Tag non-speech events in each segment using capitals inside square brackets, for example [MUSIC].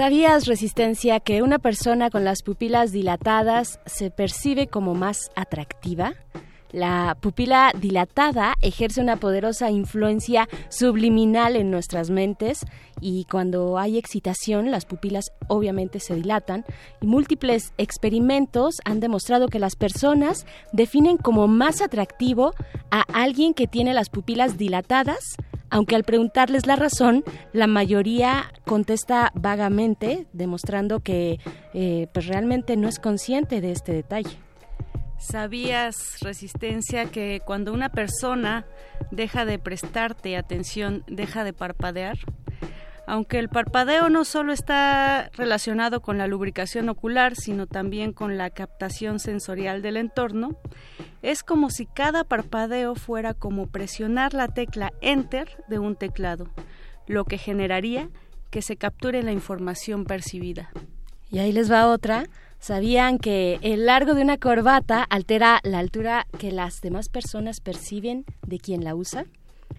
¿Sabías, Resistencia, que una persona con las pupilas dilatadas se percibe como más atractiva? La pupila dilatada ejerce una poderosa influencia subliminal en nuestras mentes y cuando hay excitación las pupilas obviamente se dilatan y múltiples experimentos han demostrado que las personas definen como más atractivo a alguien que tiene las pupilas dilatadas aunque al preguntarles la razón, la mayoría contesta vagamente, demostrando que eh, pues realmente no es consciente de este detalle. ¿Sabías, Resistencia, que cuando una persona deja de prestarte atención, deja de parpadear? Aunque el parpadeo no solo está relacionado con la lubricación ocular, sino también con la captación sensorial del entorno, es como si cada parpadeo fuera como presionar la tecla Enter de un teclado, lo que generaría que se capture la información percibida. Y ahí les va otra. ¿Sabían que el largo de una corbata altera la altura que las demás personas perciben de quien la usa?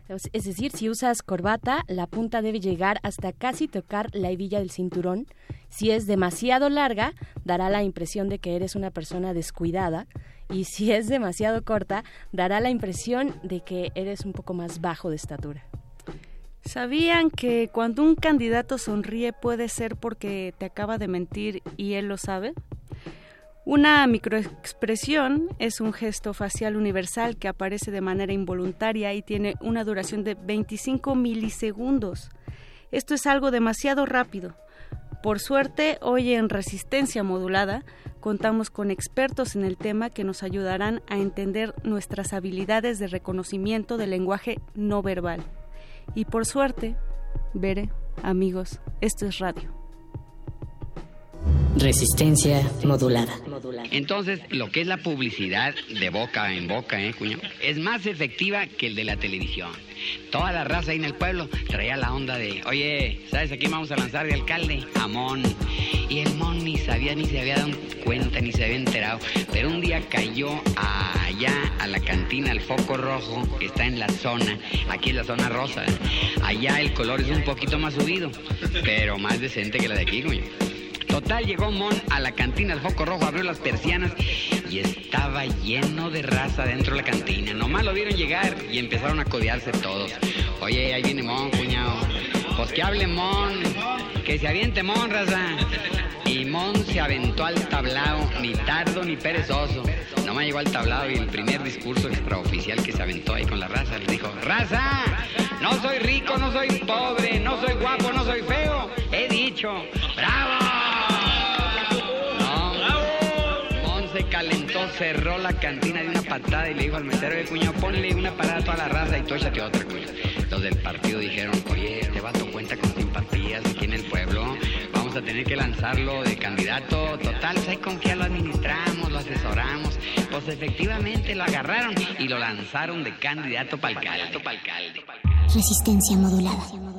Es decir, si usas corbata, la punta debe llegar hasta casi tocar la hebilla del cinturón. Si es demasiado larga, dará la impresión de que eres una persona descuidada. Y si es demasiado corta, dará la impresión de que eres un poco más bajo de estatura. ¿Sabían que cuando un candidato sonríe puede ser porque te acaba de mentir y él lo sabe? Una microexpresión es un gesto facial universal que aparece de manera involuntaria y tiene una duración de 25 milisegundos. Esto es algo demasiado rápido. Por suerte, hoy en Resistencia Modulada contamos con expertos en el tema que nos ayudarán a entender nuestras habilidades de reconocimiento del lenguaje no verbal. Y por suerte, Bere, amigos, esto es radio. Resistencia modulada. Entonces, lo que es la publicidad de boca en boca, ¿eh, cuñado? Es más efectiva que el de la televisión. Toda la raza ahí en el pueblo traía la onda de, oye, ¿sabes a quién vamos a lanzar de alcalde? A Mon. Y el Mon ni sabía, ni se había dado cuenta, ni se había enterado. Pero un día cayó allá a la cantina, al foco rojo, que está en la zona. Aquí es la zona rosa. Allá el color es un poquito más subido, pero más decente que la de aquí, coño. Total, llegó Mon a la cantina, el foco rojo abrió las persianas y estaba lleno de raza dentro de la cantina. Nomás lo vieron llegar y empezaron a codearse todos. Oye, ahí viene Mon, cuñado. Pues que hable Mon, que se aviente Mon, raza. Y Mon se aventó al tablao, ni tardo ni perezoso. Nomás llegó al tablado y el primer discurso extraoficial que se aventó ahí con la raza le dijo, raza, no soy rico, no soy pobre, no soy guapo, no soy feo. He dicho, bravo. Calentó, cerró la cantina de una patada y le dijo al mesero de cuñado, ponle una parada a toda la raza y tú échate otra, cuño. Los del partido dijeron, oye, este vato cuenta con simpatías aquí en el pueblo, vamos a tener que lanzarlo de candidato, total, pues ahí con que lo administramos, lo asesoramos. Pues efectivamente lo agarraron y lo lanzaron de candidato para alcalde. Resistencia modulada.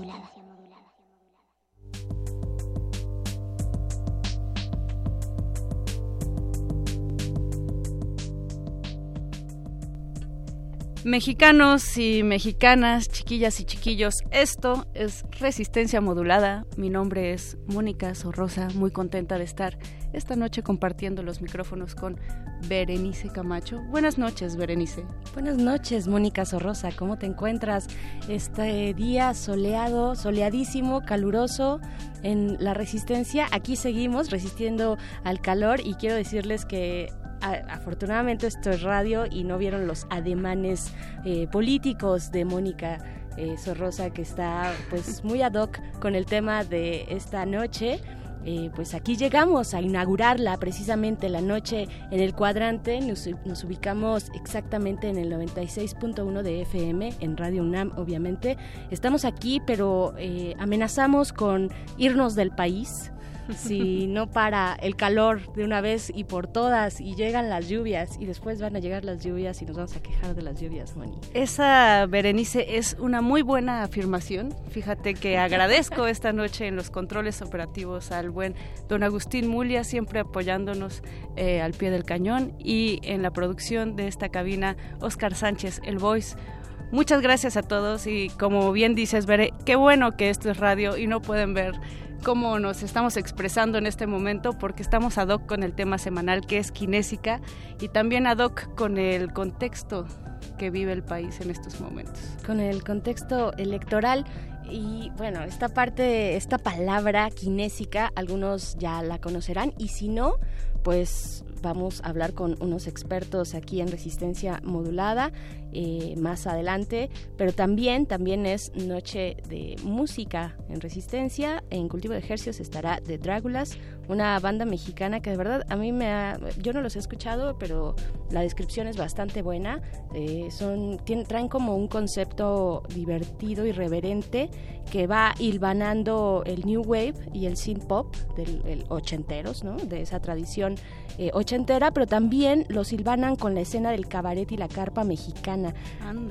Mexicanos y mexicanas, chiquillas y chiquillos, esto es Resistencia Modulada. Mi nombre es Mónica Sorrosa, muy contenta de estar esta noche compartiendo los micrófonos con Berenice Camacho. Buenas noches, Berenice. Buenas noches, Mónica Sorrosa. ¿Cómo te encuentras este día soleado, soleadísimo, caluroso en la Resistencia? Aquí seguimos resistiendo al calor y quiero decirles que afortunadamente esto es radio y no vieron los ademanes eh, políticos de Mónica eh, Sorrosa que está pues [LAUGHS] muy ad hoc con el tema de esta noche. Eh, pues aquí llegamos a inaugurarla precisamente la noche en el cuadrante. Nos, nos ubicamos exactamente en el 96.1 de FM, en Radio UNAM, obviamente. Estamos aquí, pero amenazamos con irnos del país si no para el calor de una vez y por todas y llegan las lluvias y después van a llegar las lluvias y nos vamos a quejar de las lluvias, Moni. Esa, Berenice, es una muy buena afirmación. Fíjate que [LAUGHS] agradezco esta noche en los controles operativos al buen don Agustín Mulia, siempre apoyándonos eh, al pie del cañón y en la producción de esta cabina, Oscar Sánchez, el voice. Muchas gracias a todos y como bien dices, Bere, qué bueno que esto es radio y no pueden ver cómo nos estamos expresando en este momento porque estamos ad hoc con el tema semanal que es kinésica y también ad hoc con el contexto que vive el país en estos momentos. Con el contexto electoral y bueno, esta parte, esta palabra kinésica, algunos ya la conocerán y si no, pues vamos a hablar con unos expertos aquí en resistencia modulada eh, más adelante, pero también, también es noche de música en resistencia. En Cultivo de Ejercios estará The Dráculas, una banda mexicana que de verdad a mí me ha, yo no los he escuchado, pero la descripción es bastante buena. Eh, son, tienen, traen como un concepto divertido, y reverente que va hilvanando el new wave y el synth pop del ochenteros, ¿no? De esa tradición eh, ochentera, pero también lo silvanan con la escena del cabaret y la carpa mexicana.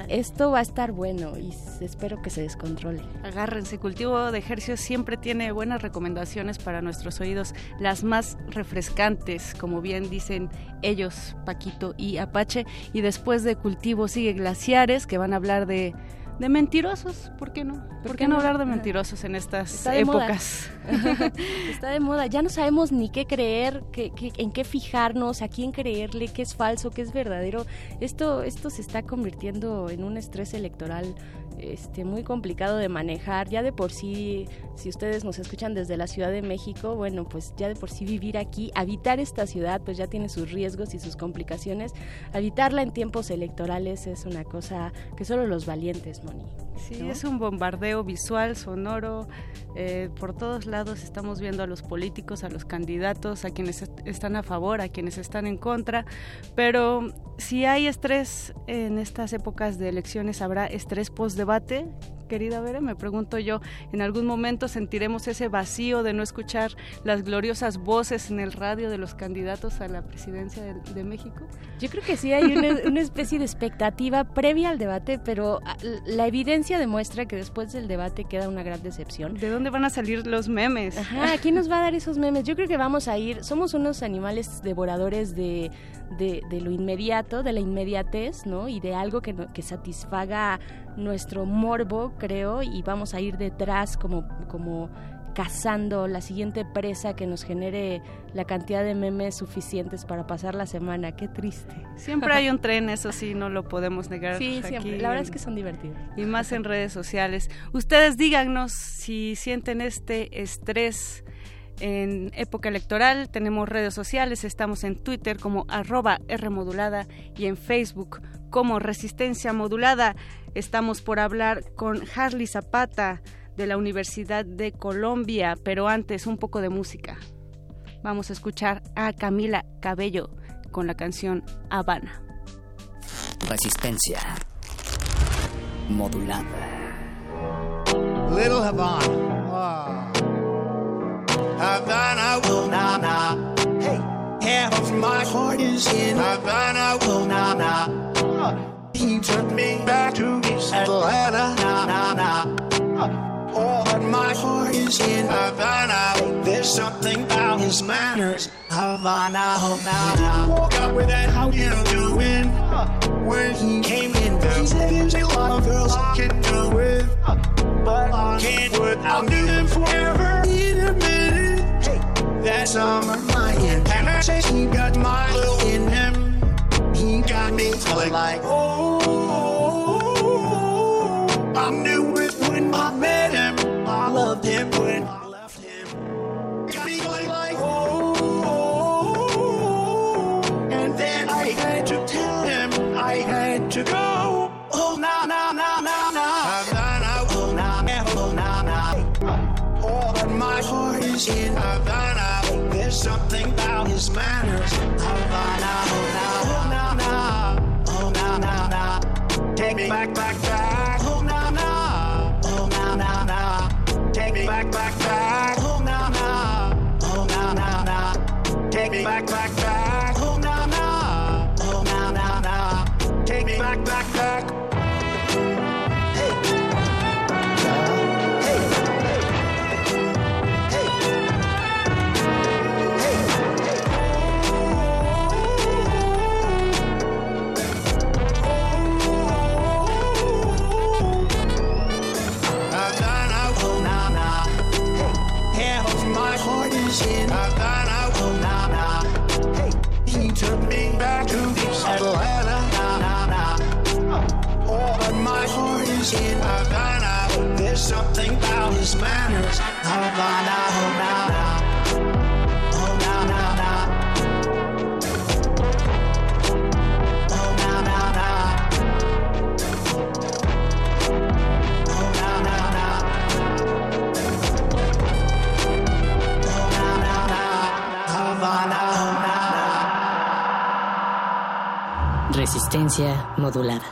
Esto va a estar bueno y espero que se descontrole. Agárrense, Cultivo de Ejercicio siempre tiene buenas recomendaciones para nuestros oídos, las más refrescantes, como bien dicen ellos, Paquito y Apache, y después de Cultivo sigue Glaciares, que van a hablar de de mentirosos, ¿por qué no? ¿Por, qué no hablar de mentirosos en estas épocas? [LAUGHS] Está de moda, ya no sabemos ni qué creer, qué, en qué fijarnos, a quién creerle, qué es falso, qué es verdadero. Esto, esto se está convirtiendo en un estrés electoral este, muy complicado de manejar. Ya de por sí, si ustedes nos escuchan desde la Ciudad de México, bueno, pues ya de por sí vivir aquí, habitar esta ciudad, pues ya tiene sus riesgos y sus complicaciones. Habitarla en tiempos electorales es una cosa que solo los valientes, Moni. Sí, es un bombardeo visual, sonoro. Eh, por todos lados estamos viendo a los políticos, a los candidatos, a quienes están a favor, a quienes están en contra. Pero si hay estrés en estas épocas de elecciones, habrá estrés post-debate querida Vera, me pregunto yo, ¿en algún momento sentiremos ese vacío de no escuchar las gloriosas voces en el radio de los candidatos a la presidencia de, México? Yo creo que sí hay [LAUGHS] una, especie de expectativa previa al debate, pero ah, la evidencia demuestra que después del debate queda una gran decepción. ¿De dónde van a salir los memes? Ajá, ¿quién nos va a dar esos memes? Yo creo que vamos a ir, somos unos animales devoradores de, de, lo inmediato, de la inmediatez, ¿no? Y de algo que, que satisfaga nuestro morbo, creo, y vamos a ir detrás como, como cazando la siguiente presa que nos genere la cantidad de memes suficientes para pasar la semana. Qué triste. Siempre hay un [LAUGHS] tren, eso sí, no lo podemos negar. Sí, siempre. La verdad es que son divertidos. Y más en redes sociales. Ustedes díganos si sienten este estrés en época electoral. Tenemos redes sociales, estamos en Twitter como arroba Rmodulada y en Facebook como Resistencia Modulada. Estamos por hablar con Harley Zapata de la Universidad de Colombia, pero antes un poco de música. Vamos a escuchar a Camila Cabello con la canción Habana. Resistencia modulada. Little Havana. Ah. Havana will na na. Hey, half of my heart is in Havana will na na. He took me back to East Atlanta. Na na na. All of my heart is in Havana. This something about his manners. Havana, Havana. Woke up with that, how you doing? When he came in, he said there's a lot of girls I can do it. But I can't without him forever. That summer lion. And I say he got my little in him. He got me feeling like, oh, I knew it when I met him. I loved him when I left him. Got me feeling like, oh, and then I had to tell him I had to go. Is in Havana. There's something about his manners. Havana, oh na, oh na oh na na na. Take me back, back, back. Oh na na, oh na na na. Take me back, back, back. Oh na na, oh na na na. Take me back, back, back. shit. I thought I would. Nah, nah. Hey, he took me back to Atlanta. Nah, nah, nah. Oh, but my heart is in. Havana. There's something about his manners. Havana, thought Nah, nah. Resistencia modulada.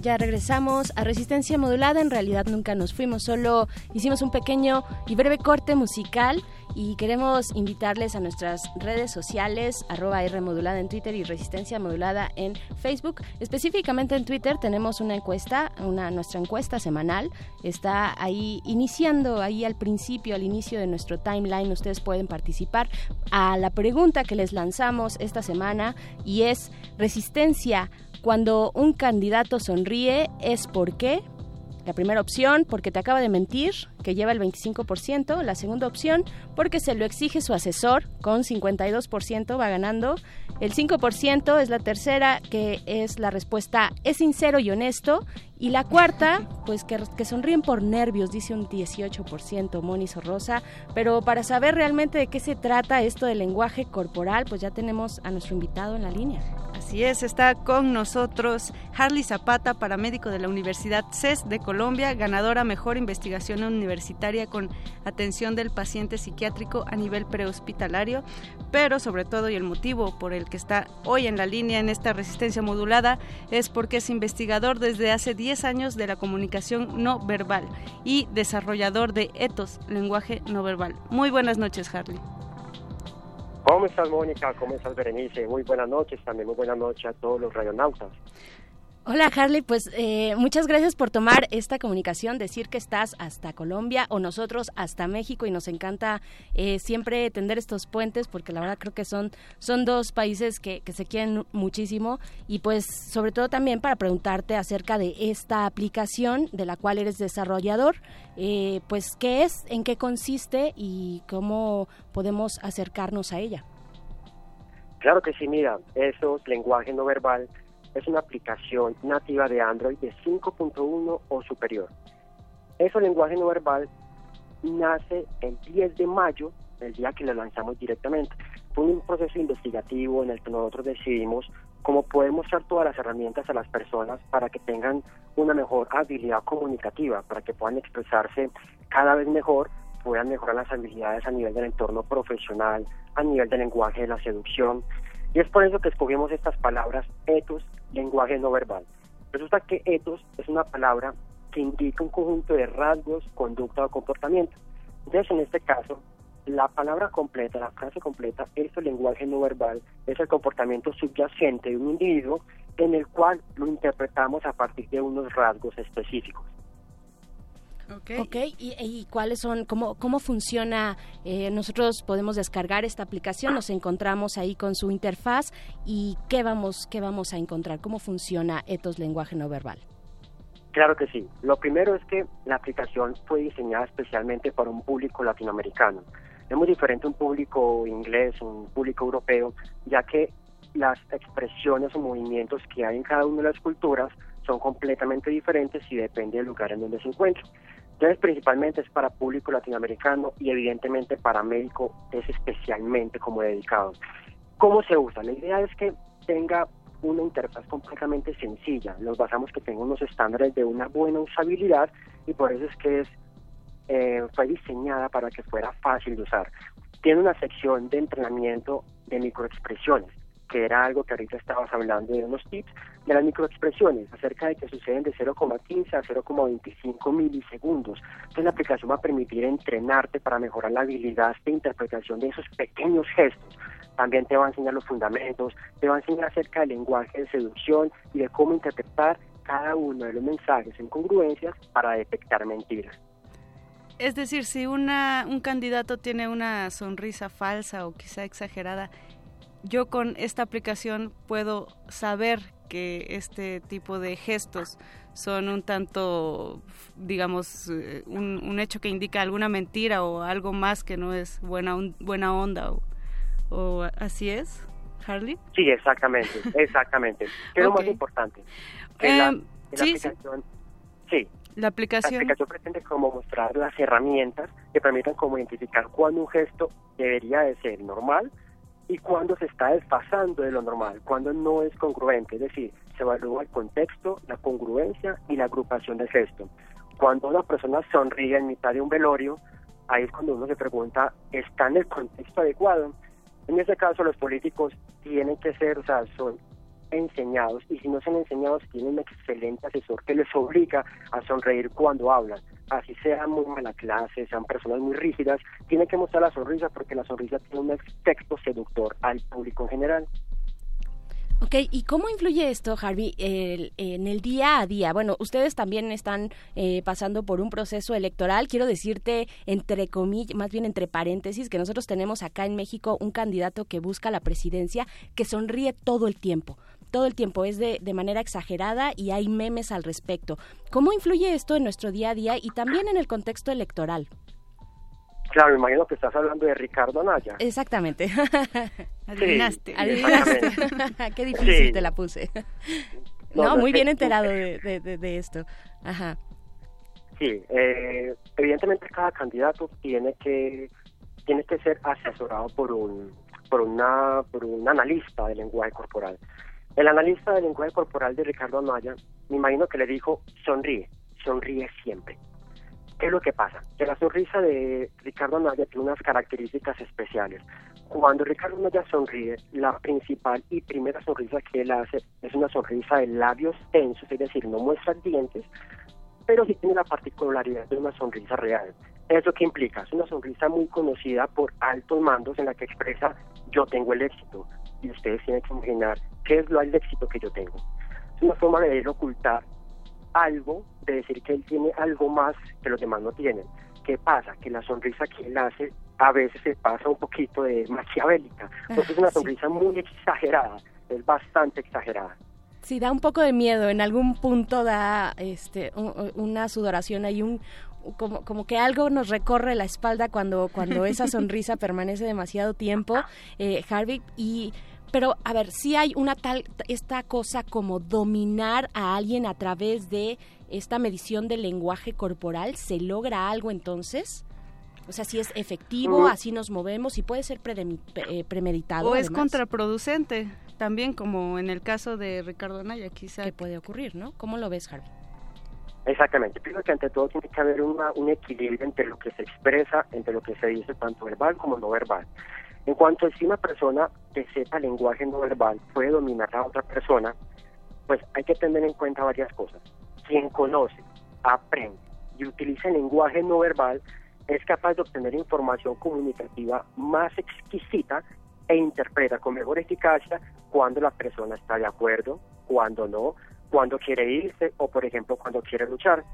Ya regresamos a Resistencia Modulada. En realidad nunca nos fuimos, solo hicimos un pequeño y breve corte musical y queremos invitarles a nuestras redes sociales, arroba R modulada en Twitter y Resistencia Modulada en Facebook. Específicamente en Twitter tenemos una encuesta, una, nuestra encuesta semanal. Está ahí iniciando, ahí al principio, al inicio de nuestro timeline. Ustedes pueden participar a la pregunta que les lanzamos esta semana y es Resistencia cuando un candidato sonríe es por qué. La primera opción, porque te acaba de mentir, que lleva el 25%. La segunda opción, porque se lo exige su asesor, con 52% va ganando. El 5% es la tercera, que es la respuesta es sincero y honesto. Y la cuarta, pues que, que sonríen por nervios, dice un 18%, Moni Sorrosa. Pero para saber realmente de qué se trata esto del lenguaje corporal, pues ya tenemos a nuestro invitado en la línea. Así es, está con nosotros Harley Zapata, paramédico de la Universidad CES de Colombia, ganadora Mejor Investigación Universitaria con atención del paciente psiquiátrico a nivel prehospitalario, pero sobre todo y el motivo por el que está hoy en la línea en esta resistencia modulada es porque es investigador desde hace 10 años de la comunicación no verbal y desarrollador de ETOS, lenguaje no verbal. Muy buenas noches, Harley. ¿Cómo estás, Mónica? ¿Cómo estás, Berenice? Muy buenas noches también, muy buenas noches a todos los radionautas. Hola Harley, pues eh, muchas gracias por tomar esta comunicación, decir que estás hasta Colombia o nosotros hasta México y nos encanta eh, siempre tender estos puentes porque la verdad creo que son, son dos países que, se quieren muchísimo. Y pues sobre todo también para preguntarte acerca de esta aplicación de la cual eres desarrollador, eh, pues qué es, en qué consiste y cómo podemos acercarnos a ella. Claro que sí, mira, eso es lenguaje no verbal es una aplicación nativa de Android de 5.1 o superior. Eso lenguaje no verbal nace el 10 de mayo, el día que lo lanzamos directamente. Fue un proceso investigativo en el que nosotros decidimos cómo podemos dar todas las herramientas a las personas para que tengan una mejor habilidad comunicativa, para que puedan expresarse cada vez mejor, puedan mejorar las habilidades a nivel del entorno profesional, a nivel del lenguaje de la seducción. Y es por eso que escogimos estas palabras etos, lenguaje no verbal. Resulta que etos es una palabra que indica un conjunto de rasgos, conducta o comportamiento. Entonces, en este caso, la palabra completa, la frase completa, es el lenguaje no verbal, es el comportamiento subyacente de un individuo en el cual lo interpretamos a partir de unos rasgos específicos. Ok, ¿Y, cuáles son, cómo, cómo funciona? Eh, nosotros podemos descargar esta aplicación, nos encontramos ahí con su interfaz y ¿qué vamos, qué vamos a encontrar? ¿Cómo funciona Etos Lenguaje No Verbal? Claro que sí. Lo primero es que la aplicación fue diseñada especialmente para un público latinoamericano. Es muy diferente un público inglés, un público europeo, ya que las expresiones o movimientos que hay en cada una de las culturas son completamente diferentes y depende del lugar en donde se encuentra. Entonces, principalmente es para público latinoamericano y evidentemente para México es especialmente como dedicado. ¿Cómo se usa? La idea es que tenga una interfaz completamente sencilla. Nos basamos que tenga unos estándares de una buena usabilidad y por eso es que eh, fue diseñada para que fuera fácil de usar. Tiene una sección de entrenamiento de microexpresiones que era algo que ahorita estabas hablando de unos tips, de las microexpresiones, acerca de que suceden de 0,15 a 0,25 milisegundos. Entonces la aplicación va a permitir entrenarte para mejorar la habilidad de interpretación de esos pequeños gestos. También te va a enseñar los fundamentos, te va a enseñar acerca del lenguaje de seducción y de cómo interpretar cada uno de los mensajes en congruencias para detectar mentiras. Es decir, si una, un candidato tiene una sonrisa falsa o quizá exagerada, yo con esta aplicación puedo saber que este tipo de gestos son un tanto, digamos, eh, un, hecho que indica alguna mentira o algo más que no es buena, buena onda o, así es, Harley. Sí, exactamente, [LAUGHS] exactamente. ¿Qué es lo más importante? Em, sí, sí. La aplicación. La aplicación pretende como mostrar las herramientas que permitan como identificar cuándo un gesto debería de ser normal y cuando se está desfasando de lo normal, cuando no es congruente, es decir, se evalúa el contexto, la congruencia y la agrupación del gesto. Cuando una persona sonríe en mitad de un velorio, ahí es cuando uno se pregunta, ¿está en el contexto adecuado? En ese caso, los políticos tienen que ser, o sea, son enseñados, y si no son enseñados, tienen un excelente asesor que les obliga a sonreír cuando hablan así sean muy mala clase, sean personas muy rígidas, tienen que mostrar la sonrisa porque la sonrisa tiene un efecto seductor al público en general. Ok, ¿y cómo influye esto, Harvey, en el día a día? Bueno, ustedes también están eh, pasando por un proceso electoral. Quiero decirte, entre comillas, más bien entre paréntesis, que nosotros tenemos acá en México un candidato que busca la presidencia que sonríe todo el tiempo todo el tiempo, es de, de manera exagerada y hay memes al respecto. ¿Cómo influye esto en nuestro día a día y también en el contexto electoral? Claro, imagino que estás hablando de Ricardo Anaya. Exactamente. [LAUGHS] Adivinaste. [LAUGHS] Qué difícil te la puse. No, [LAUGHS] muy bien enterado de, de, esto. Ajá. Sí, eh, evidentemente cada candidato tiene que tiene que ser asesorado por un por una por un analista de lenguaje corporal. El analista del lenguaje corporal de Ricardo Amaya, me imagino que le dijo, sonríe, sonríe siempre. ¿Qué es lo que pasa? Que la sonrisa de Ricardo Anaya tiene unas características especiales. Cuando Ricardo Anaya sonríe, la principal y primera sonrisa que él hace es una sonrisa de labios tensos, es decir, no muestra dientes, pero sí tiene la particularidad de una sonrisa real. ¿Eso qué implica? Es una sonrisa muy conocida por altos mandos en la que expresa yo tengo el éxito. Y ustedes tienen que imaginar qué es lo el éxito que yo tengo. Es una forma de él ocultar algo, de decir que él tiene algo más que los demás no tienen. ¿Qué pasa? Que la sonrisa que él hace a veces se pasa un poquito de maquiavélica, porque es una sonrisa muy exagerada, es bastante exagerada. Sí, da un poco de miedo, en algún punto da este, una sudoración, hay un, como, como que algo nos recorre la espalda cuando, cuando esa [LAUGHS] sonrisa permanece demasiado tiempo, eh, Harvey, y pero a ver, si hay una tal, esta cosa como dominar a alguien a través de esta medición del lenguaje corporal, ¿se logra algo entonces? O sea, si es efectivo, así nos movemos y puede ser eh, premeditado. O es contraproducente, también como en el caso de Ricardo Anaya, quizá. Que puede ocurrir, ¿no? ¿Cómo lo ves, Harvey? Exactamente, pienso que ante todo tiene que haber un equilibrio entre lo que se expresa, entre lo que se dice tanto verbal como no verbal. En cuanto a si una persona que sepa lenguaje no verbal puede dominar a otra persona, pues hay que tener en cuenta varias cosas. Quien conoce, aprende y utiliza el lenguaje no verbal es capaz de obtener información comunicativa más exquisita e interpreta con mejor eficacia cuando la persona está de acuerdo, cuándo no, cuándo quiere irse o, por ejemplo, cuándo quiere luchar.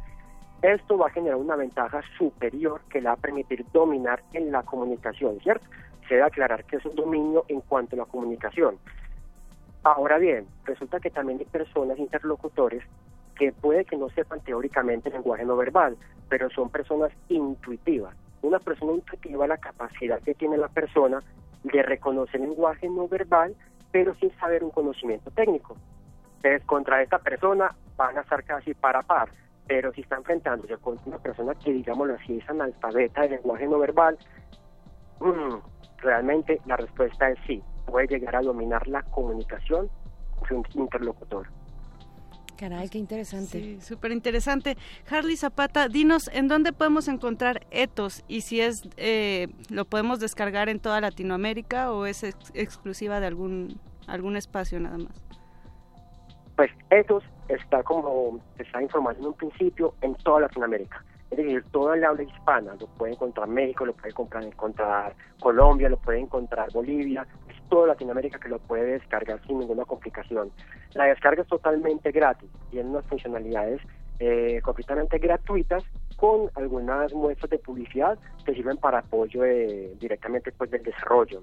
Esto va a generar una ventaja superior que le va a permitir dominar en la comunicación, ¿cierto? Se debe aclarar que es un dominio en cuanto a la comunicación. Ahora bien, resulta que también hay personas, interlocutores, que puede que no sepan teóricamente lenguaje no verbal, pero son personas intuitivas. Una persona intuitiva, la capacidad que tiene la persona de reconocer lenguaje no verbal, pero sin saber un conocimiento técnico. Entonces, contra esta persona van a estar casi para par, pero si está enfrentándose con una persona que, digámoslo así, es analfabeta del lenguaje no verbal, mm, realmente la respuesta es sí, puede llegar a dominar la comunicación con su interlocutor. Caray, qué interesante. Sí, súper interesante. Harley Zapata, dinos, ¿en dónde podemos encontrar Etos? Y si es, eh, ¿lo podemos descargar en toda Latinoamérica o es exclusiva de algún, algún espacio nada más? Pues Etos está como está informado en un principio en toda Latinoamérica. Es decir, toda el habla hispana, lo puede encontrar México, lo puede encontrar Colombia, lo puede encontrar Bolivia, es toda Latinoamérica que lo puede descargar sin ninguna complicación. La descarga es totalmente gratis, tiene unas funcionalidades eh, completamente gratuitas con algunas muestras de publicidad que sirven para apoyo directamente pues, del desarrollo.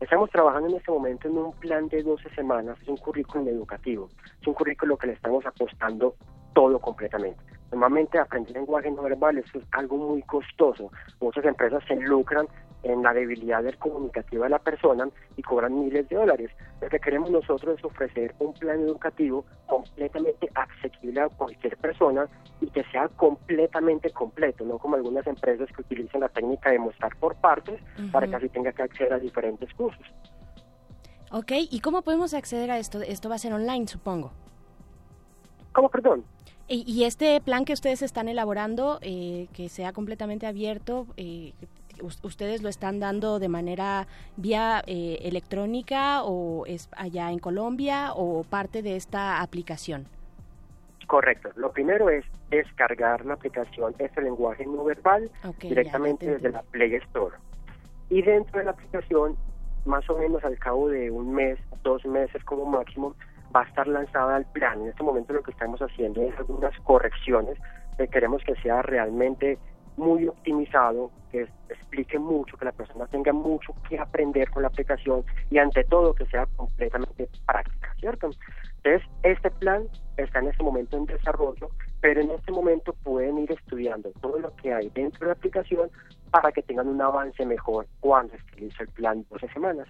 Estamos trabajando en este momento en un plan de 12 semanas, es un currículum educativo, es un currículo que le estamos apostando todo completamente. Normalmente aprender lenguaje no verbal es algo muy costoso. Muchas empresas se lucran en la debilidad comunicativa de la persona y cobran miles de dólares. Lo que queremos nosotros es ofrecer un plan educativo completamente accesible a cualquier persona y que sea completamente completo, no como algunas empresas que utilizan la técnica de mostrar por partes para que así tenga que acceder a diferentes cursos. Ok, ¿y cómo podemos acceder a esto? Esto va a ser online, supongo. ¿Cómo, perdón? Y, este plan que ustedes están elaborando, eh, que sea completamente abierto, eh, ¿ustedes lo están dando de manera vía eh, electrónica o es allá en Colombia o parte de esta aplicación? Correcto. Lo primero es descargar la aplicación Este lenguaje no verbal directamente desde la Play Store. Y dentro de la aplicación, más o menos al cabo de un mes, dos meses como máximo, va a estar lanzada al plan. En este momento lo que estamos haciendo es algunas correcciones que queremos que sea realmente muy optimizado, que explique mucho, que la persona tenga mucho que aprender con la aplicación y ante todo que sea completamente práctica, ¿cierto? Entonces, este plan está en este momento en desarrollo, pero en este momento pueden ir estudiando todo lo que hay dentro de la aplicación para que tengan un avance mejor cuando estilice el plan 12 semanas.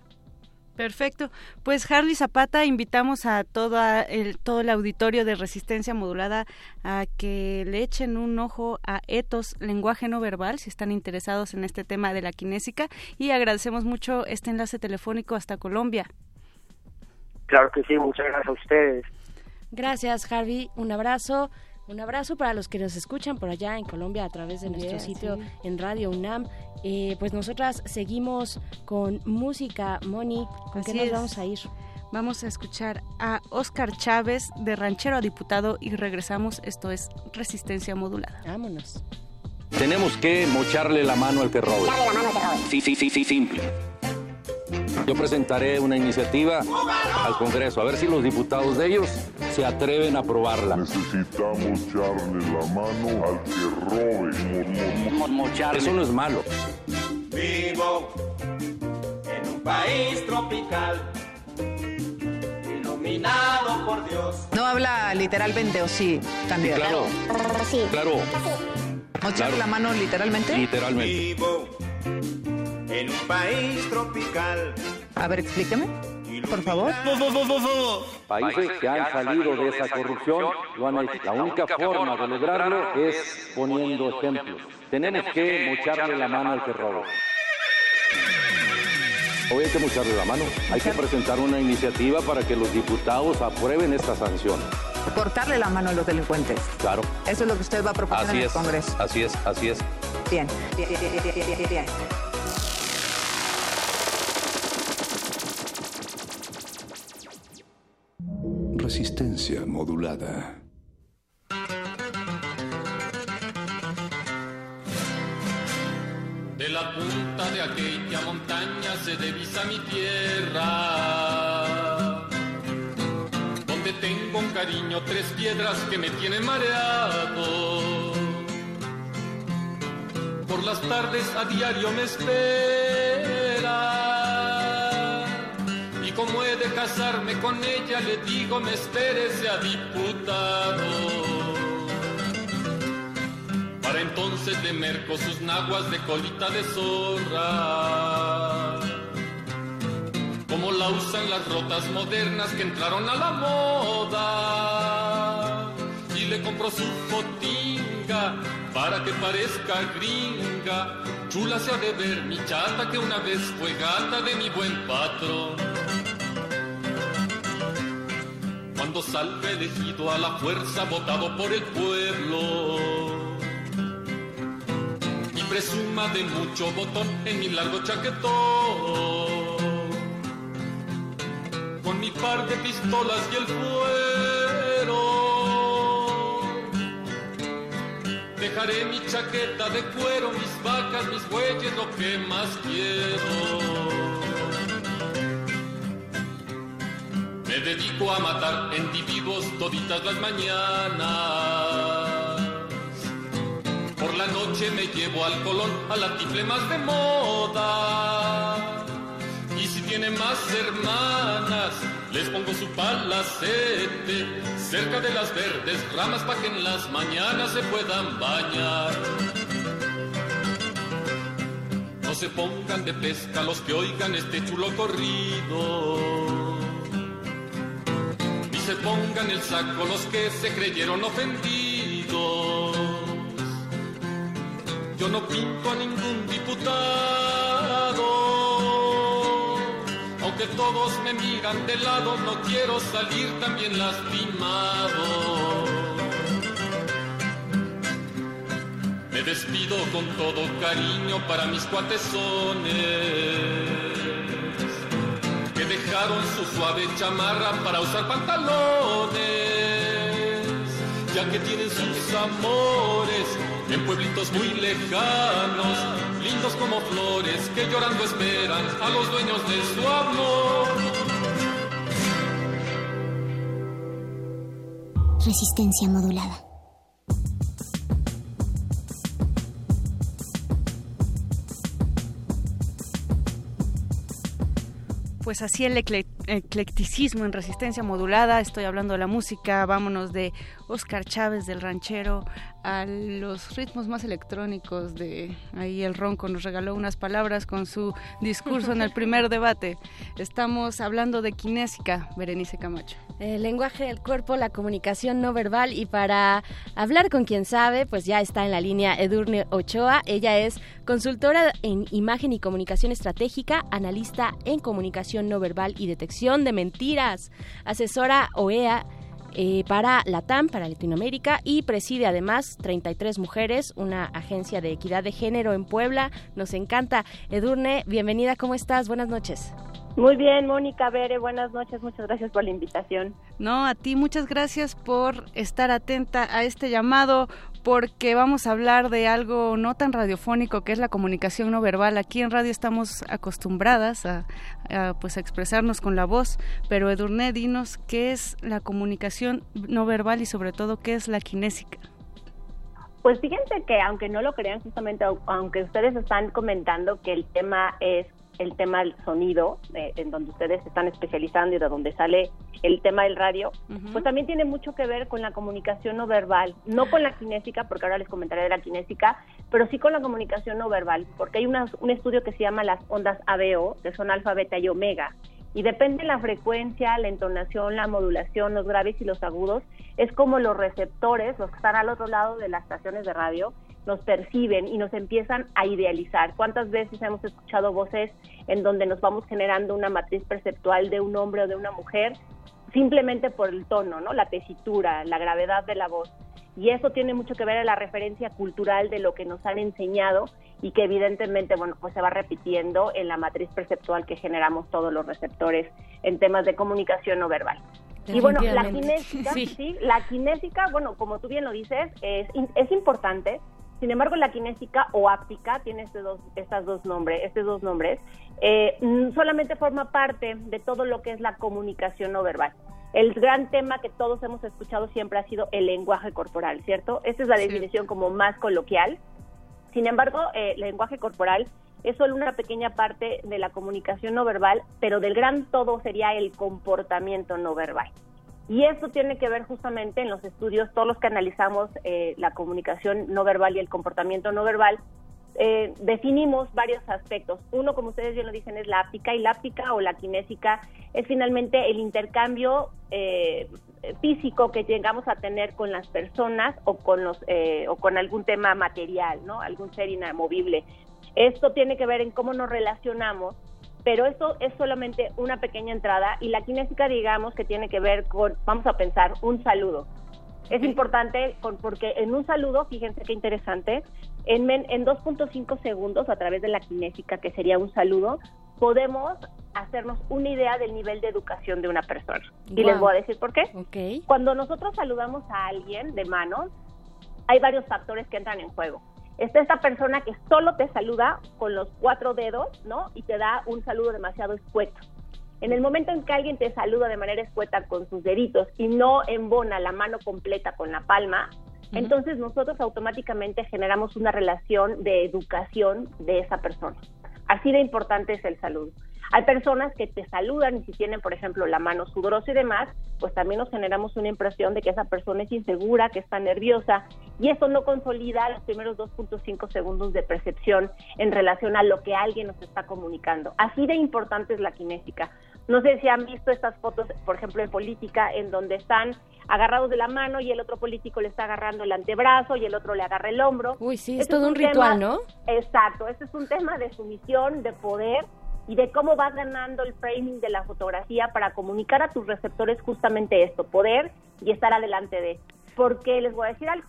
Perfecto. Pues Harley Zapata, invitamos a todo el, todo el auditorio de Resistencia Modulada a que le echen un ojo a Etos, lenguaje no verbal, si están interesados en este tema de la kinésica. Y agradecemos mucho este enlace telefónico hasta Colombia. Claro que sí, muchas gracias a ustedes. Gracias, Harvey. Un abrazo. Un abrazo para los que nos escuchan por allá en Colombia a través de nuestro sitio en Radio UNAM. Eh, pues nosotras seguimos con música, Moni. ¿Con qué nos vamos a ir? Vamos a escuchar a Oscar Chávez de Ranchero a Diputado y regresamos. Esto es Resistencia Modulada. Vámonos. Tenemos que mocharle la mano al que robe. Dale la mano al que robe. Sí, sí, sí, sí, simple. Yo presentaré una iniciativa al Congreso, a ver si los diputados de ellos se atreven a aprobarla. Necesitamos echarle la mano al que robe. Eso no es malo. Vivo en un país tropical, iluminado por Dios. No habla literalmente, ¿o sí? También. claro. Sí. Claro. ¿Mocharle la mano literalmente? Literalmente. Vivo en un país tropical. A ver, explíqueme, por favor. Países que han salido de esa corrupción lo han hecho. La única forma de lograrlo es poniendo ejemplos. Tenemos que mocharle la mano al que roba. Hoy hay que mocharle la mano. Hay que presentar una iniciativa para que los diputados aprueben esta sanción. Cortarle la mano a los delincuentes. Claro. Eso es lo que usted va a proponer así en el es, Congreso. Así es, así es. Bien, bien, bien, bien, bien, bien. Resistencia modulada. De la punta de aquella montaña se divisa mi tierra, donde tengo un cariño, tres piedras que me tienen mareado. Por las tardes a diario me espera. De casarme con ella, le digo me espere sea diputado. Para entonces de merco sus naguas de colita de zorra como la usan las rotas modernas que entraron a la moda. Y le compró su fotinga para que parezca gringa. Chula se ha de ver mi chata que una vez fue gata de mi buen patrón. Cuando elegido a la fuerza votado por el pueblo y presuma de mucho botón en mi largo chaquetón con mi par de pistolas y el fuero. Dejaré mi chaqueta de cuero, mis vacas, mis bueyes, lo que más quiero. Me dedico a matar individuos toditas las mañanas. Por la noche me llevo al colón, a la tiple más de moda y si tiene más hermanas, les pongo su palacete cerca de las verdes ramas para que en las mañanas se puedan bañar. No se pongan de pesca los que oigan este chulo corrido. Se pongan el saco los que se creyeron ofendidos. Yo no pinto a ningún diputado aunque todos me miran de lado, no quiero salir también lastimado. Me despido con todo cariño para mis cuatesones, dejaron su suave chamarra para usar pantalones, ya que tienen sus amores en pueblitos muy lejanos, lindos como flores que llorando esperan a los dueños de su amor. Resistencia modulada. Pues así el eclecticismo en resistencia modulada, estoy hablando de la música, vámonos de Oscar Chávez del ranchero a los ritmos más electrónicos de ahí el Ronco nos regaló unas palabras con su discurso en el [LAUGHS] primer debate. Estamos hablando de kinésica, Berenice Camacho. El lenguaje del cuerpo, la comunicación no verbal y para hablar con quien sabe, pues ya está en la línea Edurne Ochoa. Ella es consultora en imagen y comunicación estratégica, analista en comunicación no verbal y detección de mentiras, asesora OEA eh, para la TAM, para Latinoamérica, y preside además 33 Mujeres, una agencia de equidad de género en Puebla. Nos encanta. Edurne, bienvenida, ¿cómo estás? Buenas noches. Muy bien, Mónica Bere, buenas noches, muchas gracias por la invitación. No, a ti muchas gracias por estar atenta a este llamado, porque vamos a hablar de algo no tan radiofónico que es la comunicación no verbal. Aquí en radio estamos acostumbradas a, pues a expresarnos con la voz, pero Edurne, dinos qué es la comunicación no verbal y sobre todo qué es la kinésica. Pues fíjense que aunque no lo crean justamente, aunque ustedes están comentando que el tema es el tema del sonido, en donde ustedes se están especializando y de donde sale el tema del radio, pues también tiene mucho que ver con la comunicación no verbal, no con la kinésica, porque ahora les comentaré de la kinésica, pero sí con la comunicación no verbal, porque hay un estudio que se llama las ondas ABO, que son alfa, beta y omega, y depende de la frecuencia, la entonación, la modulación, los graves y los agudos, es como los receptores, los que están al otro lado de las estaciones de radio, nos perciben y nos empiezan a idealizar. ¿Cuántas veces hemos escuchado voces en donde nos vamos generando una matriz perceptual de un hombre o de una mujer simplemente por el tono, ¿no? La tesitura, la gravedad de la voz. Y eso tiene mucho que ver en la referencia cultural de lo que nos han enseñado y que evidentemente, bueno, pues se va repitiendo en la matriz perceptual que generamos todos los receptores en temas de comunicación no verbal. Y bueno, la kinésica, [LAUGHS] sí. la kinésica, bueno, como tú bien lo dices, es, es importante sin embargo, la kinésica o áptica tiene este dos, estas dos nombres, estos dos nombres, eh, mm, solamente forma parte de todo lo que es la comunicación no verbal. el gran tema que todos hemos escuchado siempre ha sido el lenguaje corporal, ¿cierto? Esta es la definición como más coloquial. Sin embargo, eh, el lenguaje corporal es solo una pequeña parte de la comunicación no verbal, pero del gran todo sería el comportamiento no verbal. Y esto tiene que ver justamente en los estudios, todos los que analizamos eh, la comunicación no verbal y el comportamiento no verbal, eh, definimos varios aspectos. Uno, como ustedes bien lo dicen, es la áptica y la áptica o la kinésica es finalmente el intercambio eh, físico que llegamos a tener con las personas o con los eh, o con algún tema material, ¿no? Algún ser inamovible. Esto tiene que ver en cómo nos relacionamos, pero esto es solamente una pequeña entrada y la kinésica, digamos, que tiene que ver con, vamos a pensar, un saludo. Es importante porque en un saludo, fíjense qué interesante, en, en 2.5 segundos a través de la kinésica, que sería un saludo, podemos hacernos una idea del nivel de educación de una persona. Y les voy a decir por qué. Cuando nosotros saludamos a alguien de mano, hay varios factores que entran en juego. Está esta persona que solo te saluda con los cuatro dedos, ¿no? Y te da un saludo demasiado escueto. En el momento en que alguien te saluda de manera escueta con sus deditos y no embona la mano completa con la palma, entonces nosotros automáticamente generamos una relación de educación de esa persona. Así de importante es el saludo. Hay personas que te saludan y si tienen, por ejemplo, la mano sudorosa y demás, pues también nos generamos una impresión de que esa persona es insegura, que está nerviosa, y eso no consolida los primeros 2.5 segundos de percepción en relación a lo que alguien nos está comunicando. Así de importante es la kinésica. No sé si han visto estas fotos, por ejemplo, en política, en donde están agarrados de la mano y el otro político le está agarrando el antebrazo y el otro le agarra el hombro. Uy, sí, es todo un, ritual, ¿no? Exacto, este es un tema de sumisión, de poder y de cómo vas ganando el framing de la fotografía para comunicar a tus receptores justamente esto, poder y estar adelante de. Porque les voy a decir algo.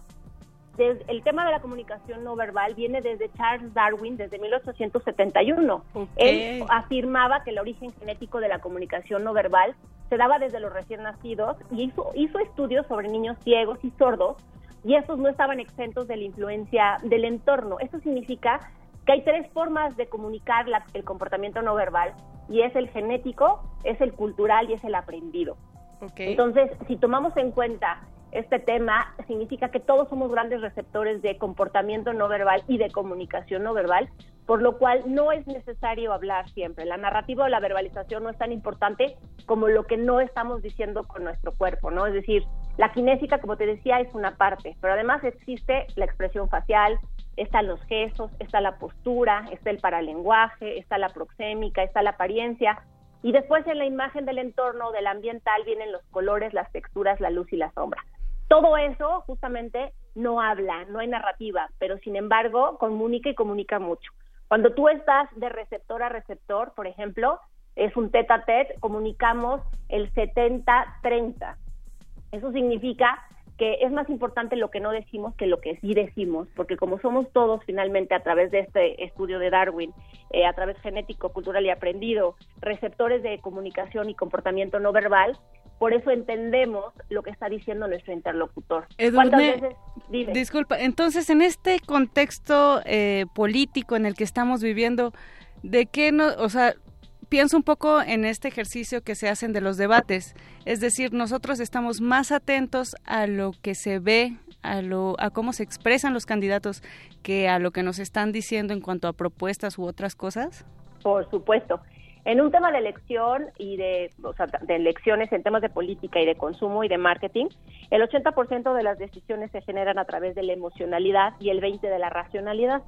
el tema de la comunicación no verbal viene desde Charles Darwin, desde 1871. Él afirmaba que el origen genético de la comunicación no verbal se daba desde los recién nacidos y hizo, hizo estudios sobre niños ciegos y sordos y estos no estaban exentos de la influencia del entorno. Eso significa que hay tres formas de comunicar el comportamiento no verbal y es el genético, es el cultural y es el aprendido. Entonces, si tomamos en cuenta este tema, significa que todos somos grandes receptores de comportamiento no verbal y de comunicación no verbal, por lo cual no es necesario hablar siempre. La narrativa o la verbalización no es tan importante como lo que no estamos diciendo con nuestro cuerpo, ¿no? Es decir, la kinésica, como te decía, es una parte, pero además existe la expresión facial, están los gestos, está la postura, está el paralenguaje, está la proxémica, está la apariencia. Y después en la imagen del entorno, del ambiental, vienen los colores, las texturas, la luz y la sombra. Todo eso justamente no habla, no hay narrativa, pero sin embargo comunica y comunica mucho. Cuando tú estás de receptor a receptor, por ejemplo, es un tete a tete, comunicamos el 70-30. Eso significa que es más importante lo que no decimos que lo que sí decimos, porque como somos todos finalmente a través de este estudio de Darwin, eh, a través genético, cultural y aprendido, receptores de comunicación y comportamiento no verbal, por eso entendemos lo que está diciendo nuestro interlocutor. Disculpa, entonces en este contexto eh, político en el que estamos viviendo, ¿de qué no, o sea, pienso un poco en este ejercicio que se hacen de los debates, es decir, nosotros estamos más atentos a lo que se ve, a lo a cómo se expresan los candidatos que a lo que nos están diciendo en cuanto a propuestas u otras cosas. Por supuesto. En un tema de elección y de, o sea, de elecciones en temas de política y de consumo y de marketing, el 80% de las decisiones se generan a través de la emocionalidad y el 20% de la racionalidad.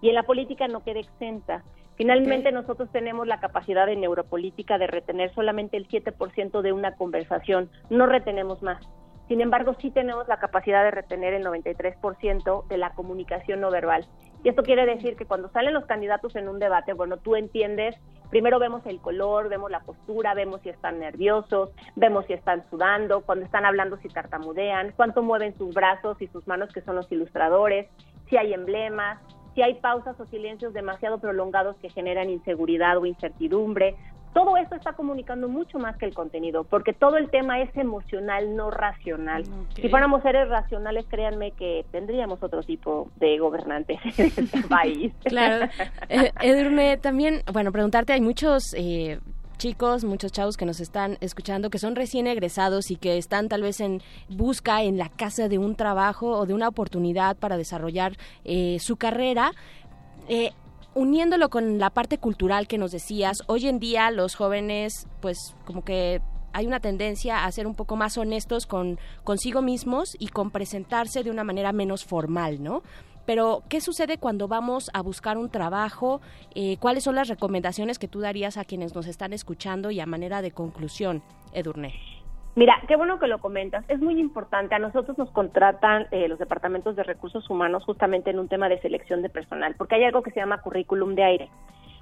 Y en la política no queda exenta. Finalmente, nosotros tenemos la capacidad de neuropolítica de retener solamente el 7% de una conversación, no retenemos más. Sin embargo, sí tenemos la capacidad de retener el 93% de la comunicación no verbal. Y esto quiere decir que cuando salen los candidatos en un debate, bueno, tú entiendes, primero vemos el color, vemos la postura, vemos si están nerviosos, vemos si están sudando, cuando están hablando si tartamudean, cuánto mueven sus brazos y sus manos que son los ilustradores, si hay emblemas, si hay pausas o silencios demasiado prolongados que generan inseguridad o incertidumbre. Todo esto está comunicando mucho más que el contenido, porque todo el tema es emocional, no racional. Si fuéramos seres racionales, créanme que tendríamos otro tipo de gobernantes [LAUGHS] en este país. Claro. Eh, Edurne, también, bueno, preguntarte, hay muchos... Eh, chicos, muchos chavos que nos están escuchando, que son recién egresados y que están tal vez en busca en la casa de un trabajo o de una oportunidad para desarrollar eh, su carrera. Eh, uniéndolo con la parte cultural que nos decías, hoy en día los jóvenes, pues como que hay una tendencia a ser un poco más honestos con consigo mismos y con presentarse de una manera menos formal, ¿no? Pero, ¿qué sucede cuando vamos a buscar un trabajo? Eh, ¿Cuáles son las recomendaciones que tú darías a quienes nos están escuchando y a manera de conclusión, Edurne? Mira, qué bueno que lo comentas. Es muy importante. A nosotros nos contratan eh, los departamentos de recursos humanos justamente en un tema de selección de personal, porque hay algo que se llama currículum de aire.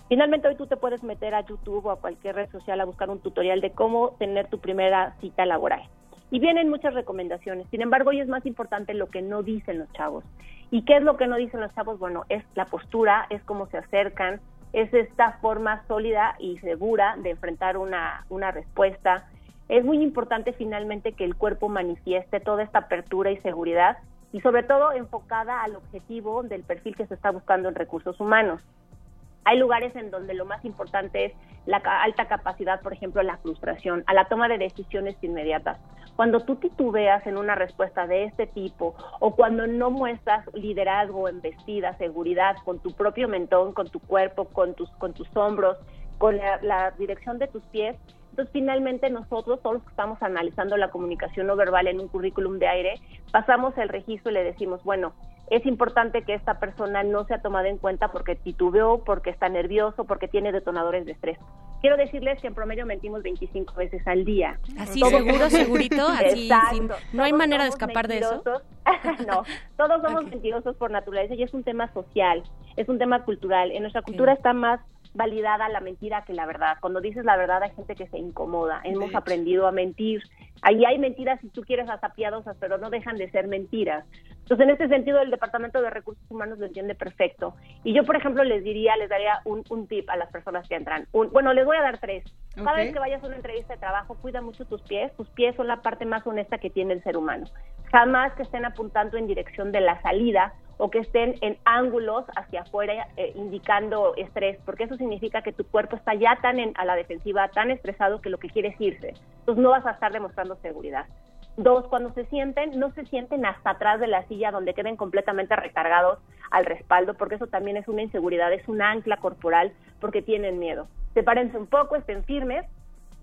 Finalmente hoy tú te puedes meter a YouTube o a cualquier red social a buscar un tutorial de cómo tener tu primera cita laboral. Y vienen muchas recomendaciones. Sin embargo, hoy es más importante lo que no dicen los chavos. ¿Y qué es lo que no dicen los chavos? Bueno, es la postura, es cómo se acercan, es esta forma sólida y segura de enfrentar una, una respuesta, es muy importante finalmente que el cuerpo manifieste toda esta apertura y seguridad y sobre todo enfocada al objetivo del perfil que se está buscando en recursos humanos. Hay lugares en donde lo más importante es la alta capacidad, por ejemplo, la frustración, a la toma de decisiones inmediatas. Cuando tú titubeas en una respuesta de este tipo o cuando no muestras liderazgo, embestida, seguridad con tu propio mentón, con tu cuerpo, con tus, con tus hombros, con la dirección de tus pies, entonces, finalmente nosotros, todos los que estamos analizando la comunicación no verbal en un currículum de aire, pasamos el registro y le decimos, bueno, es importante que esta persona no sea tomada en cuenta porque titubeó, porque está nervioso, porque tiene detonadores de estrés. Quiero decirles que en promedio mentimos 25 veces al día. Así, seguro, segurito, así, no hay manera de escapar de eso. [LAUGHS] no, todos somos mentirosos por naturaleza y es un tema social, es un tema cultural. En nuestra cultura está más validada la mentira que la verdad. Cuando dices la verdad hay gente que se incomoda. Hemos aprendido a mentir. Ahí hay mentiras si tú quieres hasta piadosas, pero no dejan de ser mentiras. Entonces, en ese sentido, el Departamento de Recursos Humanos lo entiende perfecto. Y yo, por ejemplo, les diría, les daría un, un tip a las personas que entran. bueno, les voy a dar tres. Cada vez que vayas a una entrevista de trabajo, cuida mucho tus pies. Tus pies son la parte más honesta que tiene el ser humano. Jamás que estén apuntando en dirección de la salida o que estén en ángulos hacia afuera eh, indicando estrés, porque eso significa que tu cuerpo está ya tan a la defensiva, tan estresado que lo que quiere es irse. Entonces no vas a estar demostrando seguridad. Dos, cuando se sienten, no se sienten hasta atrás de la silla donde queden completamente recargados al respaldo, porque eso también es una inseguridad, es un ancla corporal, porque tienen miedo. Sepárense un poco, estén firmes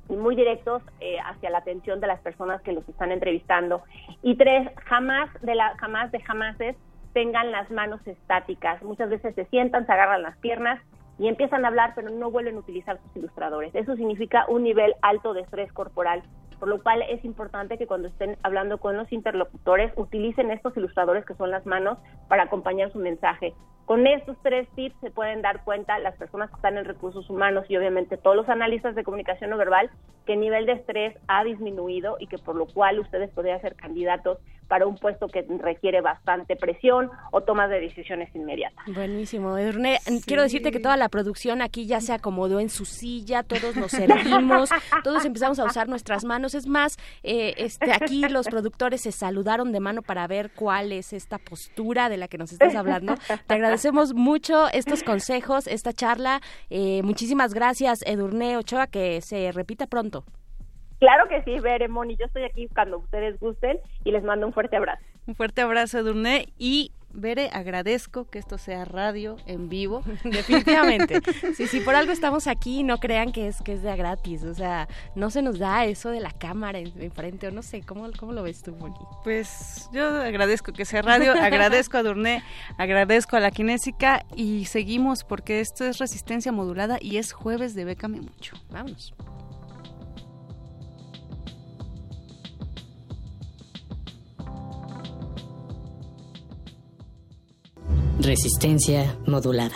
y muy directos eh, hacia la atención de las personas que los están entrevistando. Y tres, jamás de la, jamás de jamases tengan las manos estáticas. Muchas veces se sientan, se agarran las piernas y empiezan a hablar, pero no vuelven a utilizar sus ilustradores. Eso significa un nivel alto de estrés corporal, por lo cual es importante que cuando estén hablando con los interlocutores utilicen estos ilustradores que son las manos para acompañar su mensaje. Con estos tres tips se pueden dar cuenta las personas que están en recursos humanos y obviamente todos los analistas de comunicación no verbal que el nivel de estrés ha disminuido y que por lo cual ustedes podrían ser candidatos para un puesto que requiere bastante presión o toma de decisiones inmediatas. Buenísimo, Edurne. Quiero decirte que toda la producción aquí ya se acomodó en su silla, todos nos servimos, [LAUGHS] todos empezamos a usar nuestras manos. Es más, eh, este, aquí los productores se saludaron de mano para ver cuál es esta postura de la que nos estás hablando. Te agradecemos mucho estos consejos, esta charla. Eh, muchísimas gracias, Edurne Ochoa, que se repita pronto. Claro que sí, Veremón, y yo estoy aquí cuando ustedes gusten y les mando un fuerte abrazo. Un fuerte abrazo, Durné, y Bere, agradezco que esto sea radio en vivo. [LAUGHS] Definitivamente. sí, sí, por algo estamos aquí, no crean que es que es de gratis. O sea, no se nos da eso de la cámara enfrente, o no sé, ¿cómo, cómo lo ves tú, Moni? Pues yo agradezco que sea radio, agradezco a Durné, agradezco a la Kinésica y seguimos porque esto es resistencia modulada y es jueves de Bécame Mucho. Vámonos. Resistencia modulada.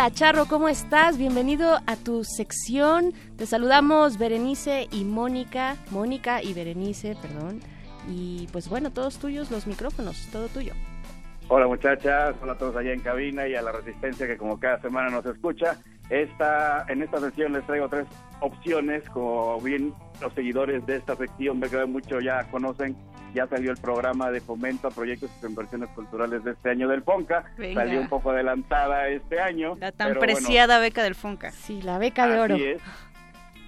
Hola Charro, ¿cómo estás? Bienvenido a tu sección. Te saludamos Berenice y Mónica, Mónica y Berenice, perdón. Y pues bueno, todos tuyos los micrófonos, todo tuyo. Hola muchachas, hola a todos allá en cabina y a la resistencia que como cada semana nos escucha. Esta, en esta sesión les traigo tres opciones, como bien los seguidores de esta sección, me queda mucho ya conocen, ya salió el programa de fomento a proyectos y inversiones culturales de este año del FONCA, Venga. salió un poco adelantada este año. La tan pero bueno, preciada beca del Fonca. Sí, la beca de oro. Así es.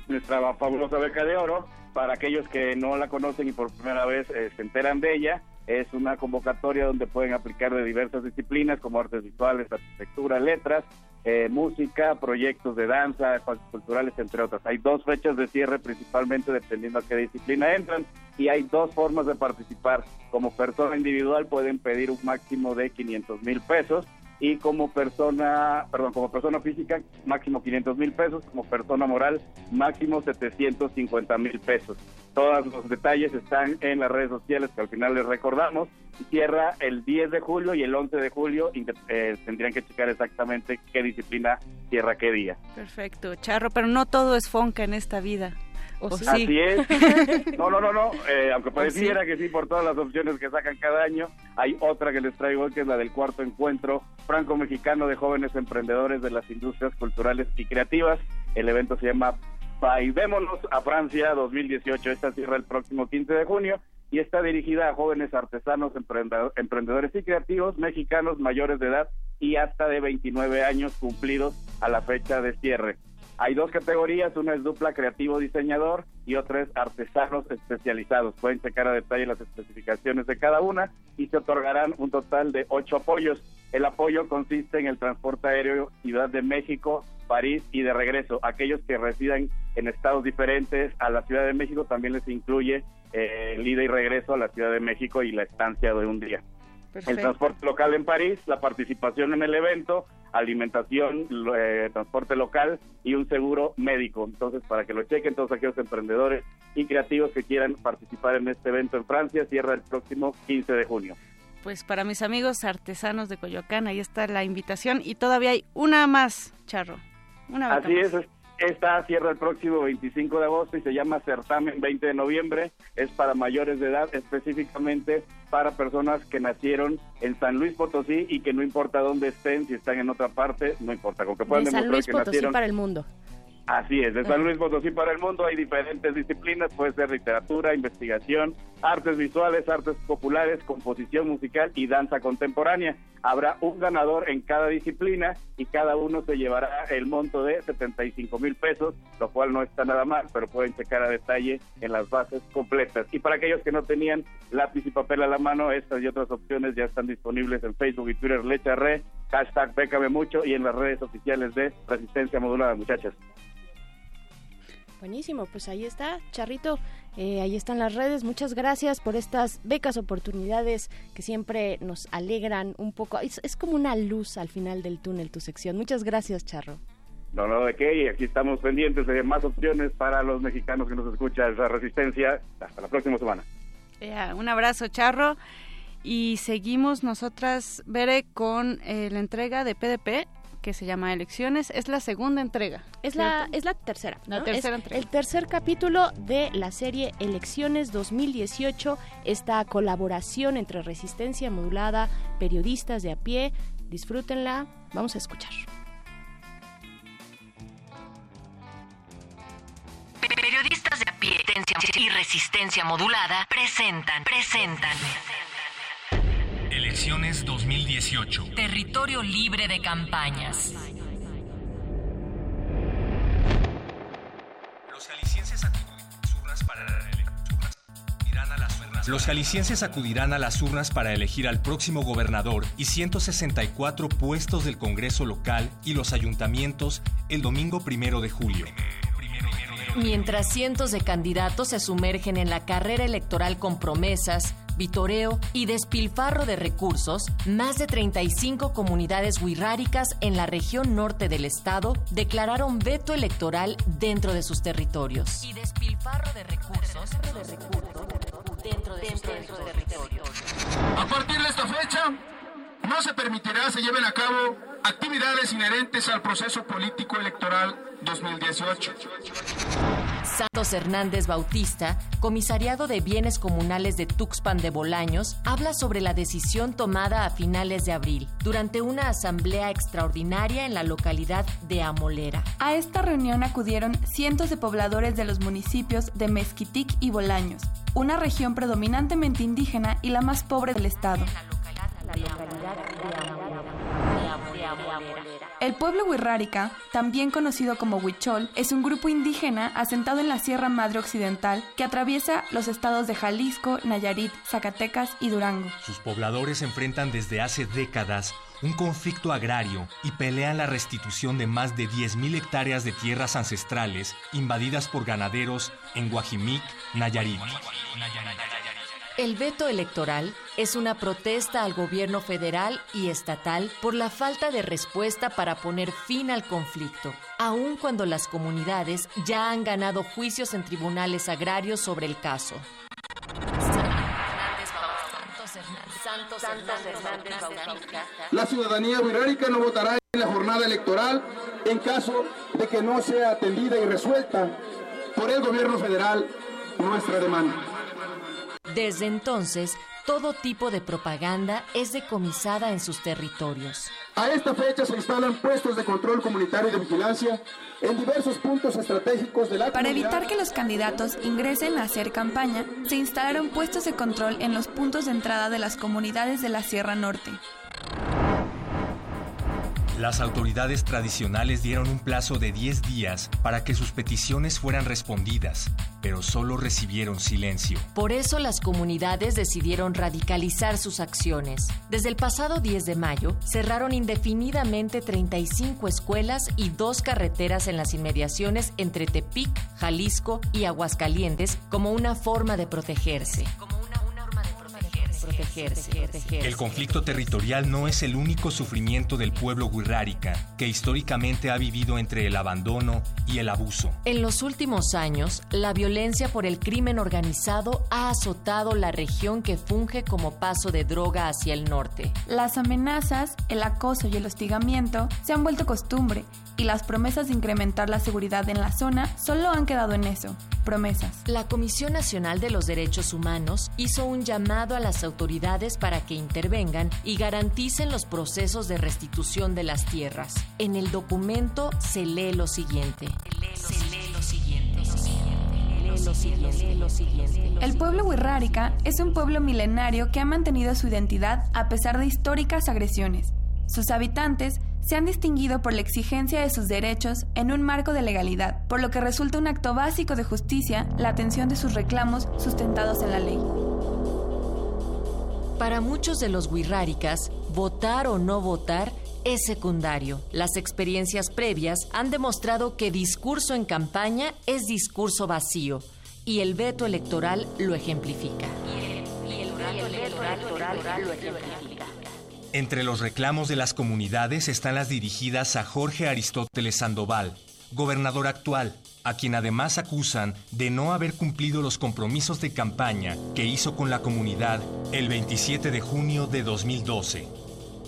Nuestra fabulosa beca de oro. Para aquellos que no la conocen y por primera vez eh, se enteran de ella, es una convocatoria donde pueden aplicar de diversas disciplinas como artes visuales, arquitectura, letras, eh, música, proyectos de danza, espacios culturales, entre otras. Hay dos fechas de cierre principalmente dependiendo a qué disciplina entran y hay dos formas de participar. Como persona individual pueden pedir un máximo de 500 mil pesos y como persona, perdón, como persona física máximo 500 mil pesos, como persona moral máximo 750 mil pesos. Todos los detalles están en las redes sociales que al final les recordamos. Cierra el 10 de julio y el 11 de julio eh, tendrían que checar exactamente qué disciplina cierra qué día. Perfecto, Charro, pero no todo es Fonca en esta vida. ¿O sí? Así es. [LAUGHS] No, no, no, no. Eh, aunque pareciera que sí, por todas las opciones que sacan cada año, hay otra que les traigo hoy, que es la del cuarto encuentro franco-mexicano de jóvenes emprendedores de las industrias culturales y creativas. El evento se llama Vaivémonos a Francia 2018. Esta cierra el próximo 15 de junio y está dirigida a jóvenes artesanos, emprendedor- emprendedores y creativos mexicanos mayores de edad y hasta de 29 años cumplidos a la fecha de cierre. Hay dos categorías, una es dupla creativo diseñador y otra es artesanos especializados. Pueden checar a detalle las especificaciones de cada una y se otorgarán un total de ocho apoyos. El apoyo consiste en el transporte aéreo Ciudad de México, París y de regreso. Aquellos que residan en estados diferentes a la Ciudad de México también les incluye eh, el ida y regreso a la Ciudad de México y la estancia de un día. El transporte local en París, la participación en el evento, alimentación, eh, transporte local y un seguro médico. Entonces, para que lo chequen todos aquellos emprendedores y creativos que quieran participar en este evento en Francia, cierra el próximo 15 de junio. Pues para mis amigos artesanos de Coyoacán, ahí está la invitación y todavía hay una más, Charro. Una Así más. es, esta cierra el próximo 25 de agosto y se llama Certamen 20 de noviembre. Es para mayores de edad, específicamente para personas que nacieron en San Luis Potosí y que no importa dónde estén, si están en otra parte, no importa, con que puedan De San demostrar Luis que Potosí nacieron para el mundo. Así es, de San Luis Potosí para el mundo hay diferentes disciplinas, puede ser literatura, investigación, artes visuales, artes populares, composición musical y danza contemporánea. Habrá un ganador en cada disciplina y cada uno se llevará el monto de 75 mil pesos, lo cual no está nada mal, pero pueden checar a detalle en las bases completas. Y para aquellos que no tenían lápiz y papel a la mano, estas y otras opciones ya están disponibles en Facebook y Twitter Lecha Re, hashtag Pécame Mucho y en las redes oficiales de Resistencia Modulada, muchachas. Buenísimo, pues ahí está, Charrito, eh, ahí están las redes. Muchas gracias por estas becas, oportunidades que siempre nos alegran un poco. Es, es como una luz al final del túnel, tu sección. Muchas gracias, Charro. No, no, de qué, y aquí estamos pendientes de más opciones para los mexicanos que nos escuchan. Esa resistencia. Hasta la próxima semana. Ya, un abrazo, Charro. Y seguimos nosotras, Bere, con eh, la entrega de PDP que se llama Elecciones. Es la segunda entrega. Es la, es la tercera. La ¿no? tercera Es entrega. El tercer capítulo de la serie Elecciones 2018, esta colaboración entre Resistencia Modulada, periodistas de a pie. Disfrútenla, vamos a escuchar. Periodistas de a pie y resistencia modulada presentan, presentan. Elecciones 2018. Territorio libre de campañas. Los jaliscienses acudirán a las urnas para elegir. Acudirán a las urnas para elegir al próximo gobernador y 164 puestos del Congreso local y los ayuntamientos el domingo primero de julio. Mientras cientos de candidatos se sumergen en la carrera electoral con promesas, vitoreo y despilfarro de recursos, más de 35 comunidades wixárikas en la región norte del estado declararon veto electoral dentro de sus territorios. Y despilfarro de recursos dentro de sus territorios. A partir de esta fecha, no se permitirá se lleven a cabo actividades inherentes al proceso político electoral 2018. Santos Hernández Bautista, comisariado de bienes comunales de Tuxpan de Bolaños, habla sobre la decisión tomada a finales de abril durante una asamblea extraordinaria en la localidad de Amolera. A esta reunión acudieron cientos de pobladores de los municipios de Mezquitic y Bolaños, una región predominantemente indígena y la más pobre del estado. El pueblo Huirrárica, también conocido como Huichol, es un grupo indígena asentado en la Sierra Madre Occidental que atraviesa los estados de Jalisco, Nayarit, Zacatecas y Durango. Sus pobladores enfrentan desde hace décadas un conflicto agrario y pelean la restitución de más de 10.000 hectáreas de tierras ancestrales invadidas por ganaderos en Guajimic, Nayarit. El veto electoral es una protesta al gobierno federal y estatal por la falta de respuesta para poner fin al conflicto, aun cuando las comunidades ya han ganado juicios en tribunales agrarios sobre el caso. La ciudadanía wixárika no votará en la jornada electoral en caso de que no sea atendida y resuelta por el gobierno federal nuestra demanda. Desde entonces, todo tipo de propaganda es decomisada en sus territorios. A esta fecha se instalan puestos de control comunitario y de vigilancia en diversos puntos estratégicos de la Para comunidad. evitar que los candidatos ingresen a hacer campaña, se instalaron puestos de control en los puntos de entrada de las comunidades de la Sierra Norte. Las autoridades tradicionales dieron un plazo de 10 días para que sus peticiones fueran respondidas, pero solo recibieron silencio. Por eso las comunidades decidieron radicalizar sus acciones. Desde el pasado 10 de mayo, cerraron indefinidamente 35 escuelas y dos carreteras en las inmediaciones entre Tepic, Jalisco y Aguascalientes como una forma de protegerse. Protegerse, protegerse. El conflicto territorial no es el único sufrimiento del pueblo wixárika, que históricamente ha vivido entre el abandono y el abuso. En los últimos años, la violencia por el crimen organizado ha azotado la región que funge como paso de droga hacia el norte. Las amenazas, el acoso y el hostigamiento se han vuelto costumbre y las promesas de incrementar la seguridad en la zona solo han quedado en eso, promesas. La Comisión Nacional de los Derechos Humanos hizo un llamado a las autoridades para que intervengan y garanticen los procesos de restitución de las tierras. En el documento se lee lo siguiente. Se lee lo. El pueblo Huirrárica es un pueblo milenario que ha mantenido su identidad a pesar de históricas agresiones. Sus habitantes se han distinguido por la exigencia de sus derechos en un marco de legalidad, por lo que resulta un acto básico de justicia la atención de sus reclamos sustentados en la ley. Para muchos de los wixárikas, votar o no votar es secundario. Las experiencias previas han demostrado que discurso en campaña es discurso vacío y el veto electoral lo ejemplifica. Y el veto electoral lo ejemplifica. Entre los reclamos de las comunidades están las dirigidas a Jorge Aristóteles Sandoval, gobernador actual, a quien además acusan de no haber cumplido los compromisos de campaña que hizo con la comunidad el 27 de junio de 2012.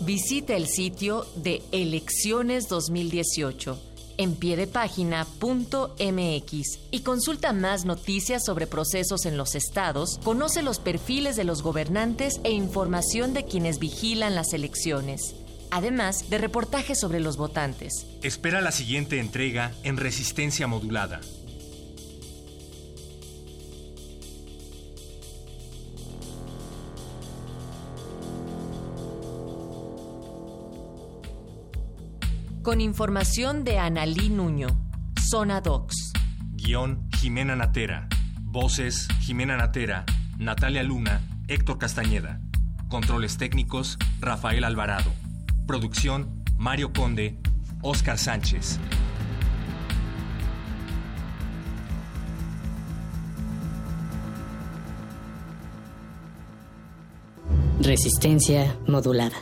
Visita el sitio de Elecciones 2018 en piedepágina.mx y consulta más noticias sobre procesos en los estados, conoce los perfiles de los gobernantes e información de quienes vigilan las elecciones, además de reportajes sobre los votantes. Espera la siguiente entrega en Resistencia Modulada. Con información de Analí Nuño, Zona Docs. Guión Jimena Natera. Voces Jimena Natera, Natalia Luna, Héctor Castañeda. Controles técnicos, Rafael Alvarado. Producción, Mario Conde, Oscar Sánchez. Resistencia modulada.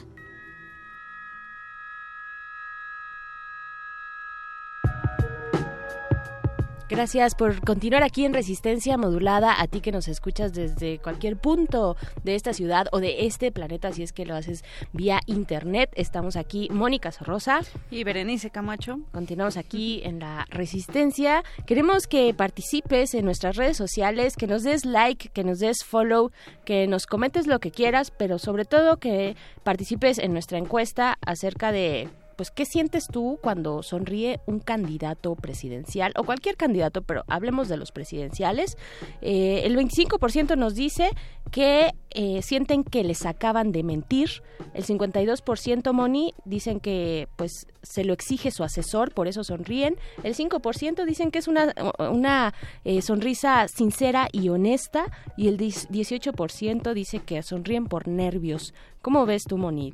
Gracias por continuar aquí en Resistencia Modulada, a ti que nos escuchas desde cualquier punto de esta ciudad o de este planeta, si es que lo haces vía internet. Estamos aquí, Mónica Sorrosa. Y Berenice Camacho. Continuamos aquí en la Resistencia. Queremos que participes en nuestras redes sociales, que nos des like, que nos des follow, que nos comentes lo que quieras, pero sobre todo que participes en nuestra encuesta acerca de pues, ¿qué sientes tú cuando sonríe un candidato presidencial o cualquier candidato, pero hablemos de los presidenciales? Eh, el 25% nos dice que eh, sienten que les acaban de mentir. El 52% Moni dicen que pues se lo exige su asesor, por eso sonríen. El 5% dicen que es una, una eh, sonrisa sincera y honesta y el 18% dice que sonríen por nervios. ¿Cómo ves tú, Moni?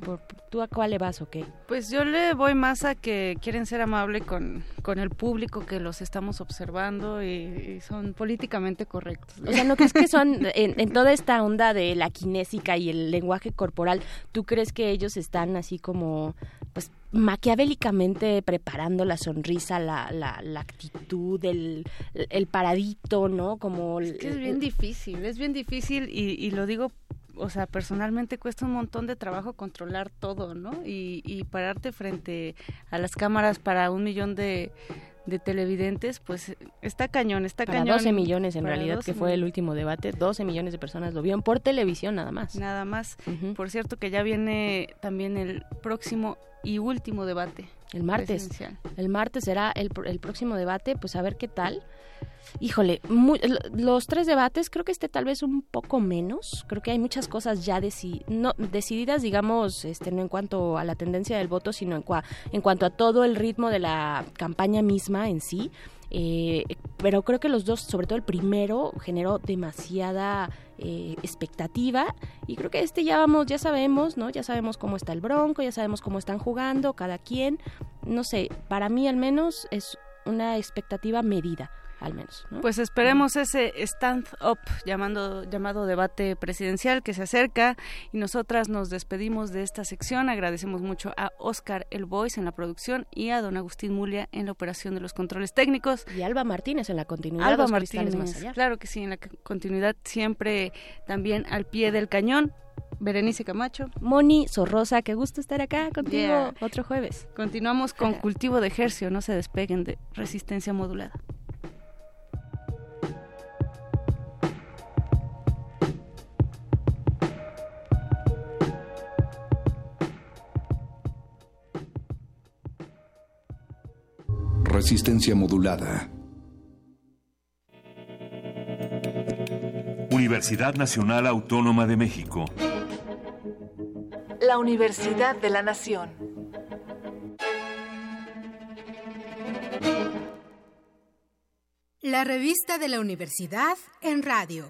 ¿Tú a cuál le vas o qué? Pues yo le voy más a que quieren ser amables con, con el público que los estamos observando y, son políticamente correctos. O sea, ¿no crees que son en, en toda esta onda de la kinésica y el lenguaje corporal, ¿tú crees que ellos están así como, pues, maquiavélicamente preparando la sonrisa, la, la, la actitud, el, el, paradito, ¿no? Como... Es que es bien difícil, es bien difícil y, y lo digo o sea, personalmente cuesta un montón de trabajo controlar todo, ¿no? Y, y pararte frente a las cámaras para un millón de, de televidentes, pues está cañón, está Para cañón. 12 millones en realidad, que fue el último debate, 12 millones de personas lo vieron por televisión nada más. Nada más. Por cierto que ya viene también el próximo y último debate. El martes. El martes será el, el próximo debate, pues a ver qué tal. Híjole, los tres debates creo que este tal vez un poco menos. Creo que hay muchas cosas ya no, decididas, digamos, este, no en cuanto a la tendencia del voto, sino en, en cuanto a todo el ritmo de la campaña misma en sí. Eh, pero creo que los dos, sobre todo el primero, generó demasiada eh, expectativa y creo que este ya vamos, ya sabemos, ¿no? Ya sabemos cómo está el Bronco, ya sabemos cómo están jugando cada quien. No sé, para mí al menos es una expectativa medida al menos. Pues esperemos ese stand-up llamando, llamado debate presidencial que se acerca y nosotras nos despedimos de esta sección. Agradecemos mucho a Oscar El Voice en la producción y a don Agustín Mulia en la operación de los controles técnicos. Y Alba Martínez en la continuidad. Alba Martínez, claro que sí, en la continuidad siempre también al pie del cañón. Berenice Camacho. Moni Sorrosa, qué gusto estar acá contigo otro jueves. Continuamos con cultivo de ejercio, no se despeguen de resistencia modulada. Resistencia modulada. Universidad Nacional Autónoma de México. La Universidad de la Nación. La revista de la universidad en radio.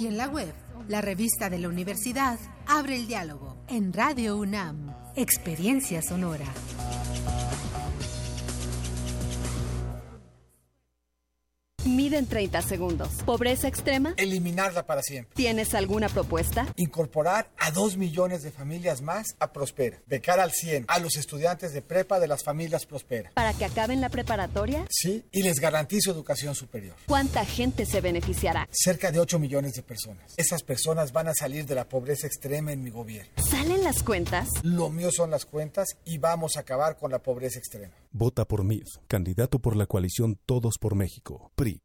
y en la web. La revista de la universidad abre el diálogo en Radio UNAM. Experiencia sonora. Mide en 30 segundos. ¿Pobreza extrema? Eliminarla para siempre. ¿Tienes alguna propuesta? Incorporar a dos millones de familias más a Prospera. Becar al 100 a los estudiantes de prepa de las familias Prospera. ¿Para que acaben la preparatoria? Sí, y les garantizo educación superior. ¿Cuánta gente se beneficiará? Cerca de 8 millones de personas. Esas personas van a salir de la pobreza extrema en mi gobierno. ¿Salen las cuentas? Lo mío son las cuentas y vamos a acabar con la pobreza extrema. Vota por MIF, candidato por la coalición Todos por México, PRI.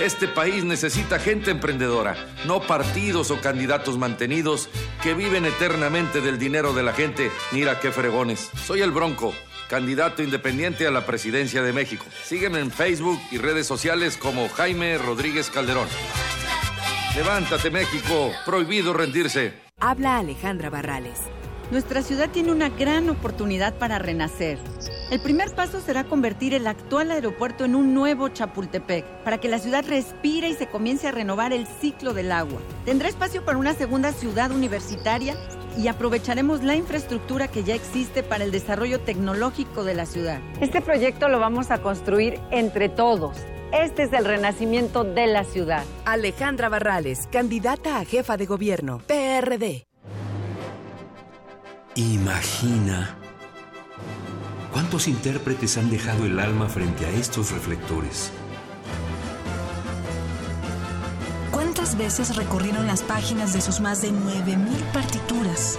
Este país necesita gente emprendedora, no partidos o candidatos mantenidos que viven eternamente del dinero de la gente. Mira qué fregones. Soy el Bronco, candidato independiente a la presidencia de México. Sígueme en Facebook y redes sociales como Jaime Rodríguez Calderón. Levántate México, prohibido rendirse. Habla Alejandra Barrales. Nuestra ciudad tiene una gran oportunidad para renacer. El primer paso será convertir el actual aeropuerto en un nuevo Chapultepec, para que la ciudad respire y se comience a renovar el ciclo del agua. Tendrá espacio para una segunda ciudad universitaria y aprovecharemos la infraestructura que ya existe para el desarrollo tecnológico de la ciudad. Este proyecto lo vamos a construir entre todos. Este es el renacimiento de la ciudad. Alejandra Barrales, candidata a jefa de gobierno, PRD. Imagina ¿Cuántos intérpretes han dejado el alma frente a estos reflectores? ¿Cuántas veces recorrieron las páginas de sus más de 9.000 partituras?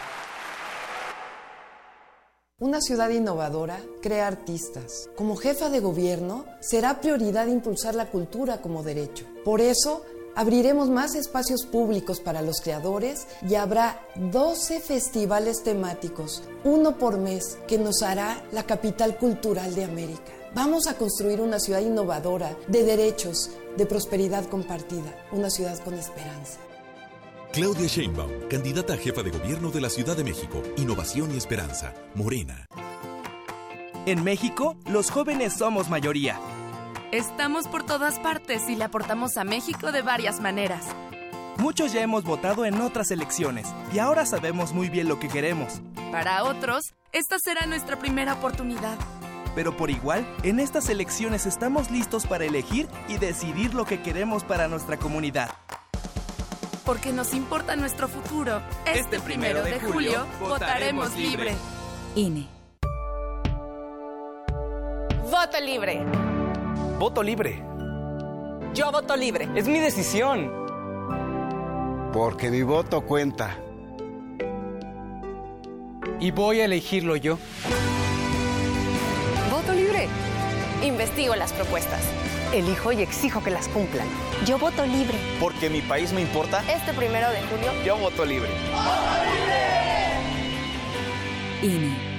Una ciudad innovadora crea artistas. Como jefa de gobierno, será prioridad impulsar la cultura como derecho. Por eso, abriremos más espacios públicos para los creadores y habrá 12 festivales temáticos, uno por mes, que nos hará la capital cultural de América. Vamos a construir una ciudad innovadora, de derechos, de prosperidad compartida, una ciudad con esperanza. Claudia Sheinbaum, candidata a jefa de gobierno de la Ciudad de México, Innovación y Esperanza, Morena. En México, los jóvenes somos mayoría. Estamos por todas partes y le aportamos a México de varias maneras. Muchos ya hemos votado en otras elecciones y ahora sabemos muy bien lo que queremos. Para otros, esta será nuestra primera oportunidad pero por igual, en estas elecciones estamos listos para elegir y decidir lo que queremos para nuestra comunidad. Porque nos importa nuestro futuro. Este, este primero de julio votaremos libre. INE. Voto libre. Voto libre. Yo voto libre. Es mi decisión. Porque mi voto cuenta. Y voy a elegirlo yo. Investigo las propuestas. Elijo y exijo que las cumplan. Yo voto libre. Porque mi país me importa. Este primero de julio. Yo voto libre. ¡Voto libre! INE.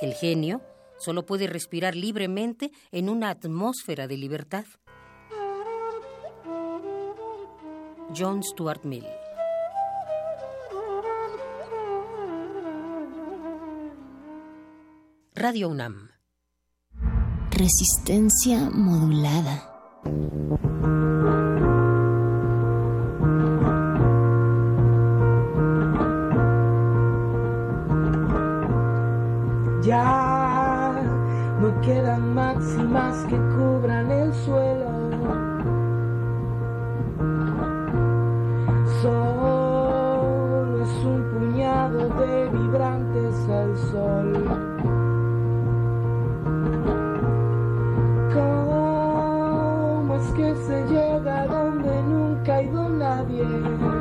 El genio solo puede respirar libremente en una atmósfera de libertad. John Stuart Mill. Radio UNAM. Resistencia modulada. Ya no quedan máximas que cubran el suelo Solo es un puñado de vibrantes al sol. Que se llega donde nunca ha ido nadie?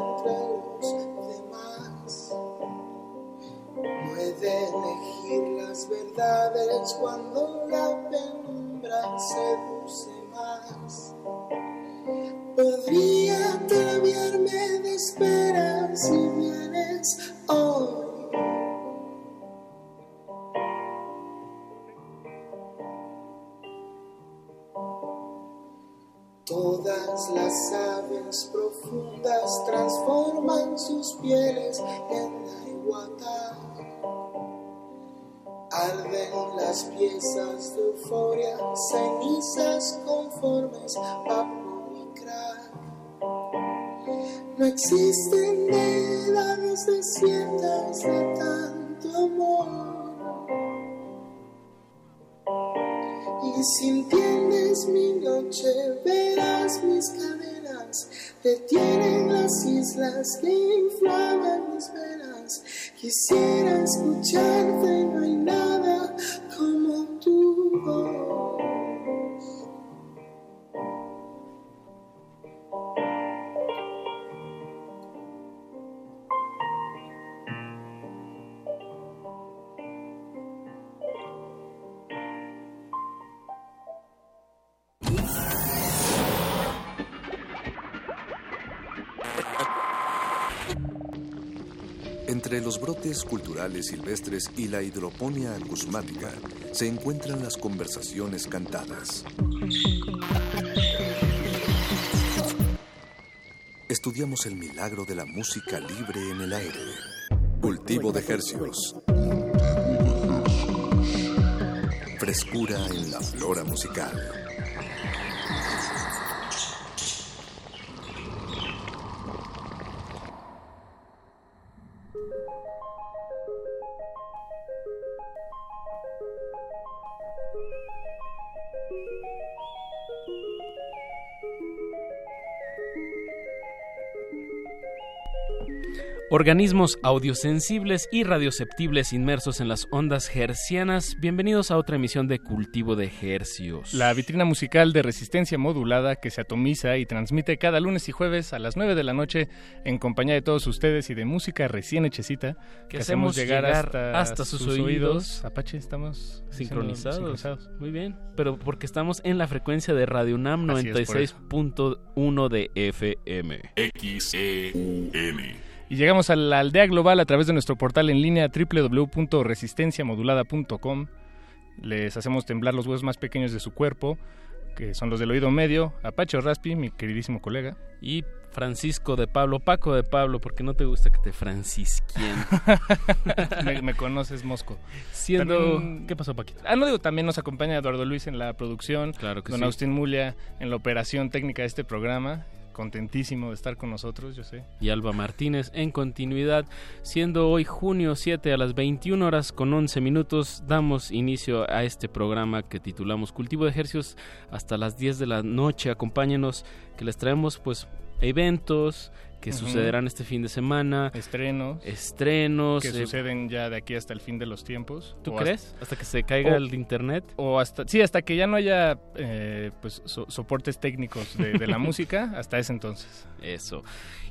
Entre los demás. No he de elegir las verdades cuando la penumbra seduce más. Podría atreverme de esperar si vienes hoy. Todas las aves profundas sus pieles en igualdad. Arden las piezas de euforia, cenizas conformes, papo y crack. No existen edades desiertas de tanto amor. Y si entiendes mi noche, verás mis cadenas, detienen las islas que inflaman mis venas. Quisiera escucharte, no hay nada como tu voz. Culturales silvestres y la hidroponía acusmática se encuentran las conversaciones cantadas. Estudiamos el milagro de la música libre en el aire. Cultivo de hercios. Frescura en la flora musical. Organismos audiosensibles y radioceptibles inmersos en las ondas hercianas, bienvenidos a otra emisión de Cultivo de Hercios. La vitrina musical de resistencia modulada que se atomiza y transmite cada lunes y jueves a las 9 de la noche en compañía de todos ustedes y de música recién hechecita que, hacemos llegar, hasta, hasta, sus, sus oídos. Apache, estamos sincronizados. sincronizados. Muy bien, pero porque estamos en la frecuencia de Radio UNAM 96.1 de FM. XEUN. Y llegamos a la aldea global a través de nuestro portal en línea www.resistenciamodulada.com. Les hacemos temblar los huesos más pequeños de su cuerpo, que son los del oído medio, Apache Raspi, mi queridísimo colega. Y Francisco de Pablo, Paco de Pablo, porque no te gusta que te francisquien. [LAUGHS] me, me, conoces, Mosco. Siendo... También, ¿Qué pasó, Paquito? Ah, no digo, también nos acompaña Eduardo Luis en la producción. Claro que Don sí. Austin Mulia en la operación técnica de este programa contentísimo de estar con nosotros, yo sé. Y Alba Martínez en continuidad, siendo hoy junio 7 a las 21 horas con 11 minutos, damos inicio a este programa que titulamos Cultivo de Ejercicios hasta las 10 de la noche. Acompáñenos que les traemos pues eventos que sucederán este fin de semana. Estrenos. Estrenos. Que eh, suceden ya de aquí hasta el fin de los tiempos. ¿Tú crees? hasta- Hasta, que se caiga o- el internet. O hasta, sí, hasta que ya no haya eh, pues, so- soportes técnicos de, de la [LAUGHS] música, hasta ese entonces. Eso.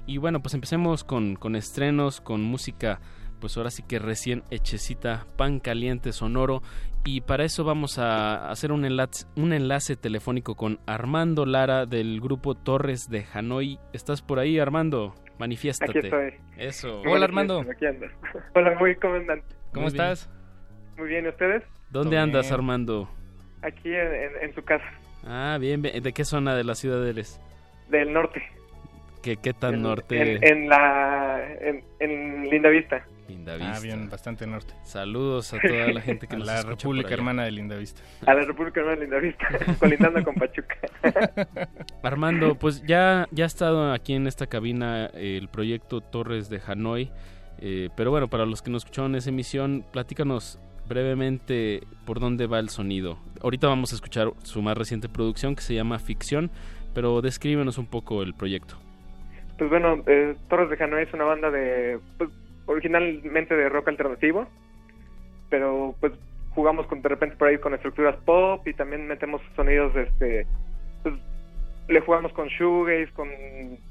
Y bueno, pues empecemos con, con estrenos, con música, pues ahora sí que recién hechecita, pan caliente sonoro. Y para eso vamos a hacer un enlace, un enlace telefónico con Armando Lara del grupo Torres de Hanoi. ¿Estás por ahí, Armando? Manifiéstate. Aquí estoy. Eso. Muy manifiesto, Aquí ando. [LAUGHS] Hola, muy comandante. ¿Cómo Muy bien. estás? Muy bien, ¿y ustedes? ¿Dónde andas, bien. Armando? Aquí en, en- en su casa, Ah, bien, bien. ¿De qué zona de la ciudad eres? del norte. ¿Qué, qué tan En- norte? En, en la... En, en Linda Vista. Ah, bien, bastante norte. Saludos a toda la gente que [LAUGHS] A nos la República. Hermana de Linda Vista. A la República Hermana de Linda Vista, [LAUGHS] [LAUGHS] colindando con Pachuca. Armando, pues ya, ya ha estado aquí en esta cabina el proyecto Torres de Hanoi, eh, pero bueno, para los que nos escucharon esa emisión, platícanos brevemente por dónde va el sonido. Ahorita vamos a escuchar su más reciente producción que se llama Ficción, pero descríbenos un poco el proyecto. Pues bueno, eh, Torres de Hanoi es una banda de... Pues, originalmente de rock alternativo, pero pues jugamos con, de repente por ahí con estructuras pop y también metemos sonidos de este... Pues, le jugamos con shoegaze, con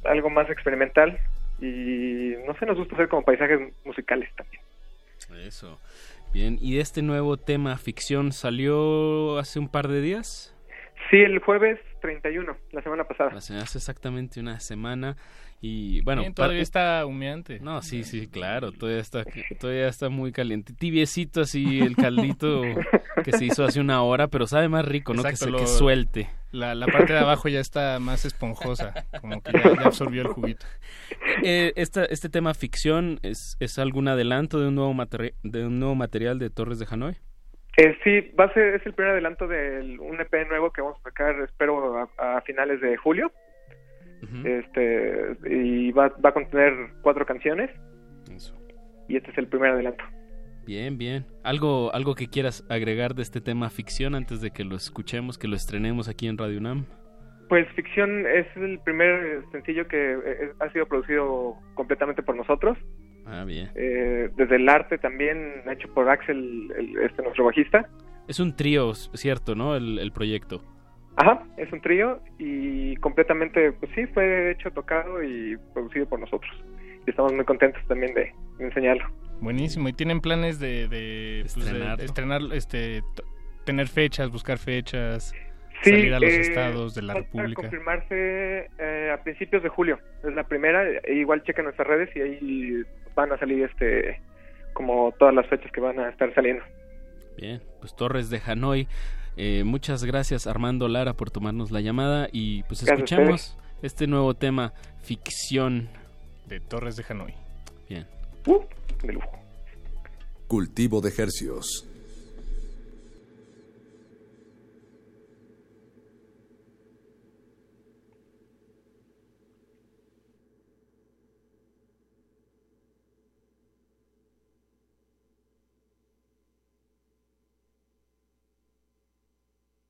algo más experimental y no sé, nos gusta hacer como paisajes musicales también. Eso. Bien, ¿y este nuevo tema Ficción salió hace un par de días? Sí, el jueves 31, la semana pasada. Hace hace exactamente una semana y bueno, Bien, todavía parte- está humeante. No, sí, sí, claro, todavía está, todavía está muy caliente. Tibiecito así el caldito [LAUGHS] que se hizo hace una hora, pero sabe más rico, ¿no? Que, se, lo- que suelte. La, la parte de abajo ya está más esponjosa, como que ya, ya absorbió el juguito. Eh, esta, este tema ficción es, es algún adelanto de un nuevo de un nuevo material de Torres de Hanoi. Eh, sí, va a ser, es el primer adelanto de un EP nuevo que vamos a sacar, espero, a, a finales de julio. Este, y va, va a contener cuatro canciones. Y este es el primer adelanto. Bien, bien. ¿Algo, algo que quieras agregar de este tema ficción antes de que lo escuchemos, que lo estrenemos aquí en Radio UNAM? Pues Ficción es el primer sencillo que eh, ha sido producido completamente por nosotros. Ah, bien. Eh, desde el arte también hecho por Axel, el- este nuestro bajista. Es un trío, ¿cierto, no? El, el proyecto. Ajá, es un trío y completamente, pues sí, fue hecho, tocado y producido por nosotros. Y estamos muy contentos también de, de enseñarlo. Buenísimo. ¿Y tienen planes de, de, pues, de estrenar, este, t- tener fechas, buscar fechas, Sí, salir a los eh, estados de la República? confirmarse eh, a principios de julio, es la primera. e igual chequen nuestras redes y ahí van a salir este como todas las fechas que van a estar saliendo. Bien, pues Torres de Hanoi. Eh, muchas gracias Armando Lara por tomarnos la llamada y pues escuchamos este nuevo tema, ficción. De Torres de Hanoi. Bien. Uh, de lujo. Cultivo de hercios.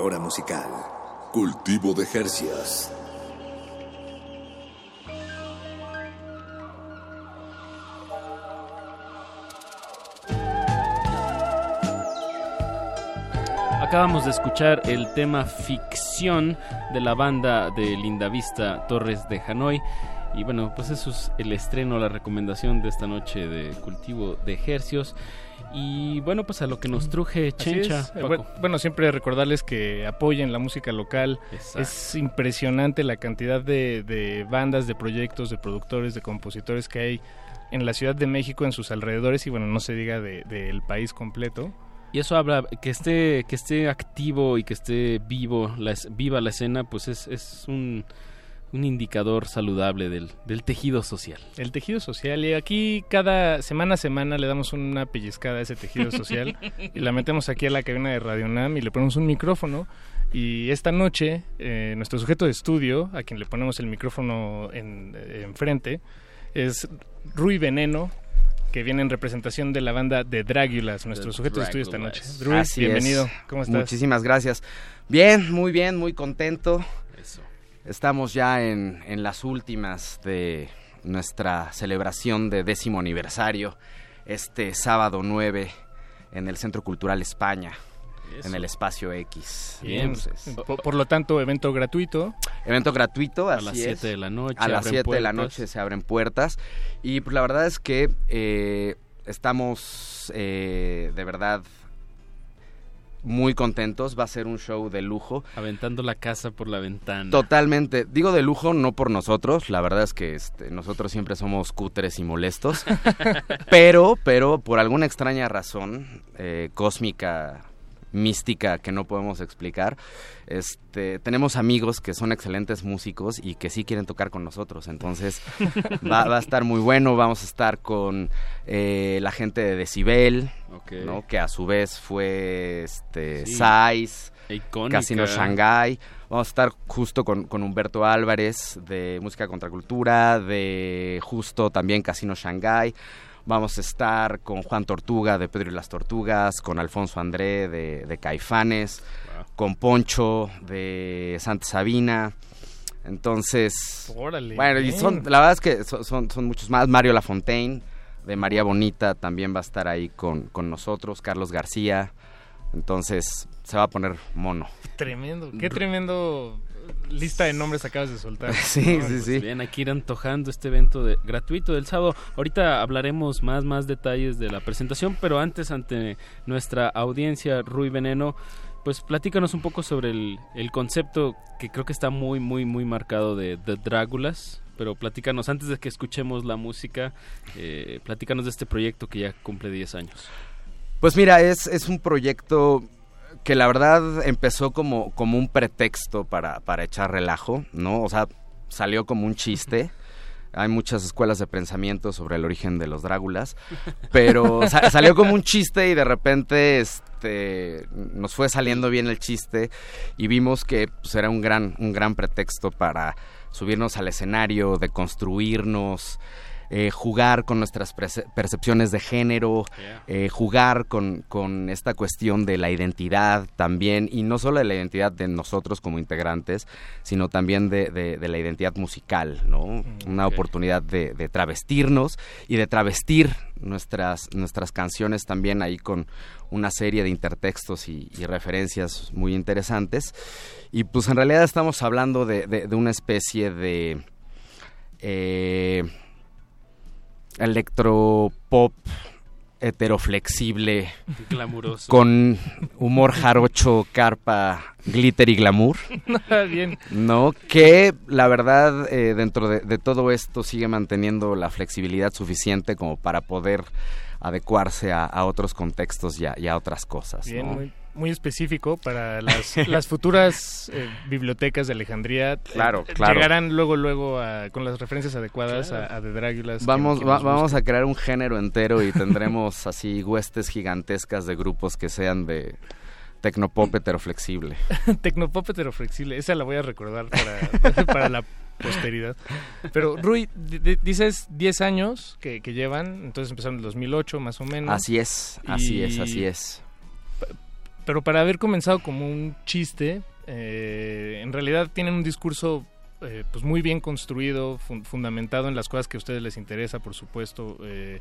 Flora musical. Cultivo de Jercias. Acabamos de escuchar el tema Ficción de la banda de Lindavista Torres de Hanoi. Y bueno, pues eso es el estreno, la recomendación de esta noche de cultivo de ejercios. Y bueno, pues a lo que nos truje Chencha. Eh, Paco. Bueno, siempre recordarles que apoyen la música local. Exacto. Es impresionante la cantidad de, de bandas, de proyectos, de productores, de compositores que hay en la Ciudad de México, en sus alrededores y bueno, no se diga de- del país completo. Y eso habla que esté que esté activo y que esté vivo, la, viva la escena, pues es, es un, un indicador saludable del, del tejido social. El tejido social, y aquí cada semana a semana le damos una pellizcada a ese tejido [LAUGHS] social y la metemos aquí a la cabina de Radio Nam y le ponemos un micrófono. Y esta noche, eh, nuestro sujeto de estudio, a quien le ponemos el micrófono en, eh, enfrente, es Rui Veneno, que viene en representación de la banda de Dragulas, nuestro The sujeto de estudio esta noche. Rui, Así bienvenido. es. ¿Cómo estás? Muchísimas gracias. Bien, muy bien, muy contento. Estamos ya en, en las últimas de nuestra celebración de décimo aniversario, este sábado 9 en el Centro Cultural España, Eso. en el Espacio X. Bien, Entonces, por, por lo tanto, evento gratuito. Evento gratuito, A así las es. 7 de la noche A las abren 7 de la noche se abren puertas. Y pues la verdad es que eh, estamos eh, de verdad muy contentos. Va a ser un show de lujo. Aventando la casa por la ventana. Totalmente. Digo de lujo no por nosotros. La verdad es que este, nosotros siempre somos cúteres y molestos. [LAUGHS] pero, pero por alguna extraña razón eh, cósmica, mística que no podemos explicar, este, tenemos amigos que son excelentes músicos y que sí quieren tocar con nosotros. Entonces [LAUGHS] va, va a estar muy bueno. Vamos a estar con eh, la gente de Decibel, que a su vez fue este, Sí. Sais. Icónica. Casino Shanghai. Vamos a estar justo con, con Humberto Álvarez de Música Contracultura, de justo también Casino Shanghai. Vamos a estar con Juan Tortuga de Pedro y las Tortugas, con Alfonso André de, de Caifanes, con Poncho de Santa Sabina. Entonces, Órale, bueno, y son, la verdad es que son, son, son muchos más. Mario Lafontaine de María Bonita también va a estar ahí con, con nosotros, Carlos García. Entonces, se va a poner mono. Tremendo, qué tremendo lista de nombres acabas de soltar. [LAUGHS] Sí, ¿no? sí, sí. Bien, aquí ir antojando este evento de, gratuito del sábado. Ahorita hablaremos más, más detalles de la presentación, pero antes, ante nuestra audiencia, Rui Veneno, pues platícanos un poco sobre el, el concepto que creo que está muy, muy, muy marcado de The Dráculas. Pero platícanos, antes de que escuchemos la música, eh, platícanos de este proyecto que ya cumple 10 años. Pues mira, es, es un proyecto que la verdad empezó como, como un pretexto para, para echar relajo, ¿no? O sea, salió como un chiste. Hay muchas escuelas de pensamiento sobre el origen de los Dráculas, pero sa- [LAUGHS] salió como un chiste y de repente este, nos fue saliendo bien el chiste y vimos que pues, era un gran, un gran pretexto para subirnos al escenario, de construirnos, eh, jugar con nuestras perce- percepciones de género, eh, jugar con, con esta cuestión de la identidad también, y no solo de la identidad de nosotros como integrantes, sino también de, de- de la identidad musical, ¿no? Una oportunidad de, de travestirnos y de travestir nuestras, nuestras canciones también ahí con una serie de intertextos y, y referencias muy interesantes. Y pues en realidad estamos hablando de, de- de una especie de... eh, electropop heteroflexible Glamuroso. con humor jarocho, carpa, glitter y glamour. [LAUGHS] Bien. No, que la verdad eh, dentro de, de todo esto sigue manteniendo la flexibilidad suficiente como para poder adecuarse a, a otros contextos y a, y a otras cosas. Bien, ¿no? muy, muy específico para [LAUGHS] las, las futuras eh, bibliotecas de Alejandría. Eh, Claro, claro. Llegarán luego, luego a- con las referencias adecuadas a, a The Dráculas. que- Vamos, que va- nos vamos a crear un género entero y [LAUGHS] tendremos así huestes gigantescas de grupos que sean de tecnopop heteroflexible. [LAUGHS] Tecnopop heteroflexible, esa la voy a recordar para, para la posteridad. Pero Rui, di- di- dices 10 años que, que llevan, entonces empezaron en el 2008 más o menos. Así es, así es, así es. Pero para haber comenzado como un chiste, eh, en realidad tienen un discurso eh, pues muy bien construido, fun- fundamentado en las cosas que a ustedes les interesa, por supuesto. eh,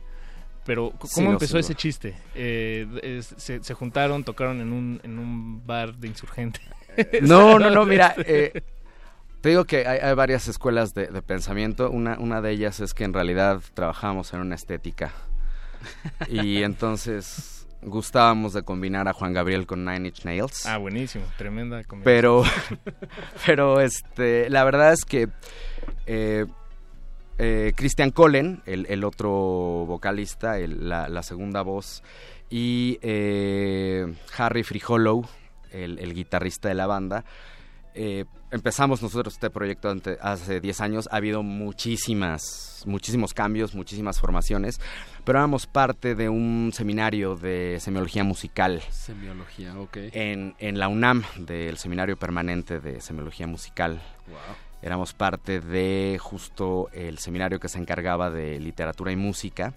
pero, ¿cómo Sí, no, empezó ese chiste? Eh, es- se, se juntaron, tocaron en un, en un bar de insurgente. [LAUGHS] No, no, no, mira, eh, te digo que hay, hay varias escuelas de, de pensamiento. Una, una de ellas es que en realidad trabajamos en una estética. Y entonces gustábamos de combinar a Juan Gabriel con Nine Inch Nails. Ah, buenísimo, tremenda combinación. Pero, [LAUGHS] pero este, la verdad es que eh, eh, Christian Collen, el, el otro vocalista, el- la, la segunda voz, y eh, Harry Frijolow, el, el guitarrista de la banda, eh, empezamos nosotros este proyecto ante- hace 10 años. Ha habido muchísimas, muchísimos cambios, muchísimas formaciones, pero éramos parte de un seminario de semiología musical Semiología, ok. en, en la UNAM, del Seminario Permanente de Semiología Musical. Wow. Éramos parte de justo el seminario que se encargaba de literatura y música.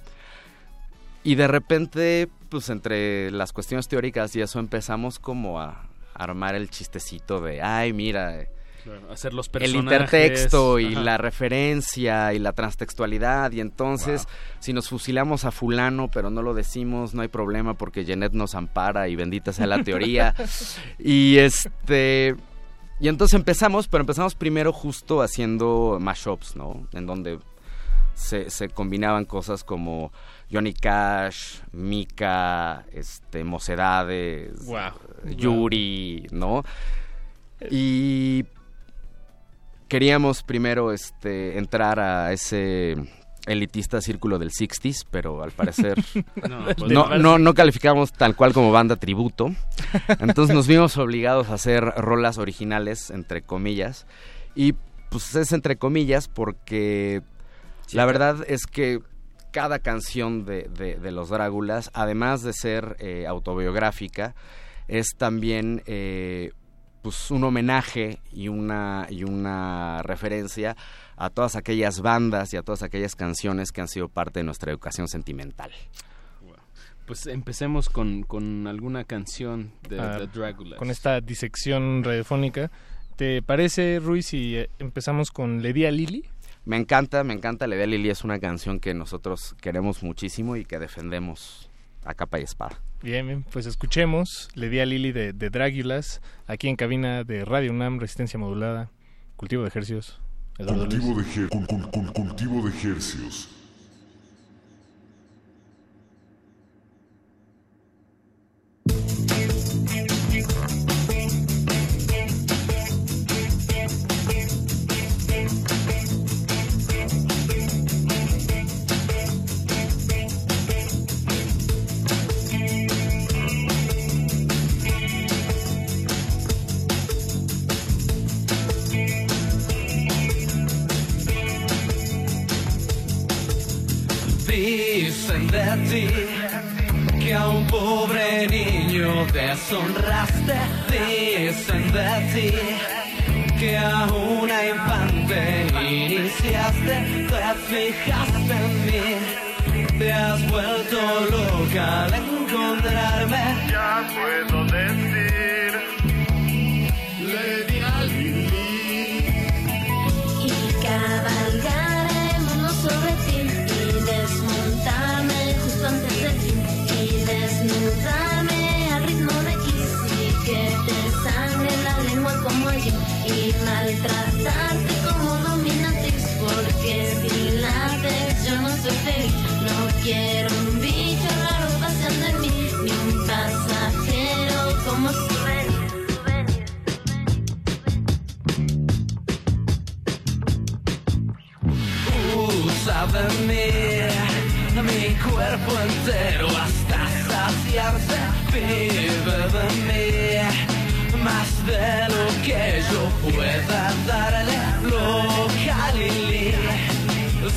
Y de repente, pues entre las cuestiones teóricas y eso empezamos como a armar el chistecito de, ay, mira, Claro, hacer los el personajes. intertexto y Ajá. la referencia y la transtextualidad y entonces si nos fusilamos a fulano pero no lo decimos no hay problema porque Jeanette nos ampara y bendita sea la teoría [LAUGHS] y este y entonces empezamos pero empezamos primero justo haciendo mashups no en donde se, se combinaban cosas como Johnny Cash, Mika, este, Mocedades, Guau. Yuri, ¿no? Y queríamos primero este, entrar a ese elitista círculo del 60s, pero al parecer [LAUGHS] No, [LAUGHS] no, pues no, no. no, calificamos tal cual como banda tributo. Entonces nos vimos obligados a hacer rolas originales, entre comillas. Y pues es entre comillas porque la verdad es que cada canción de, de- de los Dráculas, además de ser eh, autobiográfica, es también eh, pues un homenaje y una, y una referencia a todas aquellas bandas y a todas aquellas canciones que han sido parte de nuestra educación sentimental. Pues empecemos con, con alguna canción de Ah, The Dráculas. Con esta disección radiofónica. ¿Te parece, Ruiz, si eh, empezamos con Le di a Lili? Me encanta, me encanta. La idea Lili es una canción que nosotros queremos muchísimo y que defendemos a capa y espada. Bien, bien, pues escuchemos Le di a Lili de, de Dráculas, aquí en cabina de Radio UNAM, Resistencia Modulada. cultivo de ejercicios. Eduardo Luis. Cultivo de, cul- cul- cultivo de ejercicios. De ti que a un pobre niño deshonraste. Dicen de ti que a una infante iniciaste. Te fijaste en mí, te has vuelto loca al encontrarme. Ya puedo decir, le di al quiero un bicho raro paseando en mí ni un pasajero como souvenir Usa de mí, mi cuerpo entero hasta saciarse. Vive de mí, más de lo que yo pueda darle. Loca Lili,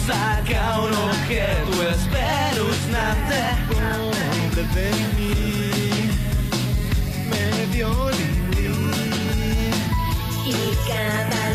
saca un objeto espeluznante. Pobre de mí, medio Lili. y cabalgar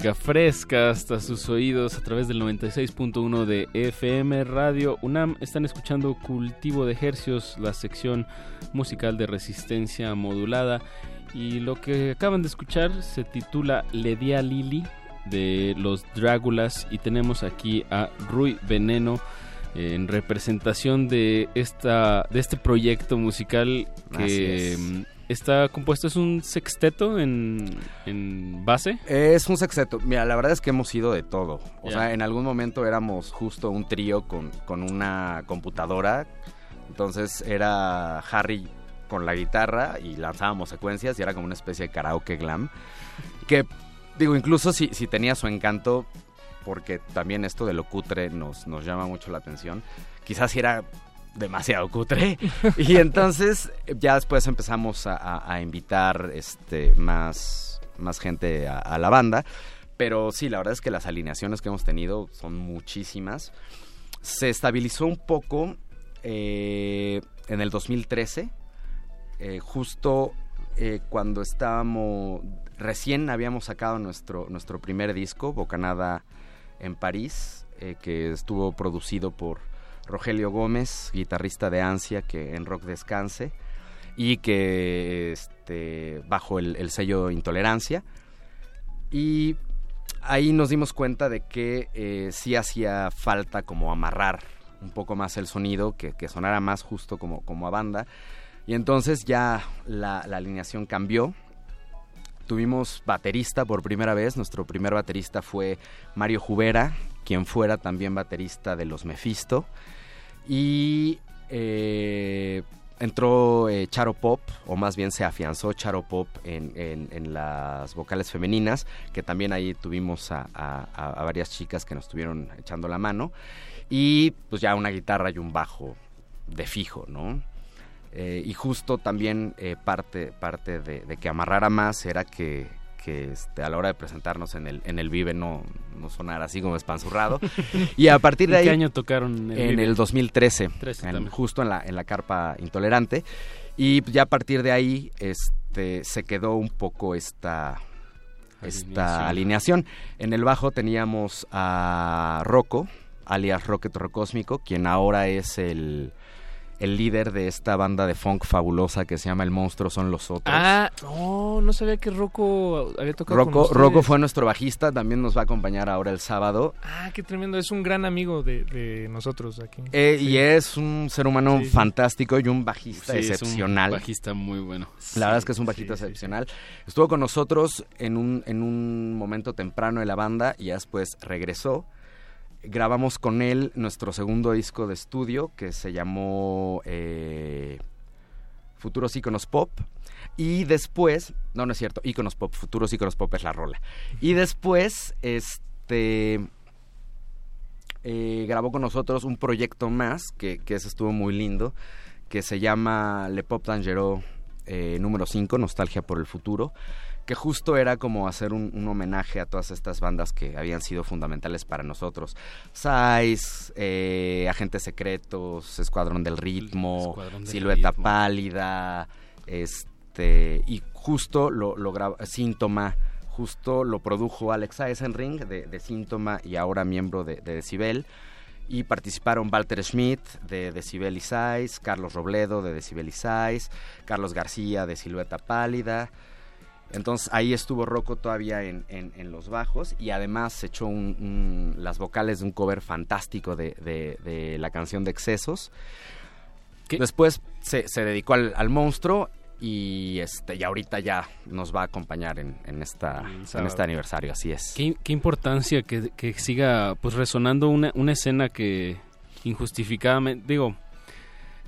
Música fresca hasta sus oídos a través del 96.1 de FM Radio UNAM. Están escuchando Cultivo de Hercios, la sección musical de resistencia modulada. Y lo que acaban de escuchar se titula Ledia Lili de los Dráculas. Y tenemos aquí a Rui Veneno eh, en representación de esta de este proyecto musical que está compuesto es un sexteto en, en base. Es un sexteto. Mira, la verdad es que hemos ido de todo. O sea, en algún momento éramos justo un trío con, con una computadora. Entonces era Harry con la guitarra y lanzábamos secuencias y era como una especie de karaoke glam. Que, digo, incluso si, si tenía su encanto, porque también esto de lo cutre nos, nos llama mucho la atención, quizás si era demasiado cutre. [LAUGHS] y entonces ya después empezamos a, a- a invitar este, más, más gente a, a la banda. Pero sí, la verdad es que las alineaciones que hemos tenido son muchísimas. Se estabilizó un poco eh, en el 2013, eh, justo eh, cuando estábamos, recién habíamos sacado nuestro, nuestro primer disco, Bocanada en París, que estuvo producido por Rogelio Gómez, guitarrista de Ansia, que en Rock Descanse, y que este, bajo el, el sello Intolerancia. Y ahí nos dimos cuenta de que eh, sí hacía falta como amarrar un poco más el sonido, que, sonara más justo como, como a banda. Y entonces ya la, la alineación cambió. Tuvimos baterista por primera vez. Nuestro primer baterista fue Mario Jubera, quien fuera también baterista de los Mephisto. Y eh, entró eh, Charo Pop, o más bien se afianzó Charo Pop en, en- las vocales femeninas, que también ahí tuvimos a, varias chicas que nos estuvieron echando la mano. Y pues ya una guitarra y un bajo de fijo, ¿no? Eh, y justo también eh, parte, parte de que amarrara más era que, que, este, a la hora de presentarnos en el, en el Vive no, no sonara así como espanzurrado. y a partir [LAUGHS] de ¿En ahí... qué año tocaron en el En Vive? el 2013, 13 en- también. justo en la, en la carpa intolerante. Y ya a partir de ahí este, se quedó un poco esta, esta alineación. En el bajo teníamos a Rocco, alias Rocket Rocósmico, quien ahora es el, el líder de esta banda de funk fabulosa que se llama El Monstruo Son los Otros. Ah, no, no sabía que Rocco había tocado con Rocco, ustedes. Rocco fue nuestro bajista, también nos va a acompañar ahora el sábado. Ah, qué tremendo. Es un gran amigo de, de nosotros aquí. Eh, Sí. Y es un ser humano Sí, sí. fantástico y un bajista Sí, es un excepcional. bajista muy bueno. La verdad es que es un bajista excepcional. Estuvo con nosotros en un, en un momento temprano de la banda y ya después regresó. Grabamos con él nuestro segundo disco de estudio que se llamó eh, Futuros Iconos Pop. Y después, no, no es cierto, Iconos Pop, Futuros Iconos Pop es la rola. Y después, este, eh, grabó con nosotros un proyecto más, que, que estuvo muy lindo, que se llama Le Pop Dangereux eh, número 5, Nostalgia por el Futuro, que justo era como hacer un, un homenaje a todas estas bandas que habían sido fundamentales para nosotros. Sais, eh, Agentes Secretos, Escuadrón del Ritmo, Escuadrón del Silueta Ritmo. Pálida, este, y justo lo, lo graba- Síntoma, justo lo produjo Alex Eisenring de, de Síntoma y ahora miembro de, de Decibel. Y participaron Walter Schmidt de Decibel y Sais, Carlos Robledo de Decibel y Sais, Carlos García de Silueta Pálida. Entonces ahí estuvo Rocco todavía en, en- en los bajos y además se echó un- un- las vocales de un cover fantástico de, de- de la canción de Excesos. Después se, se dedicó al, al monstruo y este y ahorita ya nos va a acompañar en, en esta, en este aniversario, así es. Qué, qué importancia que, que siga pues resonando una, una escena que injustificadamente, digo,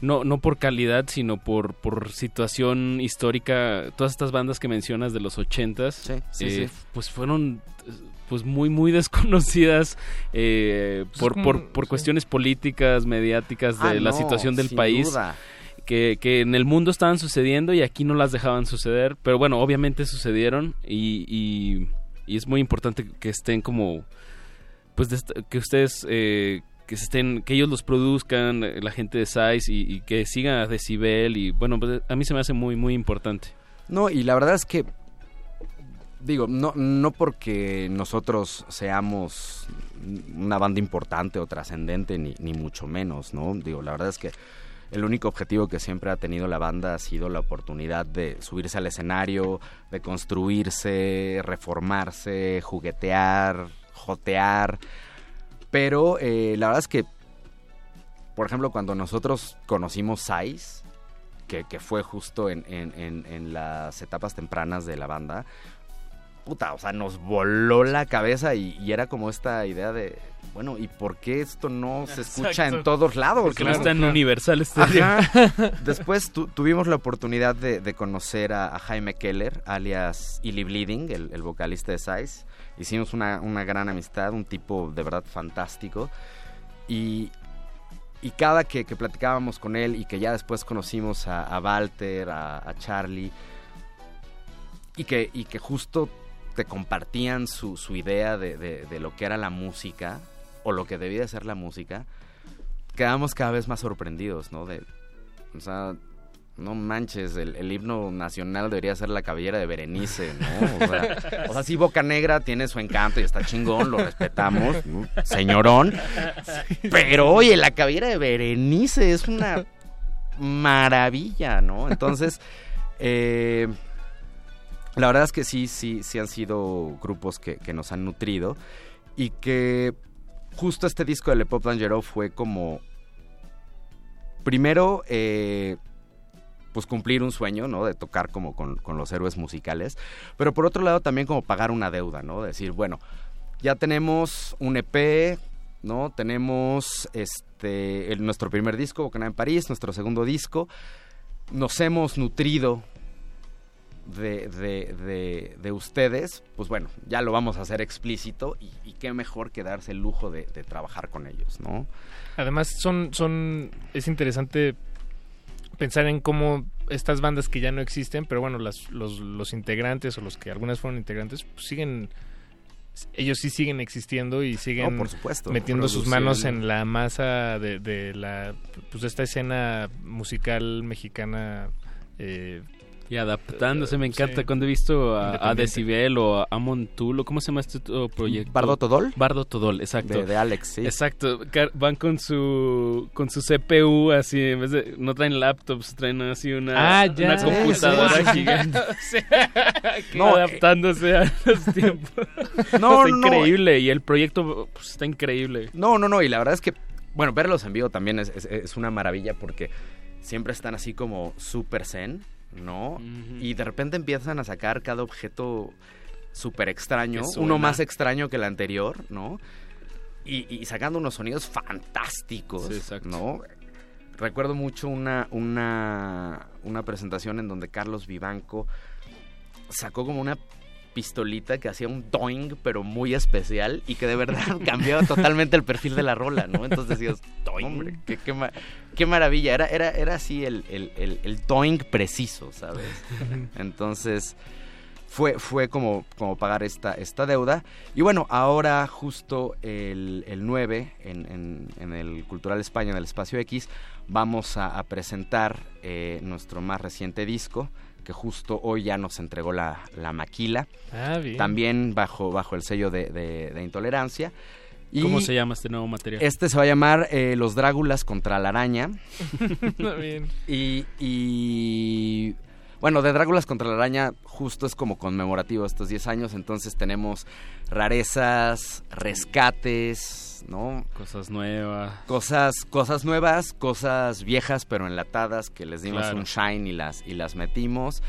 no, no por calidad, sino por, por situación histórica, todas estas bandas que mencionas de los ochentas, sí, eh, sí. pues fueron pues muy muy [LAUGHS] desconocidas eh, Pues por, como- por, por cuestiones políticas, mediáticas de Ah, la no, situación del sin país. duda. Que, que en el mundo estaban sucediendo y aquí no las dejaban suceder, pero bueno, obviamente sucedieron y, y, y es muy importante que estén como, pues que ustedes, eh, que se estén, que ellos los produzcan, eh, la gente de Size y, que sigan a Decibel y bueno, pues a mí se me hace muy, muy importante. No, y la verdad es que, digo, no, no porque nosotros seamos una banda importante o trascendente, ni, ni mucho menos, ¿no? Digo, la verdad es que el único objetivo que siempre ha tenido la banda ha sido la oportunidad de subirse al escenario, de construirse, reformarse, juguetear, jotear. Pero eh, la verdad es que por ejemplo, cuando nosotros conocimos Sais, que, que fue justo en, en- en- en las etapas tempranas de la banda, puta, o sea, nos voló la cabeza y, y era como esta idea de, bueno, ¿y por qué esto no se escucha en todos lados? Porque no no? está en Universal Stereo. Ajá. [LAUGHS] Después tu- tuvimos la oportunidad de, de conocer a, a Jaime Keller, alias Illy Bleeding, el, el vocalista de Size. Hicimos una, una gran amistad, un tipo de verdad fantástico. Y, y cada que, platicábamos con él y que ya después conocimos a, Walter, a, Charlie, y que, y que justo te compartían su, su idea de, de- lo que era la música, o lo que debía de ser la música, quedamos cada vez más sorprendidos, ¿no? De, o sea, no manches, el, el himno nacional debería ser la cabellera de Berenice, ¿no? O sea, [LAUGHS] o sea, sí, Boca Negra tiene su encanto y está chingón, lo respetamos, señorón. Pero oye, la cabellera de Berenice es una maravilla, ¿no? Entonces, eh, la verdad es que sí, sí, sí han sido grupos que, que nos han nutrido y que justo este disco de Le Pop Dangereux fue como, primero, eh, pues cumplir un sueño, ¿no? De tocar como con, con los héroes musicales, pero por otro lado también como pagar una deuda, ¿no? Decir, bueno, ya tenemos un EP, ¿no? Tenemos este nuestro primer disco, Bocanada en París, nuestro segundo disco. Nos hemos nutrido de, de- de- de ustedes, pues bueno, ya lo vamos a hacer explícito y, y qué mejor que darse el lujo de trabajar con ellos, ¿no? Además, son, son, es interesante pensar en cómo estas bandas que ya no existen, pero bueno, las, los, los integrantes o los que algunas fueron integrantes, pues siguen, ellos sí siguen existiendo y siguen No, por supuesto. metiendo sus manos en la masa de, de la, pues de esta escena musical mexicana. eh, Y adaptándose, me encanta Sí. cuando he visto a, a. Decibel o a Amon Tool, o ¿cómo se llama este proyecto? ¿Bardo Todol? Bardo Todol, exacto. De, de Alex, sí. Exacto, van con su con su CPU así, en vez de no traen laptops, traen así una, Ah, ya. una computadora Sí, sí, sí. gigante. [LAUGHS] No, [LAUGHS] no, adaptándose a los tiempos. [LAUGHS] No, está no. increíble y el proyecto pues, está increíble. No, no, no, y la verdad es que, bueno, verlos en vivo también es, es- es una maravilla porque siempre están así como súper zen, ¿no? Y de repente empiezan a sacar cada objeto súper extraño, uno más extraño que el anterior, ¿no? Y, y sacando unos sonidos fantásticos, Sí, exacto. ¿no? Recuerdo mucho una, una, una presentación en donde Carlos Vivanco sacó como una pistolita que hacía un doing, pero muy especial y que de verdad [LAUGHS] cambiaba totalmente el perfil de la rola, ¿no? Entonces decías, hombre, qué, qué, ma- qué maravilla. Era, era, era así el, el, el, el doing preciso, ¿sabes? [LAUGHS] Entonces fue, fue como, como pagar esta, esta deuda. Y bueno, ahora justo el, el 9 en, en- en el Cultural España, en el Espacio X, vamos a, a presentar eh, nuestro más reciente disco, que justo hoy ya nos entregó la, la maquila. Ah, bien. También bajo, bajo el sello de, de- de intolerancia. Y ¿Cómo se llama este nuevo material? Este se va a llamar eh, Los Drágulas contra la Araña. Está bien. Y, y, bueno, de Dráculas contra la Araña justo es como conmemorativo estos 10 años, entonces tenemos rarezas, rescates, ¿no? Cosas nuevas. Cosas, cosas nuevas, cosas viejas pero enlatadas que les dimos Claro. un shine y las, y las metimos.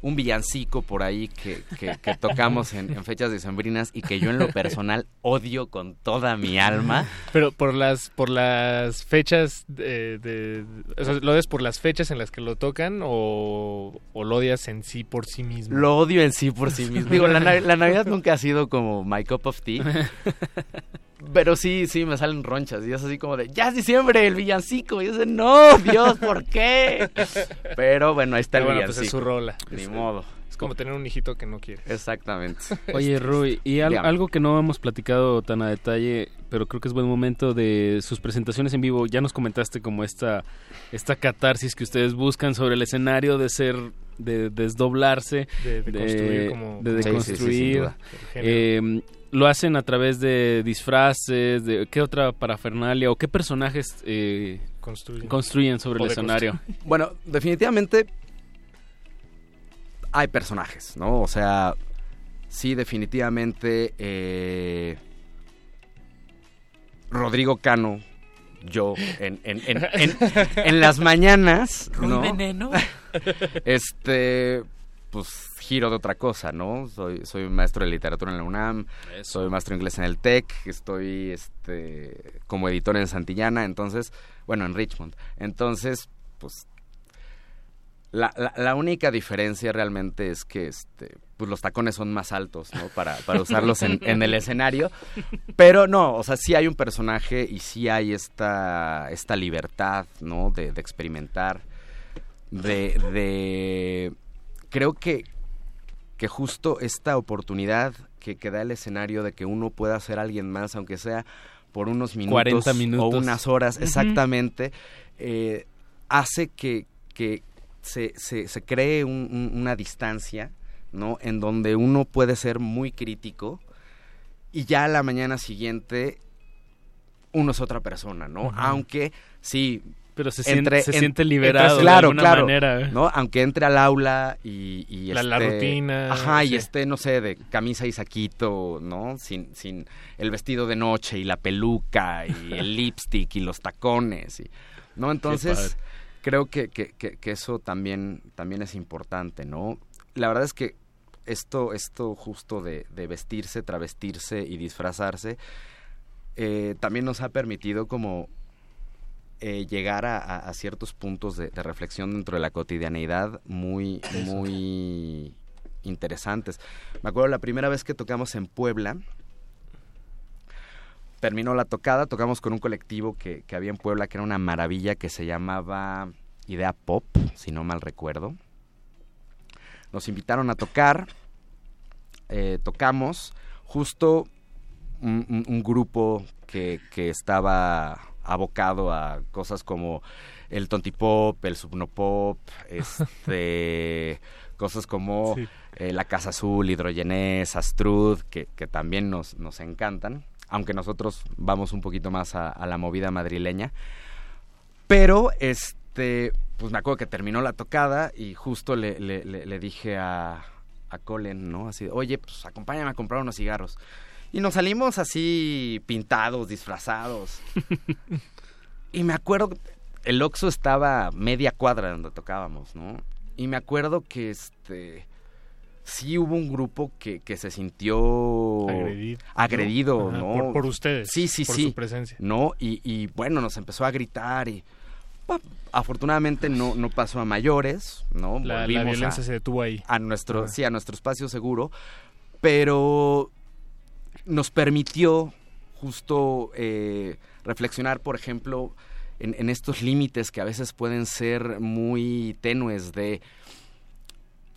Un villancico por ahí que, que- que tocamos en, en fechas decembrinas y que yo en lo personal odio con toda mi alma. Pero por las por las fechas de, de- o sea, ¿lo odias por las fechas en las que lo tocan o, o lo odias en sí por sí mismo? Lo odio en sí por sí mismo. Digo, la, na- la Navidad nunca ha sido como my cup of tea. [LAUGHS] Pero sí, sí, me salen ronchas. Y es así como de, ya es diciembre, el villancico. Y yo sé, no, Dios, ¿por qué? [LAUGHS] Pero bueno, ahí está Pero el bueno, pues villancico. es su rola. Ni Es- modo. Es como tener un hijito que no quiere. Exactamente. [LAUGHS] Oye, Rui, y al- algo que no hemos platicado tan a detalle, pero creo que es buen momento de sus presentaciones en vivo. Ya nos comentaste como esta, esta catarsis que ustedes buscan sobre el escenario de ser, de desdoblarse, De- de construir como- de Sí, sí, sí. Eh, lo hacen a través de disfraces, de qué otra parafernalia o qué personajes eh, Construyen. construyen sobre O el escenario. Bueno, definitivamente hay personajes, ¿no? O sea, sí, definitivamente eh, Rodrigo Cano yo en, en, en, en- en las mañanas, ¿Roy ¿no? Veneno? [LAUGHS] este, pues giro de otra cosa, ¿no? Soy, soy maestro de literatura en la UNAM, soy maestro de inglés en el TEC, estoy este, como editor en Santillana, entonces, bueno, en Richmond. Entonces, pues la, la, la única diferencia realmente es que este, pues los tacones son más altos, ¿no? Para, para usarlos en, en el escenario. Pero no, o sea, sí hay un personaje y sí hay esta, esta libertad, ¿no? De, de experimentar. De, de. Creo que, que justo esta oportunidad que, que da el escenario de que uno pueda ser alguien más, aunque sea por unos minutos, 40 minutos. o unas horas, exactamente, eh, hace que, que se, se, se cree un- un- una distancia, ¿no? En donde uno puede ser muy crítico y ya a la mañana siguiente uno es otra persona, ¿no? Aunque sí. Pero se siente- se siente liberado entre- de claro, alguna claro, manera. ¿no? Aunque entre al aula y, y La- la esté- rutina, Ajá, y esté, no sé, de camisa y saquito, ¿no? Sin, sin el vestido de noche y la peluca y [LAUGHS] el lipstick y los tacones, y, ¿no? Entonces, creo que, que, que- que eso también, también es importante, ¿no? La verdad es que esto, esto justo de, de vestirse, travestirse y disfrazarse, eh, también nos ha permitido como eh, llegar a, ciertos puntos de, de reflexión dentro de la cotidianeidad muy, muy interesantes. Me acuerdo la primera vez que tocamos en Puebla, terminó la tocada, tocamos con un colectivo que, que había en Puebla que era una maravilla que se llamaba Idea Pop, si no mal recuerdo. Nos invitaron a tocar, eh, tocamos, justo un, un- un grupo que, que estaba abocado a cosas como el tontipop, el subnopop, [LAUGHS] este, cosas como Sí. eh, la Casa Azul, Hidrogenés, Astrud, que, que también nos, nos encantan, aunque nosotros vamos un poquito más a, a la movida madrileña. Pero, este, pues me acuerdo que terminó la tocada y justo le, le- le- le dije a, a Colin, ¿no? Así, oye, pues acompáñame a comprar unos cigarros. Y nos salimos así pintados, disfrazados. [LAUGHS] y me acuerdo, el Oxxo estaba media cuadra de donde tocábamos, ¿no? Y me acuerdo que este sí hubo un grupo que, que se sintió Agredido. agredido, Ajá, ¿no? por- por ustedes, Sí, sí, por sí. su presencia. ¿No? Y, y bueno, nos empezó a gritar y afortunadamente no, no pasó a mayores, ¿no? La- la Volvimos violencia a- se detuvo ahí. A nuestro, Ajá. sí, a nuestro espacio seguro, pero nos permitió justo eh, reflexionar, por ejemplo, en, en estos límites que a veces pueden ser muy tenues de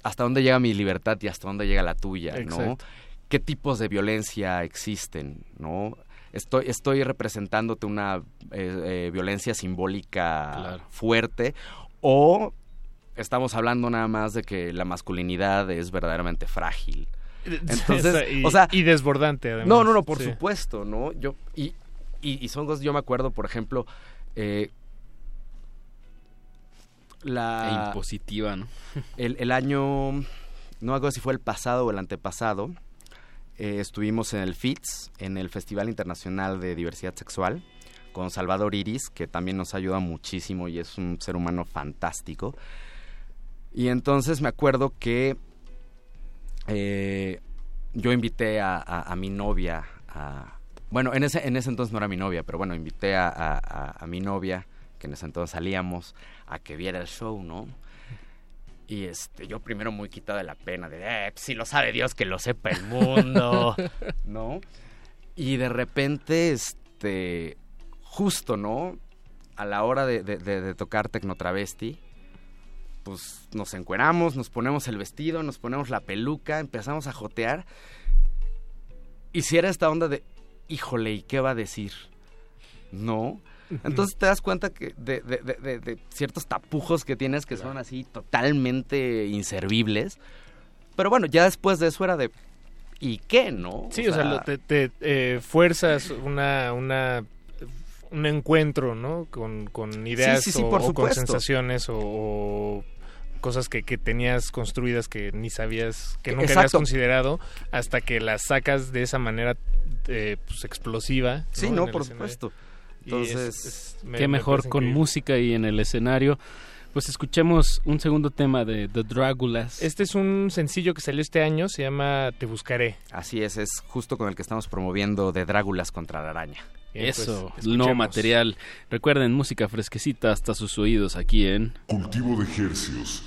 hasta dónde llega mi libertad y hasta dónde llega la tuya, ¿no? ¿Qué tipos de violencia existen, no? Estoy, estoy representándote una eh, eh, violencia simbólica Claro. fuerte o estamos hablando nada más de que la masculinidad es verdaderamente frágil. [LAUGHS] Entonces, y, o sea, y desbordante, además. no, no, no, por Sí. supuesto, ¿no? Yo, y, y, y son cosas, yo me acuerdo, por ejemplo, eh, la... E impositiva, ¿no? [LAUGHS] El, el año, no me acuerdo si fue el pasado o el antepasado, eh, estuvimos en el FITS, en el Festival Internacional de Diversidad Sexual, con Salvador Iris, que también nos ayuda muchísimo y es un ser humano fantástico. Y entonces me acuerdo que eh, yo invité a, a- a mi novia a... Bueno, en ese, en ese entonces no era mi novia, pero bueno, invité a, mi novia, que en ese entonces salíamos, a que viera el show, ¿no? Y este, yo primero muy quitado de la pena, de, eh, pues, si lo sabe Dios, que lo sepa el mundo, [LAUGHS] ¿no? Y de repente, este, justo, ¿no? A la hora de, de- de- de tocar Tecnotravesti, pues nos encueramos, nos ponemos el vestido, nos ponemos la peluca, empezamos a jotear. Y si era esta onda de, híjole, ¿y qué va a decir? ¿No? Entonces te das cuenta que de, de- de- de- de ciertos tapujos que tienes que son así totalmente inservibles. Pero bueno, ya después de eso era de, ¿y qué, no? Sí, o sea, lo- te, te, eh, fuerzas una, una, un encuentro, ¿no? Con, ideas o, con sensaciones o, cosas que, tenías construidas que ni sabías, que nunca Exacto. habías considerado, hasta que las sacas de esa manera eh, pues, explosiva. Sí, no, por supuesto. Entonces, es, qué mejor con música y en el escenario. Pues escuchemos un segundo tema de The Dragulas. Este es un sencillo que salió este año, se llama Te Buscaré. Así es, es justo con el que estamos promoviendo The Dráculas contra la araña. Eh, pues, Eso, no material. Recuerden, música fresquecita hasta sus oídos aquí en Cultivo de Ejercios.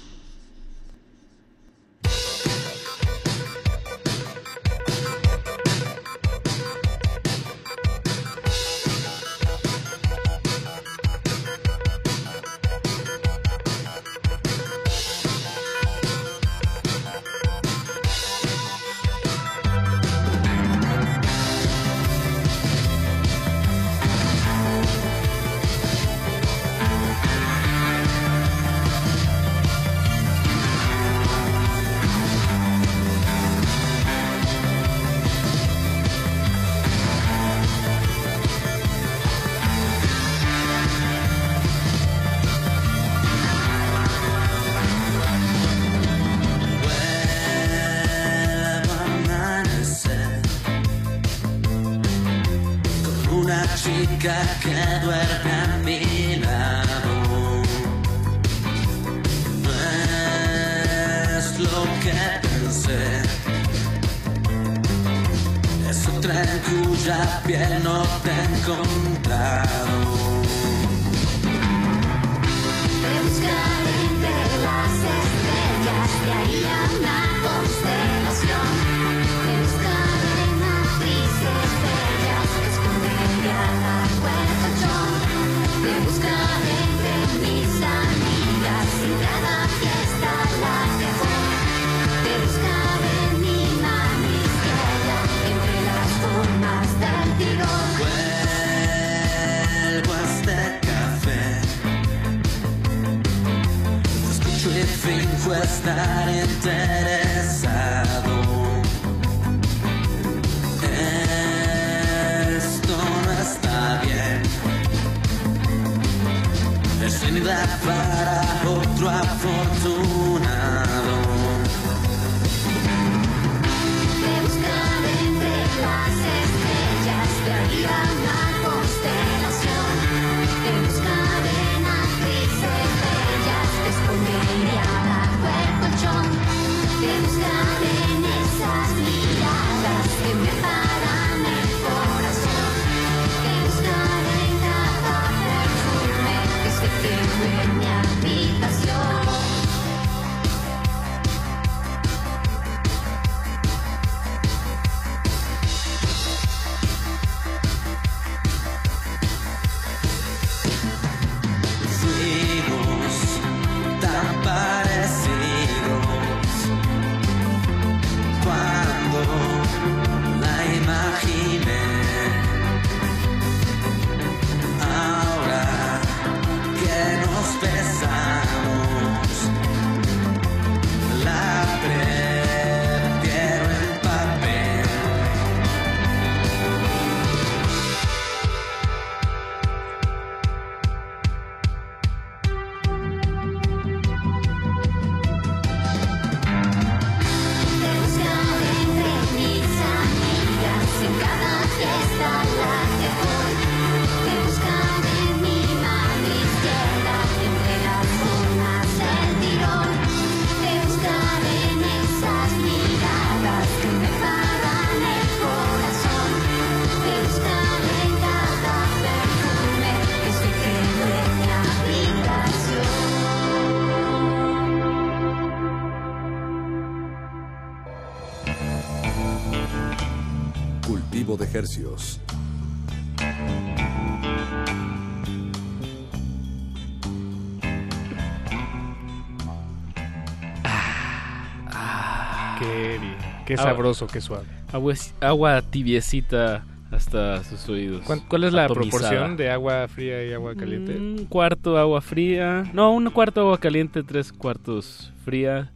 sabroso que suave. Agua, agua tibiecita hasta sus oídos. ¿Cuál, es la proporción de agua fría y agua caliente? Un cuarto agua fría. No, un cuarto agua caliente, tres cuartos fría.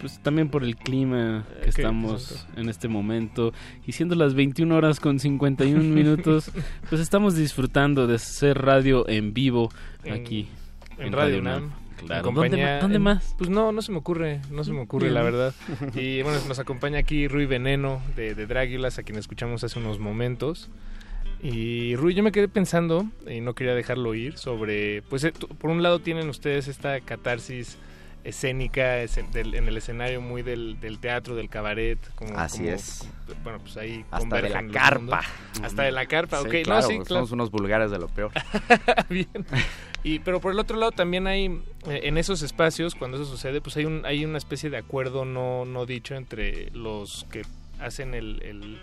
Pues también por el clima que okay, estamos exacto. en este momento. Y siendo las 21 horas con 51 [LAUGHS] minutos, pues estamos disfrutando de hacer radio en vivo en, aquí. En, en Radio, radio Nam ¿Dónde, más? Pues no, no se me ocurre, no se me ocurre la verdad. [LAUGHS] Y bueno, nos acompaña aquí Rui Veneno de, de Dráguilas, a quien escuchamos hace unos momentos. Y Rui, yo me quedé pensando, y no quería dejarlo ir, sobre, pues eh, por un lado tienen ustedes esta catarsis escénica en el escenario muy del, teatro, del cabaret. Como, Así es. Bueno, pues ahí. Hasta de la carpa. Hasta de la carpa, ok. Claro, no, sí, claro. Somos unos vulgares de lo peor. [LAUGHS] Bien. [LAUGHS] Y, pero por el otro lado también hay, eh, en esos espacios, cuando eso sucede, pues hay, un, hay una especie de acuerdo no, no dicho entre los que hacen el... el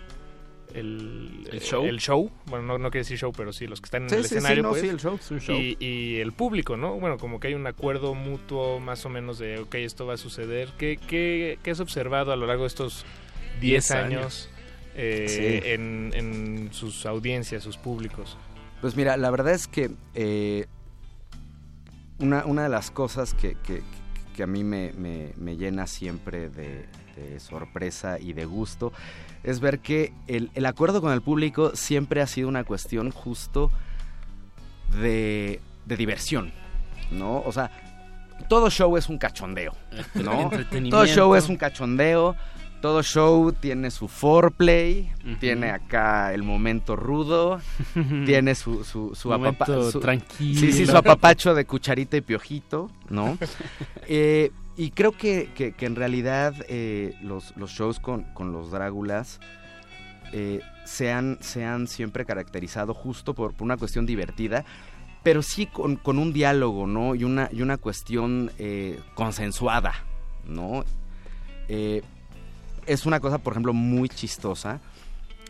el, ¿El show? el show, bueno, no, no quiere decir show, pero sí, los que están en Sí, el sí, sí, escenario, no, pues, sí, el show, show. Y, y el público, ¿no? Bueno, como que hay un acuerdo mutuo más o menos de, ok, esto va a suceder. ¿Qué, qué, qué has observado a lo largo de estos 10 Diez años, años. eh, Sí. en, en sus audiencias, sus públicos? Pues mira, la verdad es que eh, una, una de las cosas que, que- que a mí me, me- me llena siempre de, de sorpresa y de gusto es ver que el, el acuerdo con el público siempre ha sido una cuestión justo de, de diversión, ¿no? O sea, todo show es un cachondeo, ¿no? [LAUGHS] Todo show es un cachondeo, todo show tiene su foreplay, Ujú. tiene acá el momento rudo, [LAUGHS] tiene su, su, su, Momento apapa- su- tranquilo. Sí, sí, su apapacho de cucharita y piojito, ¿no? [LAUGHS] Eh, y creo que, que- que en realidad eh, los, los shows con, con los Dráculas eh, se, han, se han siempre caracterizado justo por, por una cuestión divertida, pero sí con, con un diálogo, ¿no? Y una, y una cuestión eh, consensuada, ¿no? Eh, es una cosa, por ejemplo, muy chistosa.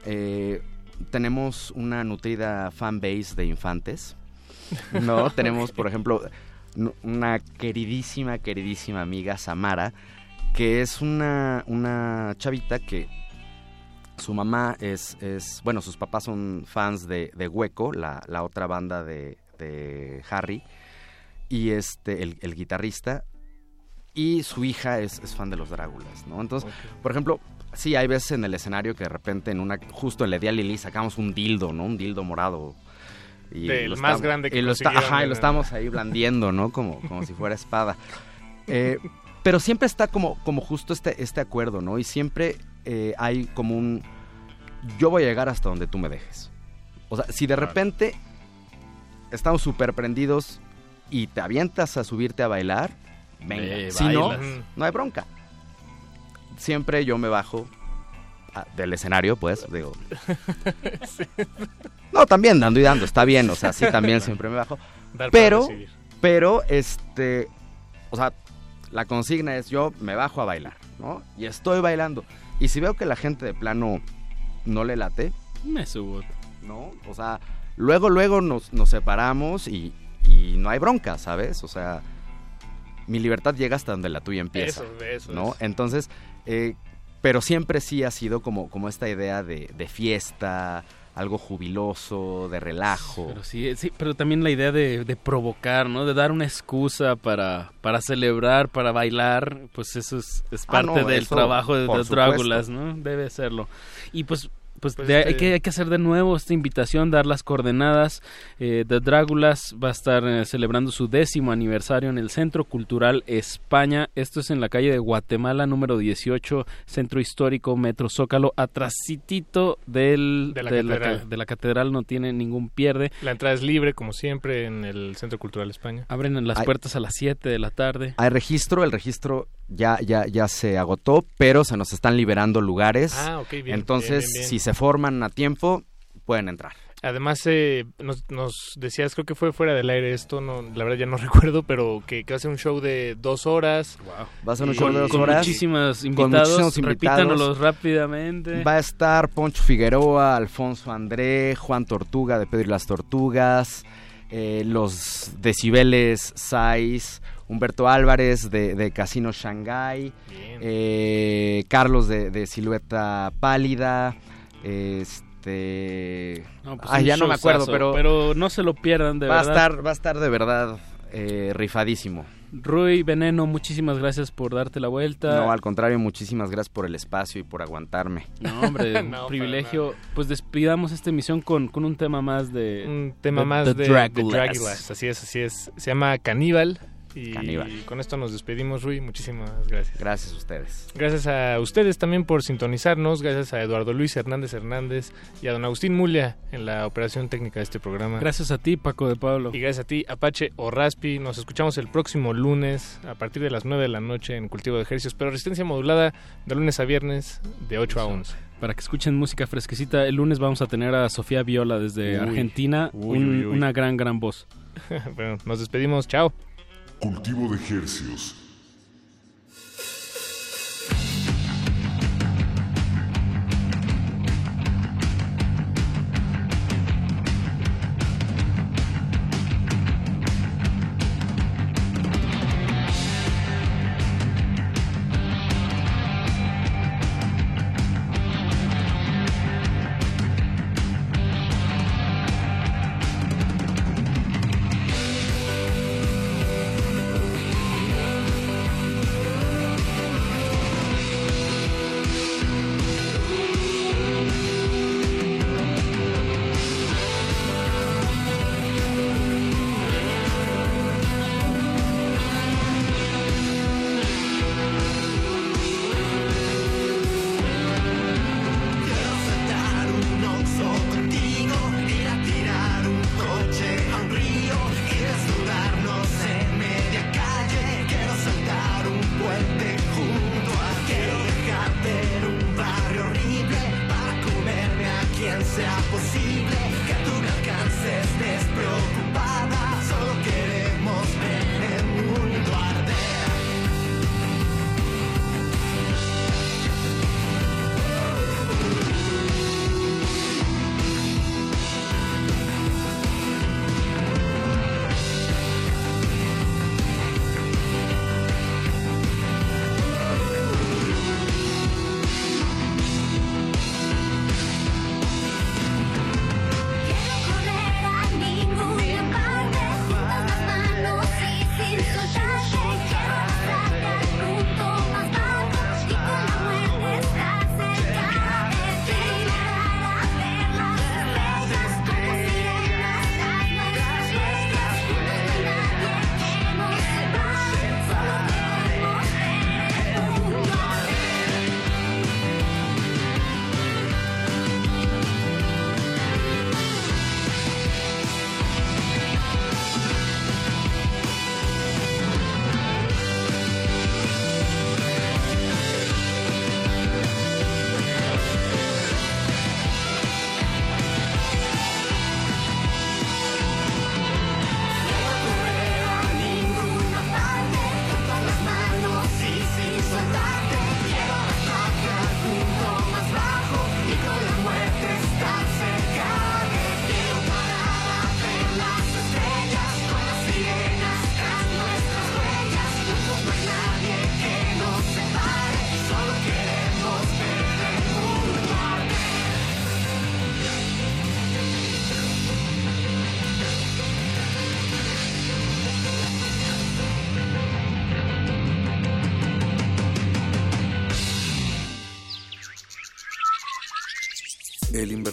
Eh, tenemos una nutrida fan base de infantes. No, [LAUGHS] tenemos, por ejemplo, una queridísima, queridísima amiga, Samara, que es una, una chavita que su mamá es, es, bueno, sus papás son fans de, de Hueco, la, la otra banda de, de Harry, y este, el, el guitarrista, y su hija es, es fan de los Dráculas, ¿no? Entonces, por ejemplo, sí, hay veces en el escenario que de repente en una, justo en la Día Lili sacamos un dildo, ¿no? Un dildo morado. Y Del lo más estamos- grande que y lo, está- ajá, y lo estamos ahí blandiendo, ¿no? Como, como si fuera espada. Eh, pero siempre está como, como justo este, este acuerdo, ¿no? Y siempre eh, hay como un... Yo voy a llegar hasta donde tú me dejes. O sea, si de repente estamos súper prendidos y te avientas a subirte a bailar, venga. Ve, si no, bailas. no hay bronca. Siempre yo me bajo ah, del escenario, pues, digo. [LAUGHS] No, también dando y dando, está bien, o sea, sí, también [LAUGHS] siempre me bajo. Dar Pero, pero, este, o sea, la consigna es yo me bajo a bailar, ¿no? Y estoy bailando. Y si veo que la gente de plano no le late, Me subo. ¿no? O sea, luego, luego nos, nos separamos y, y no hay bronca, ¿sabes? O sea, mi libertad llega hasta donde la tuya empieza. Eso, eso ¿no? es. Entonces, eh, pero siempre sí ha sido como, como esta idea de, de fiesta, algo jubiloso, de relajo. Pero sí, sí, pero también la idea de, de provocar, ¿no? De dar una excusa para, para celebrar, para bailar, pues eso es, es Ah, parte no, del eso, trabajo de supuesto. Dráculas, ¿no? Debe serlo. Y pues pues, Pues, de- hay, este- que, hay que hacer de nuevo esta invitación, dar las coordenadas. Eh, The Dráculas va a estar eh, celebrando su décimo aniversario en el Centro Cultural España. Esto es en la calle de Guatemala, número 18, Centro Histórico, Metro Zócalo, atrasitito del, De la ca- catedral. de la catedral, no tiene ningún pierde. La entrada es libre, como siempre, en el Centro Cultural España. Abren las puertas a las 7 de la tarde. Hay registro, el registro ya, ya, ya se agotó, pero se nos están liberando lugares. Ah, ok, bien, Entonces, bien, bien, bien. si se forman a tiempo, pueden entrar. Además, eh, nos, nos decías, creo que fue fuera del aire esto, no, la verdad ya no [LAUGHS] recuerdo, pero que, que va a ser un show de dos horas. Va a ser un Y- show de dos con horas. muchísimos con invitados, muchísimos invitados. repítanos rápidamente. Va a estar Poncho Figueroa, Alfonso André, Juan Tortuga de Pedro y las Tortugas, eh, los decibeles Sais, Humberto Álvarez de, de Casino Shanghai, eh, Carlos de, de Silueta Pálida, este... No, pues ah, ya no me acuerdo, pero, pero no se lo pierdan, de va, a verdad. estar, va a estar de verdad eh, rifadísimo. Rui Veneno, muchísimas gracias por darte la vuelta. No, al contrario, muchísimas gracias por el espacio y por aguantarme. No, hombre, [LAUGHS] un No, para privilegio. Pues despidamos esta emisión con, con un tema más de... Un tema de- más de de, Dragulas. de Dragulas, así es, así es. Se llama Caníbal Y Caníbal. con esto nos despedimos, Rui. Muchísimas gracias. Gracias a ustedes. Gracias a ustedes también por sintonizarnos. Gracias a Eduardo Luis Hernández Hernández y a don Agustín Mulia en la operación técnica de este programa. Gracias a ti, Paco de Pablo. Y gracias a ti, Apache o Raspi. Nos escuchamos el próximo lunes a partir de las 9 de la noche en Cultivo de Ejercicios, pero resistencia modulada de lunes a viernes de 8 a 11. Para que escuchen música fresquecita, el lunes vamos a tener a Sofía Viola desde Uy. Argentina, Uy, un- uy, uy. una gran, gran voz. [LAUGHS] bueno, nos despedimos. Chao. Cultivo de hercios.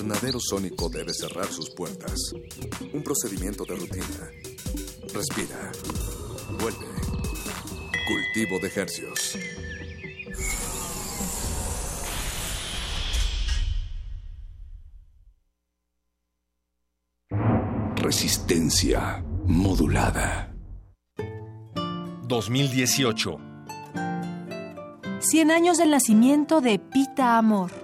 Invernadero sónico debe cerrar sus puertas. Un procedimiento de rutina. Respira. Vuelve. Cultivo de hercios. Resistencia modulada. 2018. 100 años del nacimiento de Pita Amor.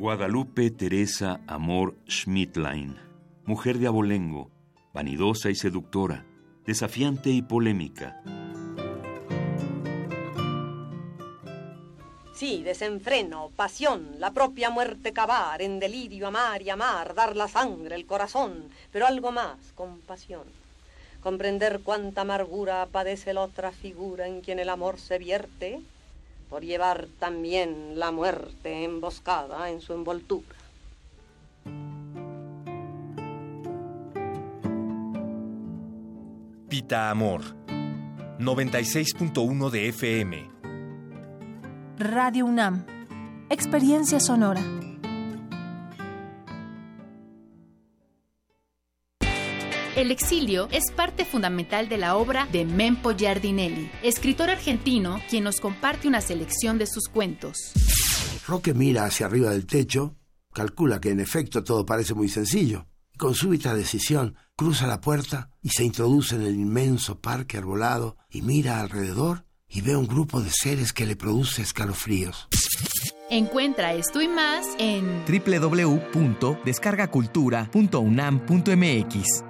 Guadalupe Teresa Amor Schmidtlein, mujer de abolengo, vanidosa y seductora, desafiante y polémica. Sí, desenfreno, pasión, la propia muerte cavar, en delirio amar y amar, dar la sangre, el corazón, pero algo más, compasión. Comprender cuánta amargura padece la otra figura en quien el amor se vierte, por llevar también la muerte emboscada en su envoltura. Pita Amor. 96.1 de FM. Radio UNAM. Experiencia sonora. El exilio es parte fundamental de la obra de Mempo Giardinelli, escritor argentino quien nos comparte una selección de sus cuentos. Roque mira hacia arriba del techo, calcula que en efecto todo parece muy sencillo. y Con súbita decisión, cruza la puerta y se introduce en el inmenso parque arbolado y mira alrededor y ve un grupo de seres que le produce escalofríos. Encuentra esto y más en www.descargacultura.unam.mx.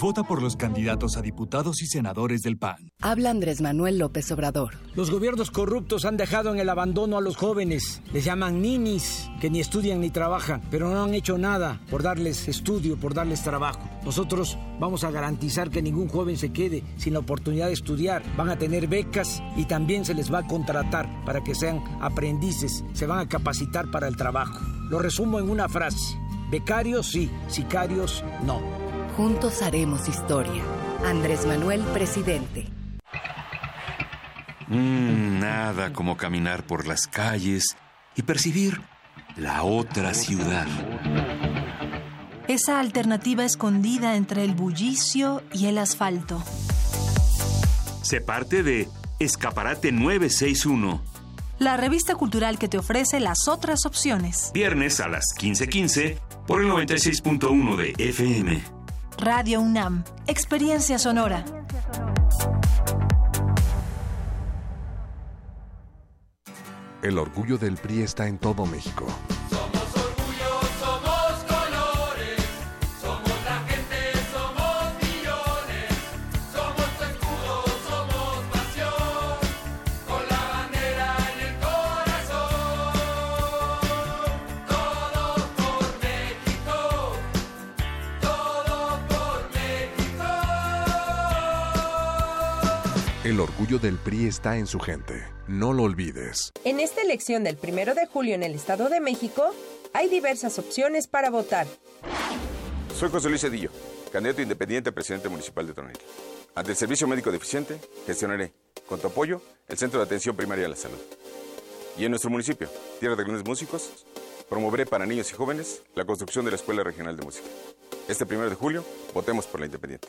Vota por los candidatos a diputados y senadores del PAN. Habla Andrés Manuel López Obrador. Los gobiernos corruptos han dejado en el abandono a los jóvenes. Les llaman ninis, que ni estudian ni trabajan, pero no han hecho nada por darles estudio, por darles trabajo. Nosotros vamos a garantizar que ningún joven se quede sin la oportunidad de estudiar. Van a tener becas y también se les va a contratar para que sean aprendices, se van a capacitar para el trabajo. Lo resumo en una frase. Becarios sí, sicarios no. Juntos haremos historia. Andrés Manuel, presidente. Mm, nada como caminar por las calles y percibir la otra ciudad. Esa alternativa escondida entre el bullicio y el asfalto. Se parte de Escaparate 961, La revista cultural que te ofrece las otras opciones. viernes a las 15:15 por el 96.1 de FM. Radio UNAM. Experiencia sonora. El orgullo del PRI está en todo México. El orgullo del PRI está en su gente. No lo olvides. En esta elección del primero de julio en el Estado de México, hay diversas opciones para votar. Soy José Luis Cedillo, candidato independiente a presidente municipal de Tonel. Ante el servicio médico deficiente, gestionaré, con tu apoyo, el Centro de Atención Primaria de la Salud. Y en nuestro municipio, Tierra de Grandes Músicos, promoveré para niños y jóvenes la construcción de la Escuela Regional de Música. Este primero de julio, votemos por la independiente.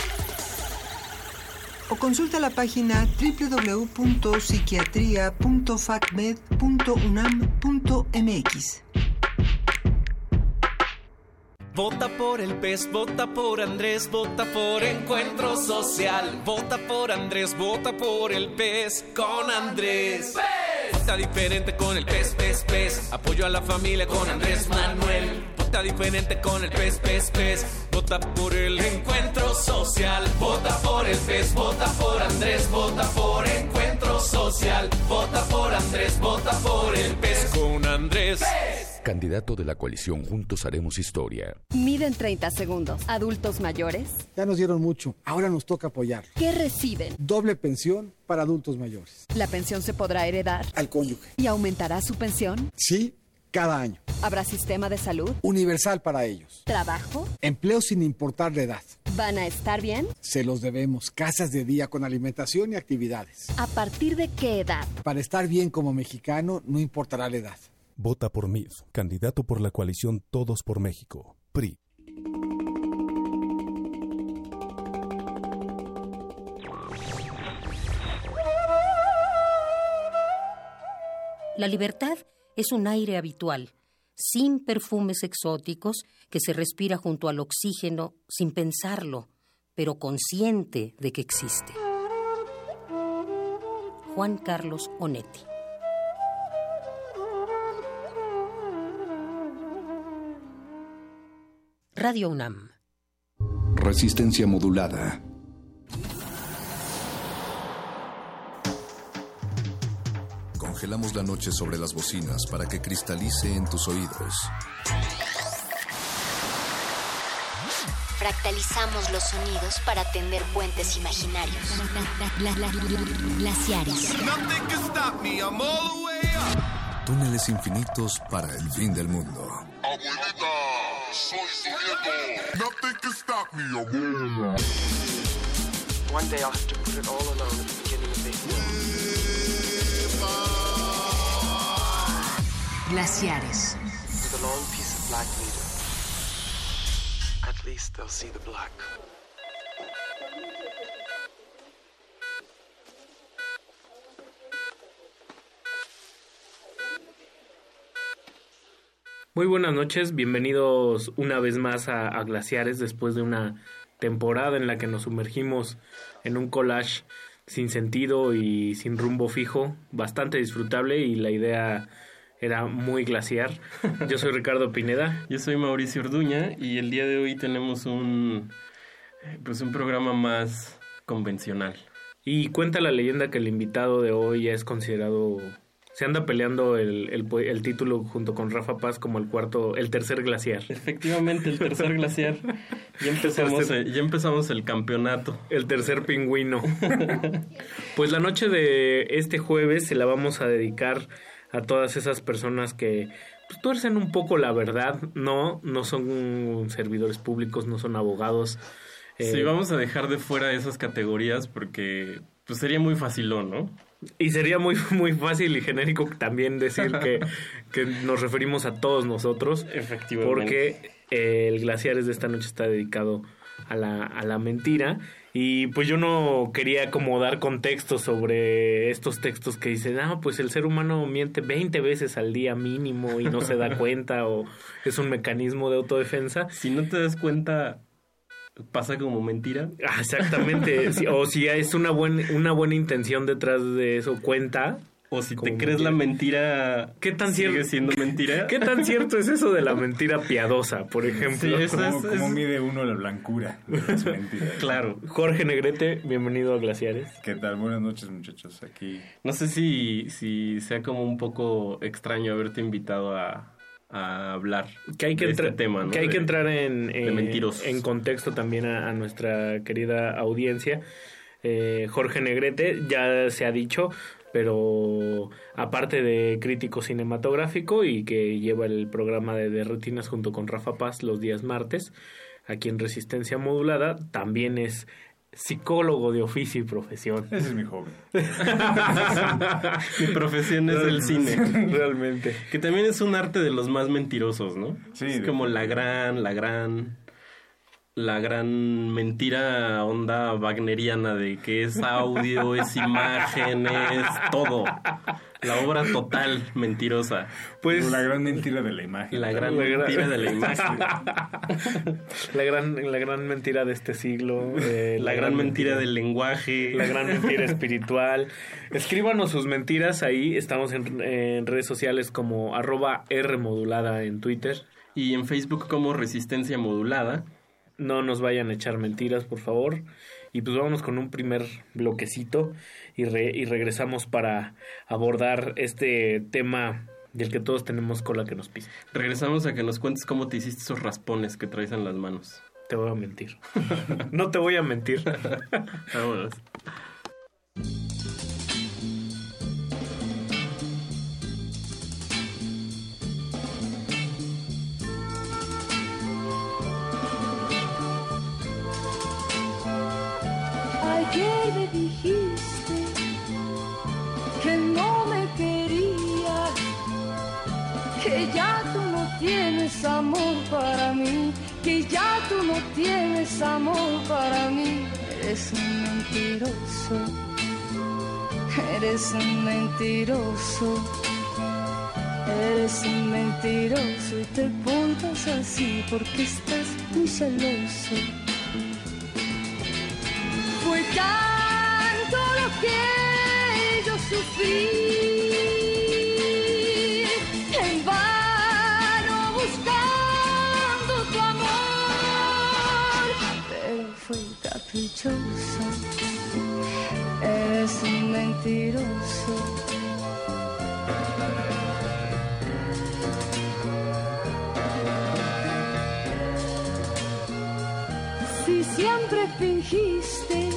o consulta la página www.psiquiatria.facmed.unam.mx. Vota por el PES, vota por Andrés, vota por Encuentro Social. Vota por Andrés, vota por el PES con Andrés. Vota diferente con el PES, PES, PES. Apoyo a la familia con Andrés Manuel. Vota diferente con el PES, PES, PES. Vota por el Encuentro Social. Vota por el PES, vota por Andrés, vota por Encuentro Social. Vota por Andrés, vota por el PES con Andrés. Candidato de la coalición Juntos Haremos Historia. Miden 30 segundos. Adultos mayores. Ya nos dieron mucho, ahora nos toca apoyar. ¿Qué reciben? Doble pensión para adultos mayores. ¿La pensión se podrá heredar? Al cónyuge. ¿Y aumentará su pensión? Sí, cada año. ¿Habrá sistema de salud? Universal para ellos. ¿Trabajo? Empleo sin importar la edad. ¿Van a estar bien? Se los debemos. Casas de día con alimentación y actividades. ¿A partir de qué edad? Para estar bien como mexicano, no importará la edad. Vota por MIF, candidato por la coalición Todos por México, PRI. La libertad es un aire habitual. sin perfumes exóticos, que se respira junto al oxígeno sin pensarlo, pero consciente de que existe. Juan Carlos Onetti. Radio UNAM. Resistencia modulada. Congelamos la noche sobre las bocinas para que cristalice en tus oídos. Fractalizamos los sonidos para tender puentes imaginarios. Glaciares. Túneles infinitos para el fin del mundo. Abuelita, soy su nieto. Nothing can stop me, abuela. One day I'll have to put it all alone at the beginning black. Muy buenas noches, bienvenidos una vez más a, a, Glaciares después de una temporada en la que nos sumergimos en un collage sin sentido y sin rumbo fijo, bastante disfrutable y la idea era muy glaciar. Yo soy Ricardo Pineda. [LAUGHS] Yo soy Mauricio Orduña y el día de hoy tenemos un pues un programa más convencional. Y cuenta la leyenda que el invitado de hoy ya es considerado se anda peleando el, el, el, título junto con Rafa Paz como el cuarto, el tercer glaciar. Efectivamente, el tercer glaciar. Ya [LAUGHS] empezamos, ya empezamos el campeonato. El tercer pingüino. [LAUGHS] pues la noche de este jueves se la vamos a dedicar a todas esas personas que pues, tuercen un poco la verdad. No, no son servidores públicos, no son abogados. Sí, eh, vamos a dejar de fuera esas categorías porque pues sería muy facilón, ¿no? Y sería muy, [LAUGHS] muy fácil y genérico también decir que, [LAUGHS] que nos referimos a todos nosotros. Efectivamente. Porque eh, el Glaciares de esta noche está dedicado a la, a la mentira. Y pues yo no quería como dar contexto sobre estos textos que dicen, ah, pues el ser humano miente 20 veces al día mínimo y no se da [LAUGHS] cuenta o es un mecanismo de autodefensa. Si no te das cuenta, pasa como mentira. Ah, exactamente. o si es una, buen, una buena intención detrás de eso, cuenta. O si te crees mentira. la mentira, ¿qué tan sigue cierto, siendo mentira? ¿Qué tan cierto es eso de la [LAUGHS] mentira piadosa, por ejemplo? Sí, eso ¿Cómo, es, cómo es- mide uno la blancura de las [LAUGHS] mentiras? Claro. Jorge Negrete, bienvenido a Glaciares. ¿Qué tal? Buenas noches, muchachos. Aquí. No sé si, si sea como un poco extraño haberte invitado a, a hablar que hay que, de entrar, este tema, ¿no? que, hay De- que entrar en, de en, mentirosos. en contexto también a, a nuestra querida audiencia. Eh, Jorge Negrete, ya se ha dicho, pero aparte de crítico cinematográfico y que lleva el programa de, de rutinas junto con Rafa Paz los días martes, aquí en Resistencia Modulada, también es psicólogo de oficio y profesión. Ese es mi hobby. [LAUGHS] Mi profesión es el cine. Realmente. Que también es un arte de los más mentirosos, ¿no? Sí, es como la gran, la gran, la gran mentira onda wagneriana de que es audio, es imagen, es todo. La obra total mentirosa. Pues La gran mentira de la imagen. la gran La gran- mentira de la imagen. [LAUGHS] la gran, la gran mentira de este siglo. eh, La gran mentira del lenguaje. La gran mentira espiritual. Escríbanos sus mentiras ahí. Estamos en, en redes sociales como arroba R modulada en Twitter. Y en Facebook como Resistencia Modulada. No nos vayan a echar mentiras, por favor. Y pues vámonos con un primer bloquecito y, re- y regresamos para abordar este tema del que todos tenemos cola que nos pisa. Regresamos a que nos cuentes cómo te hiciste esos raspones que traes en las manos. Te voy a mentir. [LAUGHS] no te voy a mentir. [LAUGHS] Vámonos. Amor para mí, que ya tú no tienes amor para mí. Eres un mentiroso, eres un mentiroso, Eres un mentiroso y te portas así porque estás muy celoso. Fue tanto lo que yo sufrí. Mentiroso. Si siempre fingiste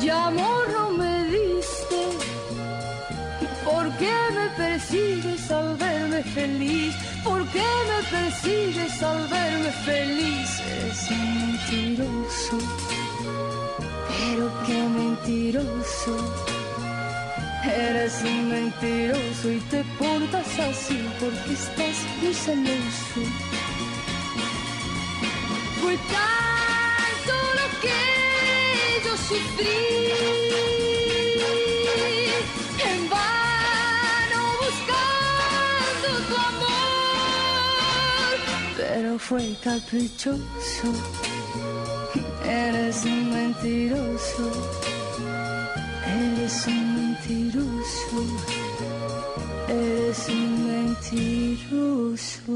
y amor no me diste, ¿por qué me persigues al verme feliz? ¿Por qué me persigues al verme feliz? Un mentiroso, mentiroso. Eres un mentiroso y te portas así porque estás muy celoso. Fue tanto lo que yo sufrí. En vano buscando tu amor. Pero fue caprichoso. Eres un mentiroso. Eres un mentiroso. Eres un mentiroso.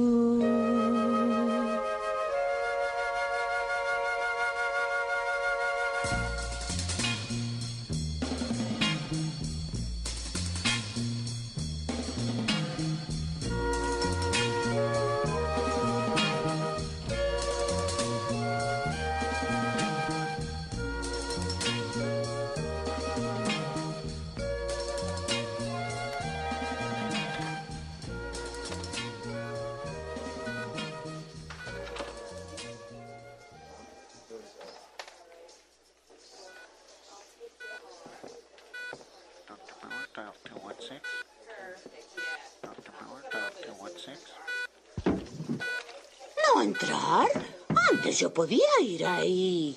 Podía ir ahí.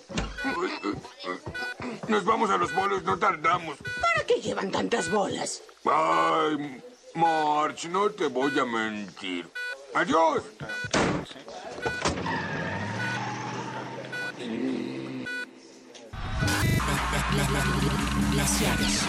Nos vamos a los bolos, no tardamos. ¿Para qué llevan tantas bolas? Ay, March, no te voy a mentir. Adiós. Glaciares.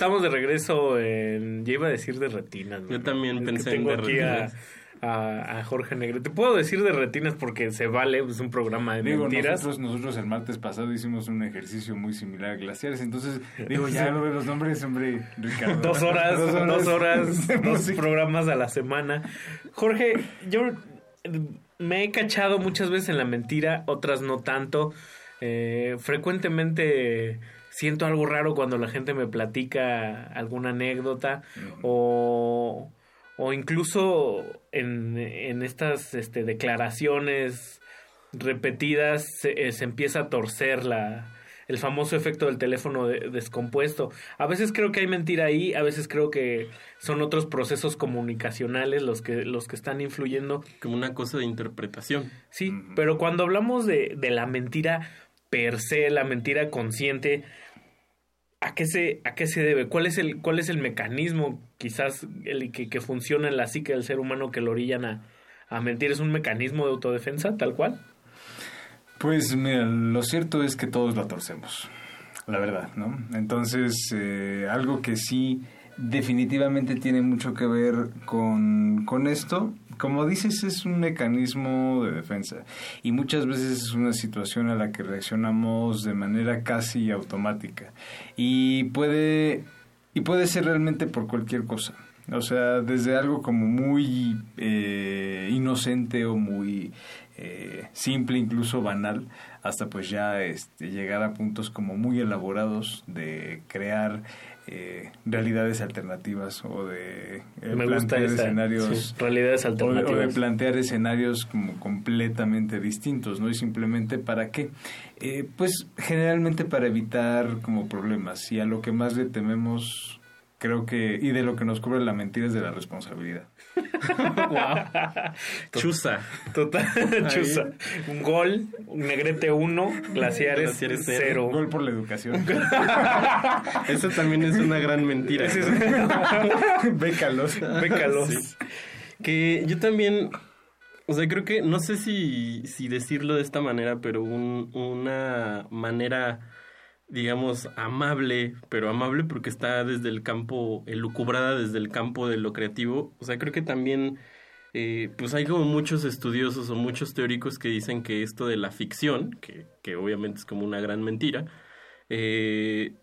Estamos de regreso en... Ya iba a decir de retinas. Yo también Es que pensé en de aquí retinas. a, a Jorge Negrete. Puedo decir de retinas porque se vale, es un programa de Digo, mentiras. nosotros, nosotros el martes pasado hicimos un ejercicio muy similar a glaciares, entonces digo, ya [LAUGHS] lo de los nombres, hombre, Ricardo. [LAUGHS] Dos horas, dos horas, [LAUGHS] de dos programas a la semana. Jorge, yo me he cachado muchas veces en la mentira, otras no tanto. Eh, frecuentemente siento algo raro cuando la gente me platica alguna anécdota o, o incluso en, en estas este, declaraciones repetidas se, eh, se empieza a torcer la, el famoso efecto del teléfono de- descompuesto. A veces creo que hay mentira ahí, a veces creo que son otros procesos comunicacionales los que, los que están influyendo. Como una cosa de interpretación. Sí, pero cuando hablamos de, de la mentira per se, la mentira consciente, ¿a qué se, a qué se debe? ¿Cuál es el, cuál es el mecanismo quizás el que, que funciona en la psique del ser humano que lo orillan a, a mentir? ¿Es un mecanismo de autodefensa tal cual? Pues mira, lo cierto es que todos la torcemos, la verdad, ¿no? Entonces, eh, algo que sí definitivamente tiene mucho que ver con, con esto, como dices, es un mecanismo de defensa y muchas veces es una situación a la que reaccionamos de manera casi automática y puede, y puede ser realmente por cualquier cosa. O sea, desde algo como muy eh, inocente o muy eh, simple, incluso banal, hasta pues ya este, llegar a puntos como muy elaborados de crear eh, realidades alternativas o de eh, Me gusta plantear esa, escenarios sí, realidades o de- O de, alternativas. plantear escenarios como completamente distintos, ¿no? Y simplemente para qué? Eh, pues generalmente para evitar como problemas y a lo que más le tememos creo que y de lo que nos cubre la mentira es de la responsabilidad. [LAUGHS] Chusa. Total, chusa. Un gol, un negrete 1, glaciares Glaciares 0. cero. Gol por la educación. [LAUGHS] Eso también es una gran mentira. Es- [LAUGHS] Bécalos. Bécalos. Sí. Que yo también, o sea, creo que, no sé si, si decirlo de esta manera, pero un- una manera, digamos, amable, pero amable porque está desde el campo, elucubrada desde el campo de lo creativo. O sea, creo que también, eh, pues hay como muchos estudiosos o muchos teóricos que dicen que esto de la ficción, que, que obviamente es como una gran mentira, eh,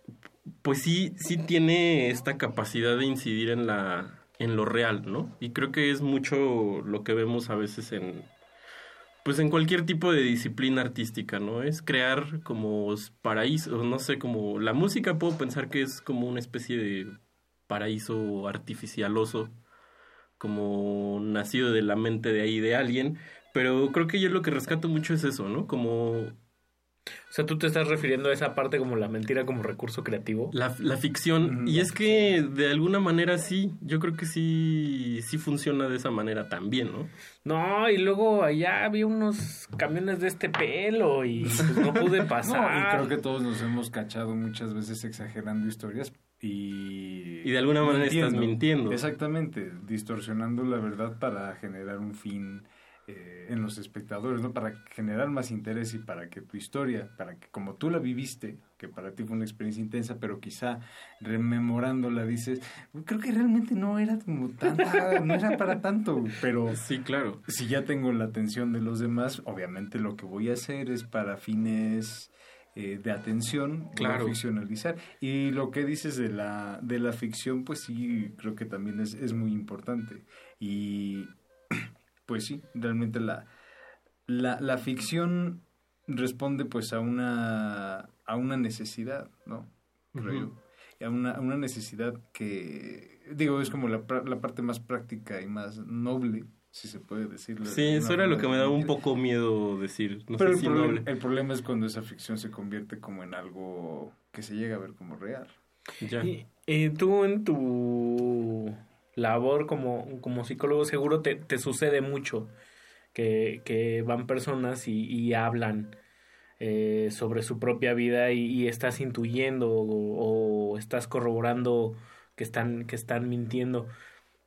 pues sí, sí tiene esta capacidad de incidir en la en lo real, ¿no? Y creo que es mucho lo que vemos a veces en pues en cualquier tipo de disciplina artística, ¿no? Es crear como paraíso, no sé, como la música puedo pensar que es como una especie de paraíso artificialoso, como nacido de la mente de ahí de alguien, pero creo que yo lo que rescato mucho es eso, ¿no? Como O sea, tú te estás refiriendo a esa parte como la mentira como recurso creativo. La, la ficción. Y es que de alguna manera sí, yo creo que sí, sí funciona de esa manera también, ¿no? No, y luego allá había unos camiones de este pelo y pues, no pude pasar. [LAUGHS] No, y creo que todos nos hemos cachado muchas veces exagerando historias y... Y de alguna manera estás mintiendo. Exactamente, distorsionando la verdad para generar un fin eh, en los espectadores, ¿no? Para generar más interés y para que tu historia, para que como tú la viviste, que para ti fue una experiencia intensa, pero quizá rememorándola dices, creo que realmente no era como tanta, no era para tanto, pero... [LAUGHS] Sí, claro. Si ya tengo la atención de los demás, obviamente lo que voy a hacer es para fines eh, de atención, Claro. ficcionalizar. Y lo que dices de la, de la ficción, pues sí, creo que también es, es muy importante. Y pues sí, realmente la, la, la ficción responde pues a una, a una necesidad, ¿no? Creo. Y A una, a una necesidad que, digo, es como la, pra- la parte más práctica y más noble, si se puede decirlo. de Sí, eso era lo que me daba un poco miedo decir. No Pero sé el, si problema, noble. el problema es cuando esa ficción se convierte como en algo que se llega a ver como real. Ya. Y, y tú en tu labor como, como psicólogo seguro te, te sucede mucho que, que van personas y, hablan eh, sobre su propia vida y, y estás intuyendo o, o estás corroborando que están, que están mintiendo.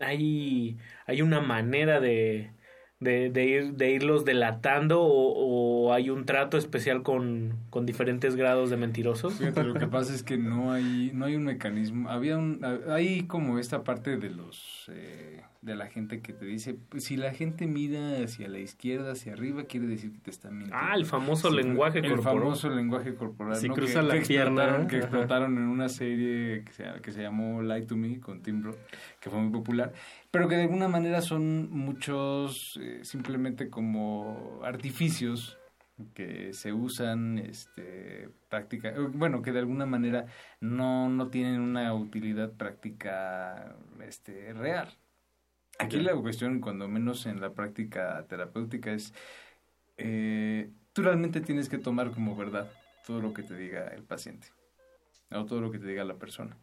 Hay, hay una manera de, de, de, ir, de irlos delatando o, o hay un trato especial con, con diferentes grados de mentirosos? Fíjate, lo que pasa es que no hay, no hay un mecanismo. Había un, hay como esta parte de los, eh, de la gente que te dice, pues, si la gente mira hacia la izquierda, hacia arriba, quiere decir que te está mintiendo. Ah, el famoso lenguaje el corporal. El famoso lenguaje corporal. Si ¿no? cruza que, la que pierna. Explotaron, que Ajá. explotaron en una serie que se, que se llamó Lie to Me con Tim Roth, que fue muy popular, pero que de alguna manera son muchos eh, simplemente como artificios que se usan este práctica eh, bueno que de alguna manera no no tienen una utilidad práctica este real. Aquí la cuestión cuando menos en la práctica terapéutica es eh, tú realmente tienes que tomar como verdad todo lo que te diga el paciente o todo lo que te diga la persona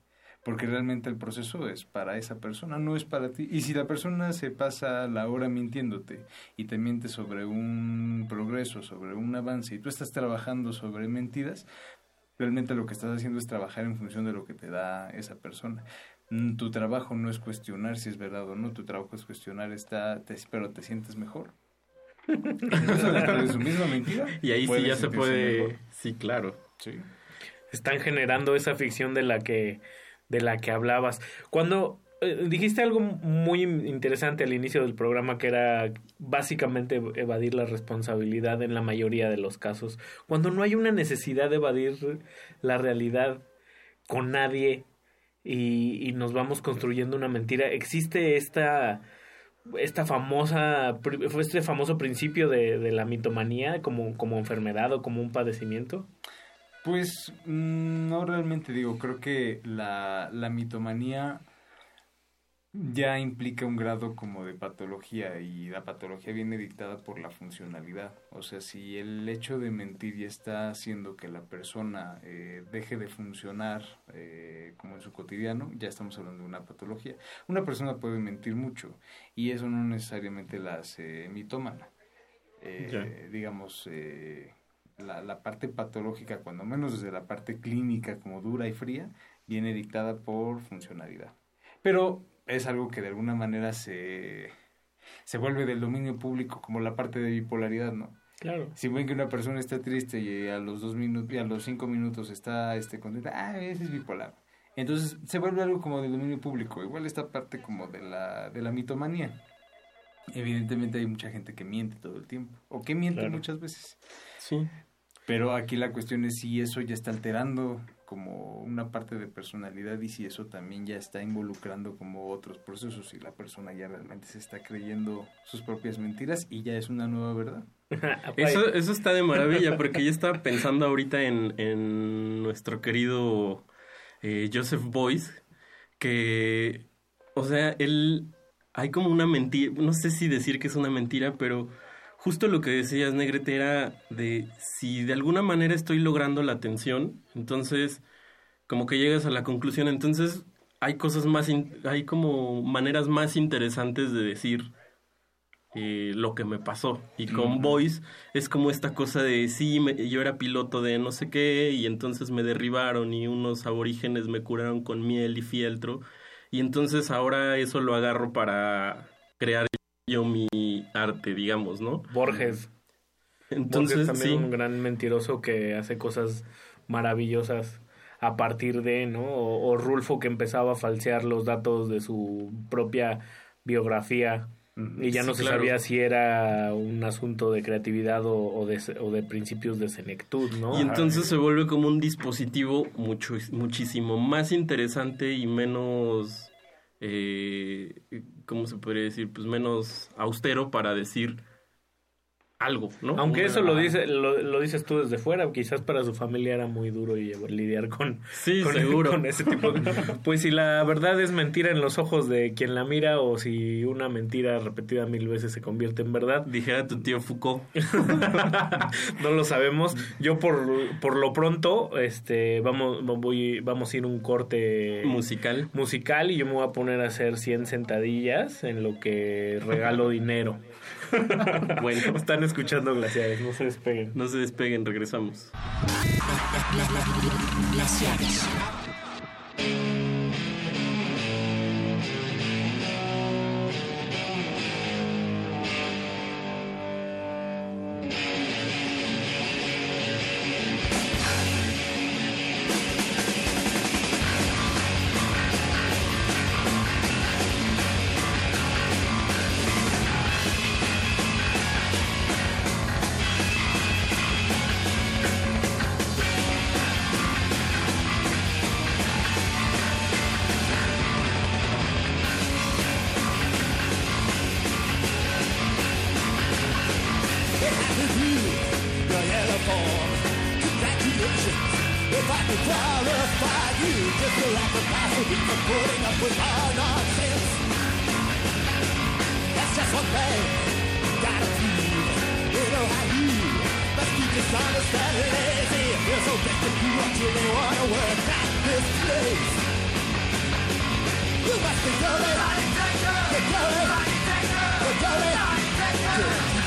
porque realmente el proceso es para esa persona, no es para ti. Y si la persona se pasa la hora mintiéndote y te miente sobre un progreso, sobre un avance, y tú estás trabajando sobre mentiras, realmente lo que estás haciendo es trabajar en función de lo que te da esa persona. Mm, Tu trabajo no es cuestionar si es verdad o no, tu trabajo es cuestionar, está, te, pero te sientes mejor. Su misma mentira. [LAUGHS] Y ahí sí ya se puede... mejor. Sí, claro. Sí. Están generando esa ficción de la que, de la que hablabas. Cuando eh, dijiste algo muy interesante al inicio del programa que era básicamente evadir la responsabilidad en la mayoría de los casos. Cuando no hay una necesidad de evadir la realidad con nadie y, y nos vamos construyendo una mentira, existe esta esta famosa este famoso principio de, de la mitomanía como, como enfermedad o como un padecimiento Pues mm, no realmente digo, creo que la, la mitomanía ya implica un grado como de patología y la patología viene dictada por la funcionalidad. O sea, si el hecho de mentir ya está haciendo que la persona eh, deje de funcionar eh, como en su cotidiano, ya estamos hablando de una patología. Una persona puede mentir mucho y eso no necesariamente la hace mitómana. Eh. Digamos, eh, la, la parte patológica, cuando menos desde la parte clínica como dura y fría, viene dictada por funcionalidad. Pero es algo que de alguna manera se, se vuelve del dominio público, como la parte de bipolaridad, ¿no? Claro. Si ven que una persona está triste y a los dos minutos, y a los cinco minutos está este contenta, ah, ese es bipolar. Entonces se vuelve algo como del dominio público. Igual esta parte como de la, de la mitomanía. Evidentemente hay mucha gente que miente todo el tiempo. O que miente Claro. muchas veces. Sí. Pero aquí la cuestión es si eso ya está alterando como una parte de personalidad y si eso también ya está involucrando como otros procesos y la persona ya realmente se está creyendo sus propias mentiras y ya es una nueva verdad. [LAUGHS] Eso, [LAUGHS] eso está de maravilla, porque yo estaba pensando ahorita en, en nuestro querido eh, Joseph Boyce, que, o sea, él, hay como una mentira, no sé si decir que es una mentira, pero justo lo que decías, Negrete, era de si de alguna manera estoy logrando la atención, entonces como que llegas a la conclusión, entonces hay cosas más, hay como maneras más interesantes de decir eh, lo que me pasó. Y con Ujú. Boys es como esta cosa de, sí, me- yo era piloto de no sé qué y entonces me derribaron y unos aborígenes me curaron con miel y fieltro. Y entonces ahora eso lo agarro para crear yo mi arte, digamos, ¿no? Borges. [LAUGHS] Entonces, Borges también sí. un gran mentiroso que hace cosas maravillosas a partir de, ¿no? O, o Rulfo que empezaba a falsear los datos de su propia biografía y ya no Sí, se claro. sabía si era un asunto de creatividad o, o de, o de principios de senectud, ¿no? Y entonces se vuelve como un dispositivo mucho, muchísimo más interesante y menos, eh, ¿cómo se podría decir? Pues menos austero para decir algo, ¿no? Aunque Una- eso lo dice lo, lo dices tú desde fuera, quizás para su familia era muy duro y lidiar con, Sí, con, seguro. con ese tipo de... [LAUGHS] Pues si la verdad es mentira en los ojos de quien la mira o si una mentira repetida mil veces se convierte en verdad. Dijera tu tío Foucault. [LAUGHS] no lo sabemos. Yo por, por lo pronto, este, vamos, voy, vamos a ir un corte musical. musical y yo me voy a poner a hacer 100 sentadillas en lo que regalo [LAUGHS] dinero. [LAUGHS] Bueno. Están escuchando glaciares, no se despeguen. No se despeguen, regresamos. Glaciares. with you, the uniform. Congratulations, if I could qualify you, just a lot of for putting up with nonsense. That's just one thing, gotta prove. You know how you must be dishonest and lazy. You're so desperate you actually wanna work at this place. You must be dirty, dirty, dirty, dirty, dirty, dirty.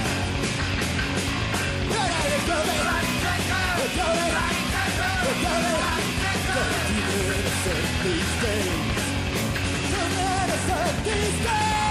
These days, no matter these days.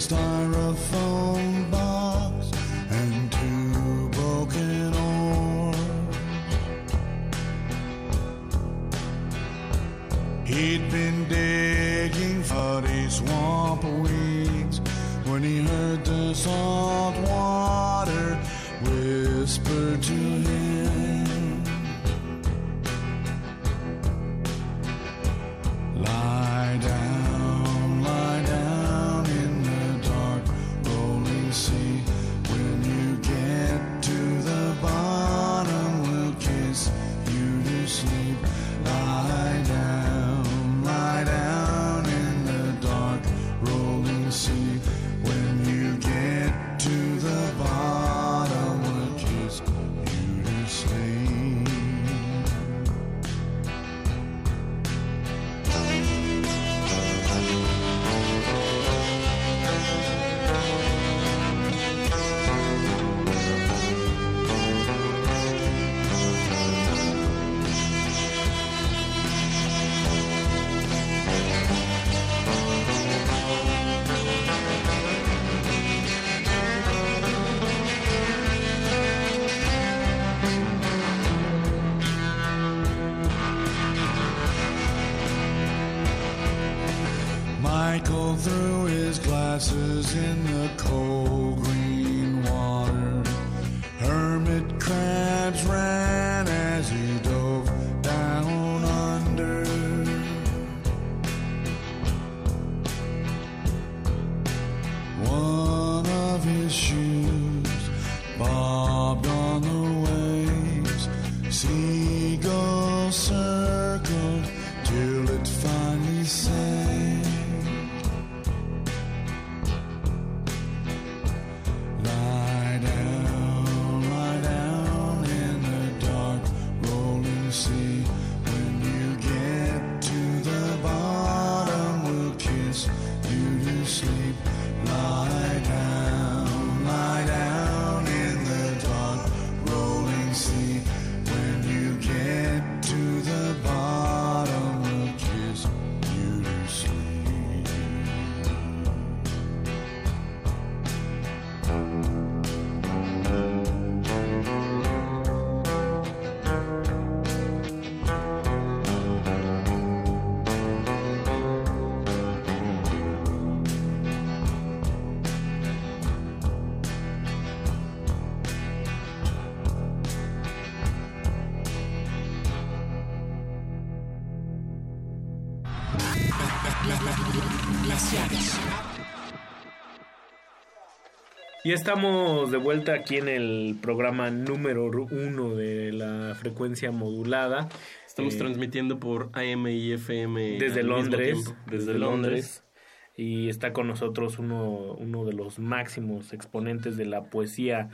styrofoam. In the Y estamos de vuelta aquí en el programa número uno de la frecuencia modulada. Estamos Eh, transmitiendo por AM y FM. desde mismo Londres, tiempo. desde Londres. Y está con nosotros uno, uno de los máximos exponentes de la poesía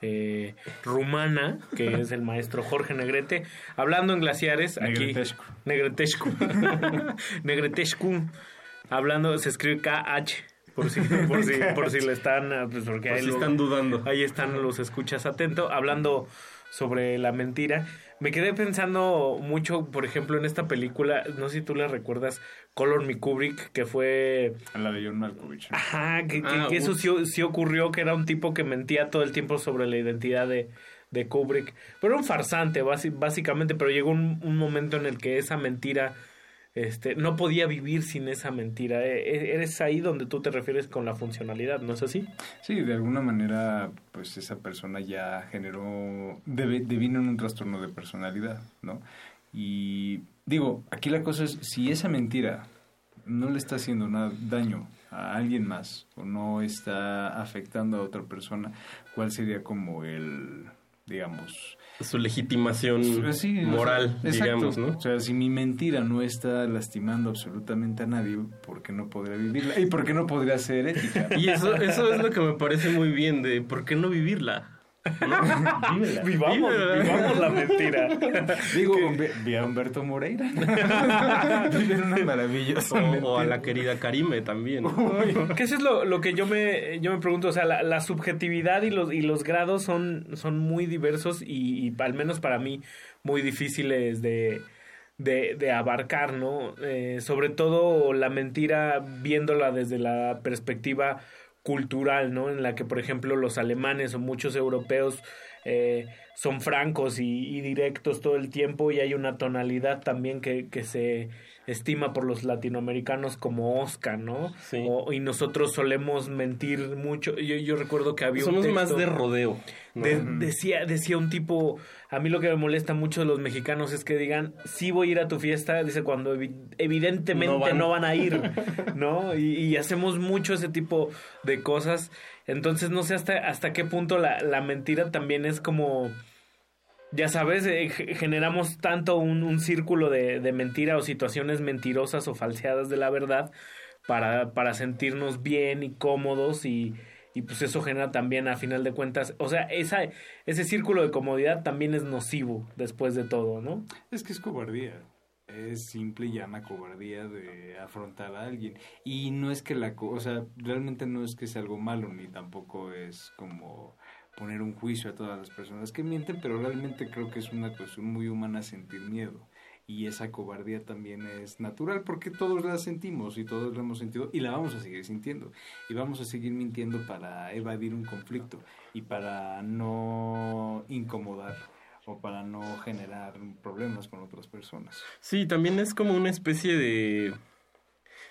eh, rumana, que [LAUGHS] es el maestro Jorge Negrete, hablando en glaciares aquí. Negretescu. Negretescu. [LAUGHS] Negretescu. Hablando, se escribe KH. Por si, por si, [LAUGHS] por si le están, ah, pues porque Por ahí si lo- están dudando. Ahí están los escuchas atento, hablando sobre la mentira. Me quedé pensando mucho, por ejemplo, en esta película, no sé si tú la recuerdas, Color Me Kubrick, que fue... La de John Malkovich. Ajá, que, que- Ah, que eso sí, sí ocurrió, que era un tipo que mentía todo el tiempo sobre la identidad de, de Kubrick. Pero era un farsante, básicamente, pero llegó un, un momento en el que esa mentira... Este, no podía vivir sin esa mentira. E- e- Eres ahí donde tú te refieres con la funcionalidad, ¿no es así? Sí, de alguna manera, pues esa persona ya generó, devino en un trastorno de personalidad, ¿no? Y digo, aquí la cosa es, si esa mentira no le está haciendo nada, daño a alguien más o no está afectando a otra persona, ¿cuál sería como el, digamos... Su legitimación o moral, sea, digamos, exacto. ¿no? O sea, si mi mentira no está lastimando absolutamente a nadie, ¿por qué no podría vivirla? ¿Y por qué no podría ser ética? Y eso, eso es lo que me parece muy bien de ¿por qué no vivirla? Vívela. Vivamos, Vívela. vivamos la mentira. Digo, ve a Humberto Moreira. [LAUGHS] Viven una maravillosa O, o a la querida Karime también. Que eso es lo, lo que yo me, yo me pregunto, o sea, la, la subjetividad y los, y los grados son, son muy diversos y, y al menos para mí muy difíciles de, de, de abarcar, ¿no? Eh, sobre todo la mentira viéndola desde la perspectiva cultural, ¿no? En la que, por ejemplo, los alemanes o muchos europeos eh, son francos y, y directos todo el tiempo y hay una tonalidad también que, que se estima por los latinoamericanos como Oscar, ¿no? O- y nosotros solemos mentir mucho. Yo, yo recuerdo que había Somos un más texto- de rodeo. ¿no? de- decía, decía un tipo, a mí lo que me molesta mucho de los mexicanos es que digan, sí voy a ir a tu fiesta, dice cuando evi- evidentemente No van. a ir, [LAUGHS] ¿no? Y, y hacemos mucho ese tipo de cosas. Entonces no sé hasta, hasta qué punto la, la mentira también es como... Ya sabes, eh, ge- generamos tanto un, círculo de, mentira o situaciones mentirosas o falseadas de la verdad para, para sentirnos bien y cómodos y, pues eso genera también a final de cuentas, o sea, esa, ese círculo de comodidad también es nocivo después de todo, ¿no? Es que es cobardía. Es simple y llama cobardía de afrontar a alguien. Y no es que la... O sea, realmente no es que sea algo malo, ni tampoco es como poner un juicio a todas las personas que mienten, pero realmente creo que es una cuestión muy humana sentir miedo. Y esa cobardía también es natural porque todos la sentimos y todos la hemos sentido y la vamos a seguir sintiendo. Y vamos a seguir mintiendo para evadir un conflicto y para no incomodar o para no generar problemas con otras personas. Sí, también es como una especie de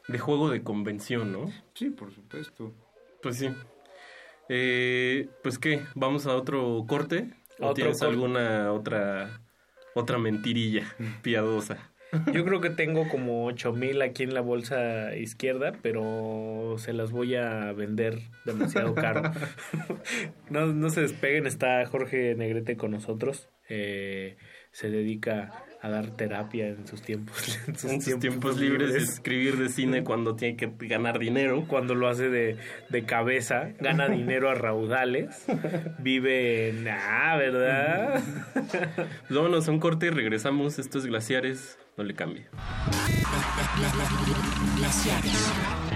de juego de convención, ¿no? Sí, por supuesto. Pues sí. Eh, pues qué, vamos a otro corte. ¿O Otro tienes corte. alguna otra otra mentirilla [LAUGHS] piadosa? Yo creo que tengo como 8000 aquí en la bolsa izquierda, pero se las voy a vender demasiado caro. [LAUGHS] no, no se despeguen, está Jorge Negrete con nosotros. Eh, se dedica a dar terapia en sus tiempos, [LAUGHS] en sus En sus tiempos libres, escribir de cine cuando tiene que ganar dinero. Cuando lo hace de, de cabeza, gana [LAUGHS] dinero a raudales, vive en... Ah, ¿verdad? Pues vámonos a un corte y regresamos. Esto es Glaciares, no le cambie. Glaciares.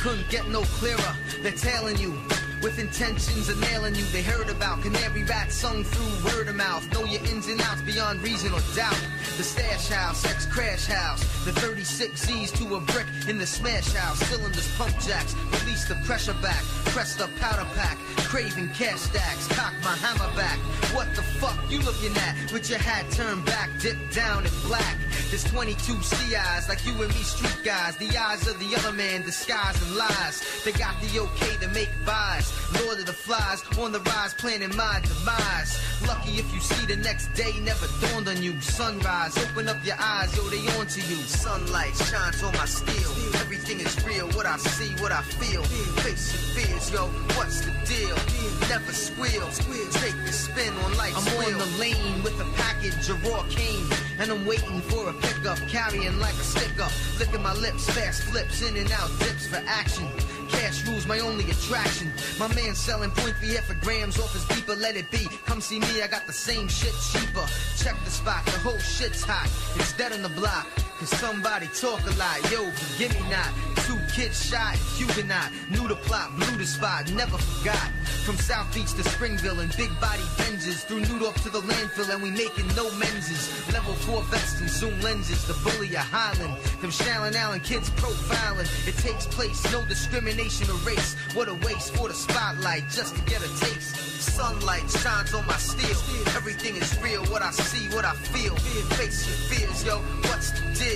Couldn't get no clearer. They're tailing you with intentions of nailing you. They heard about canary rats sung through word of mouth. Know your ins and outs beyond reason or doubt. The stash house, ex crash house. The 36 Z's to a brick in the smash house. Cylinders, pump jacks. Release the pressure back. Press the powder pack. Craving cash stacks. Cock my hammer back. What the fuck you looking at? With your hat turned back, dipped down in black. There's 22 CIs like you and me street guys. The eyes of the other man disguised in lies. They got the okay to make buys. Lord of the flies on the rise, planning my demise. Lucky if you see the next day never dawned on you. Sunrise, open up your eyes, yo, they on to you. Sunlight shines on my steel. Everything is real, what I see, what I feel. Face your fears, yo, what's the deal? Never squeal, take a spin on life's I'm on the lane with a package of raw cane. And I'm waiting for a pickup, carrying like a sticker. Licking my lips, fast flips, in and out dips for action. Cash rules my only attraction. My man selling point three for grams off his beeper, let it be. Come see me, I got the same shit cheaper. Check the spot, the whole shit's hot. It's dead on the block. Cause somebody talk a lot, yo, forgive me not. Two kids shot, Huguenot. Knew the plot, blew the spot, never forgot. From South Beach to Springville and big body Benzes. Through Newdorf to the landfill and we making no menses. Level 4 vests and zoom lenses. The bully of Highland. Them Shallon Allen kids profiling. It takes place, no discrimination or race. What a waste for the spotlight just to get a taste. Sunlight shines on my steel. Everything is real, what I see, what I feel. Face your fears, yo, what's the deal?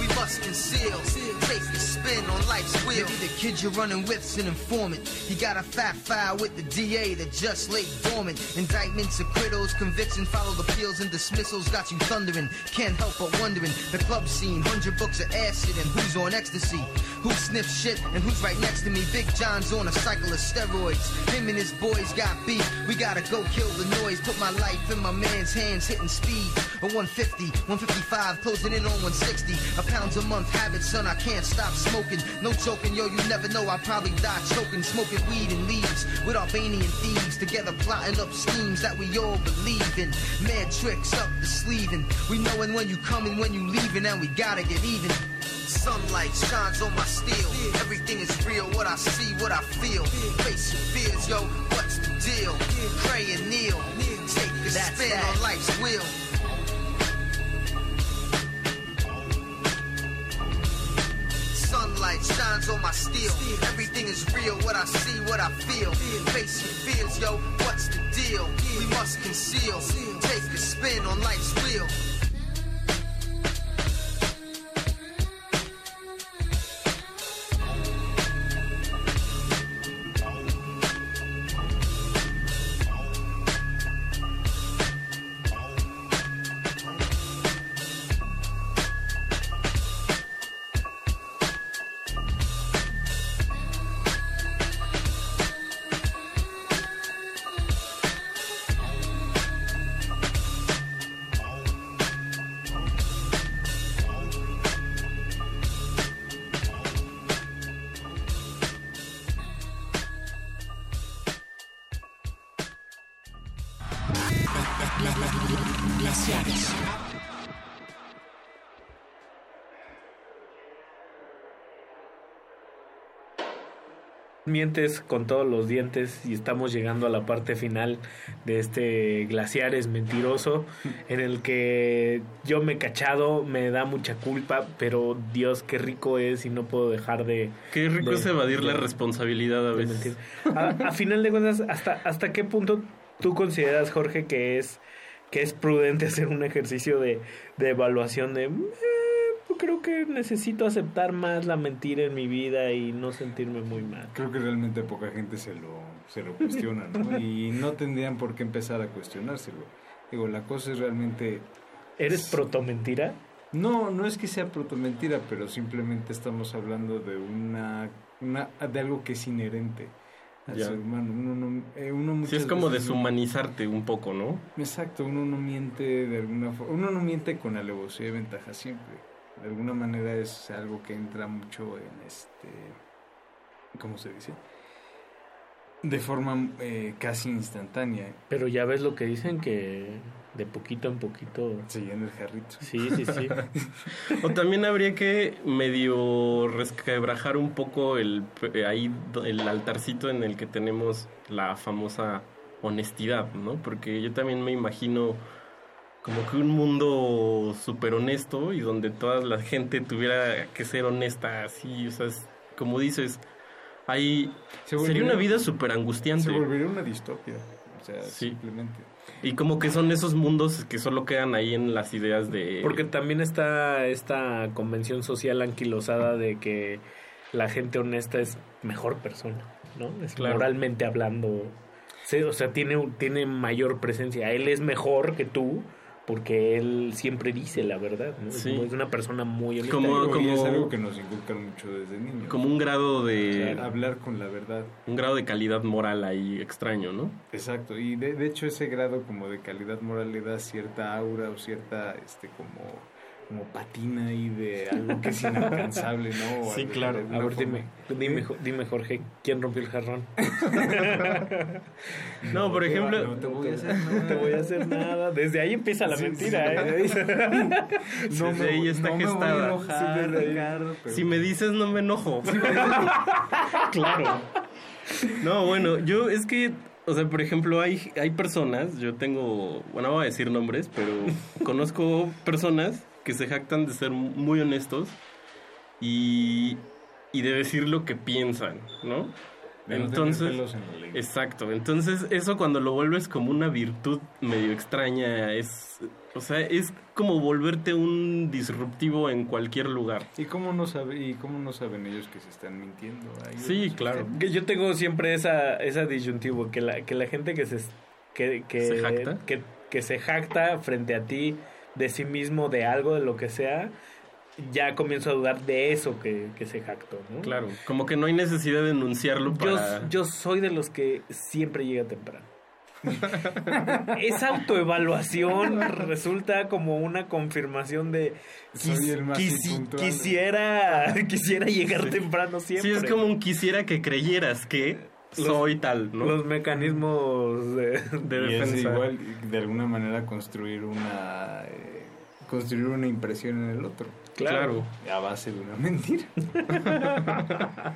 We must conceal. Take a spin on life's wheel. Maybe the kid you're running with's an informant. He got a fat file with the DA that just lay dormant. Indictments, acquittals, convictions, followed appeals and dismissals. Got you thundering. Can't help but wondering. The club scene, hundred books of acid and who's on ecstasy. Who sniffs shit and who's right next to me? Big John's on a cycle of steroids. Him and his boys got beef. We gotta go kill the noise. Put my life in my man's hands, hitting speed. A 150, 155, closing in on 160. A pounds a month habit, son. I can't stop smoking. No joking, yo. You never know. I probably die choking, smoking weed and leaves with Albanian thieves. Together plotting up schemes that we all believe in. Mad tricks up the sleeve, and We knowing when you coming, when you leaving, and we gotta get even. Sunlight shines on my steel. Everything is real, what I see, what I feel. Face your fears, yo, what's the deal? Pray and kneel. Take a spin on life's wheel. Sunlight shines on my steel. Everything is real, what I see, what I feel. Your fears, yo, what's the deal? We must conceal. Take a spin on life's wheel. Mientes con todos los dientes y estamos llegando a la parte final de este Glaciares mentiroso [LAUGHS] en el que yo me he cachado, me da mucha culpa, pero Dios, qué rico es y no puedo dejar de... Qué rico de- es evadir de- la responsabilidad a veces. A, a final de cuentas, ¿hasta, ¿hasta qué punto tú consideras, Jorge, que es, que es prudente hacer un ejercicio de, de evaluación de... "Eh, Yo creo que necesito aceptar más la mentira en mi vida y no sentirme muy mal. Creo que realmente poca gente se lo, se lo cuestiona, ¿no? [LAUGHS] Y no tendrían por qué empezar a cuestionárselo. Digo, la cosa es realmente... ¿Eres proto mentira? No, no es que sea proto mentira, pero simplemente estamos hablando de una, una de algo que es inherente al Ya. ser humano. Uno, no, eh, uno Sí, es como no- deshumanizarte un poco, ¿no? Exacto, uno no miente de alguna forma, uno no miente con alevosía y ventaja siempre. De alguna manera es algo que entra mucho en este, ¿cómo se dice? De forma eh, casi instantánea. Pero ya ves lo que dicen que de poquito en poquito se llena el jarrito. Sí, sí, sí. [LAUGHS] O también habría que medio resquebrajar un poco el eh, ahí el altarcito en el que tenemos la famosa honestidad, ¿no? Porque yo también me imagino como que un mundo súper honesto y donde toda la gente tuviera que ser honesta, así, o sea, es- como dices, hay Se sería una vida súper angustiante. Se volvería una distopia. O sea, simplemente. Y como que son esos mundos que solo quedan ahí en las ideas de... Porque también está esta convención social anquilosada de que la gente honesta es mejor persona, ¿no? Es Claro. moralmente hablando. Sí, o sea, tiene, tiene mayor presencia. Él es mejor que tú porque él siempre dice la verdad, ¿no? Es Sí. como- Es una persona muy honesta. Como- es algo que nos inculcan mucho desde niños. como un grado de... O sea, hablar con la verdad. un grado de calidad moral ahí extraño, ¿no? Exacto, y de, de hecho ese grado como de calidad moral le da cierta aura o cierta, este, como, como patina ahí de algo que es inalcanzable, ¿no? O Sí, claro. A ver, dime, dime, Jo- dime, Jorge, ¿quién rompió el jarrón? [LAUGHS] No, por te va- ejemplo... no te voy a hacer No te voy a hacer nada. Desde ahí empieza la Sí, mentira, sí. ¿eh? [LAUGHS] No Desde me, ahí está no me voy a gestada. enojar, Sí, desde ahí. Ricardo, pero- Si me dices no me enojo. [LAUGHS] claro. No, bueno, yo es que, o sea, por ejemplo, hay, hay personas, yo tengo, bueno, no voy a decir nombres, pero conozco personas que se jactan de ser muy honestos y, y de decir lo que piensan, ¿no? De no Entonces, pelos en exacto. Entonces, eso cuando lo vuelves como una virtud medio extraña, es, o sea, es como volverte un disruptivo en cualquier lugar. ¿Y cómo no sabe, y cómo no saben ellos que se están mintiendo? Ahí Sí, claro. Que yo tengo siempre esa, esa disyuntivo, que la, que la gente que se, que, que, ¿Se jacta? Que, que se jacta frente a ti de sí mismo, de algo, de lo que sea, ya comienzo a dudar de eso que, que se jactó, ¿no? Claro, como que no hay necesidad de enunciarlo Yo, para... yo soy de los que siempre llega temprano. [LAUGHS] Esa autoevaluación resulta como una confirmación de Soy quis- el más quisi- impuntual. quisiera [LAUGHS] quisiera llegar temprano siempre. Sí, es como un quisiera que creyeras que Los- soy tal, ¿no? los mecanismos de, de Y es defensa. igual de alguna manera construir una eh, construir una impresión en el otro Claro. a base de una mentira [LAUGHS]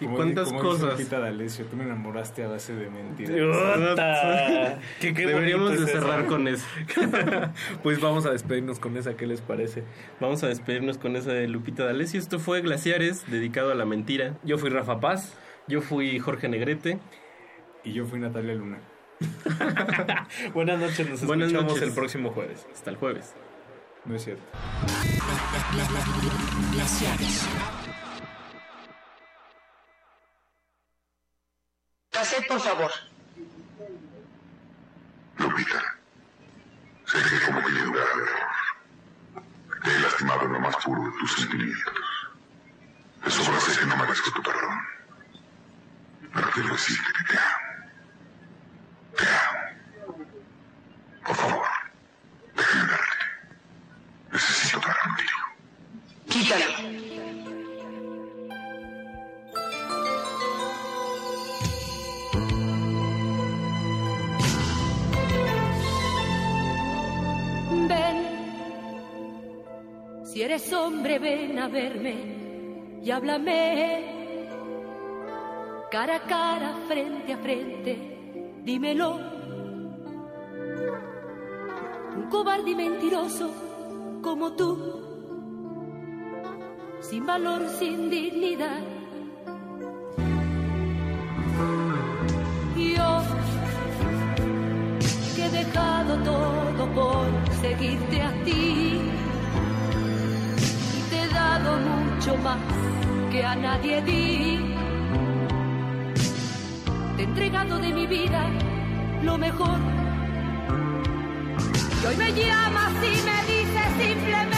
¿Y Como cuántas como cosas? Lupita D'Alessio, tú me enamoraste a base de mentiras. [LAUGHS] Qué- qué Deberíamos de es eso. cerrar con eso. [LAUGHS] Pues vamos a despedirnos con esa, ¿qué les parece? Vamos a despedirnos con esa de Lupita D'Alessio. Esto fue Glaciares, dedicado a la mentira. Yo fui Rafa Paz. Yo fui Jorge Negrete. y yo fui Natalia Luna [LAUGHS] Buenas noches, nos Buenas escuchamos noches. el próximo jueves. Hasta el jueves. no es cierto. Cassette, por favor. Lupita, sé que como criatura te he lastimado en lo más puro de tus sentimientos. Sobra sé que no merezco tu perdón. Pero quiero decirte que te amo. Te amo. Por favor, déjame verte. Necesito hablar contigo. Quítalo. Ven, si eres hombre, ven a verme y háblame cara a cara, frente a frente, dímelo. Un cobarde y mentiroso como tú, sin valor, sin dignidad. Yo, que he dejado todo por seguirte a ti, y te he dado mucho más que a nadie di te he entregado de mi vida lo mejor. Y hoy me llamas y me dices simplemente.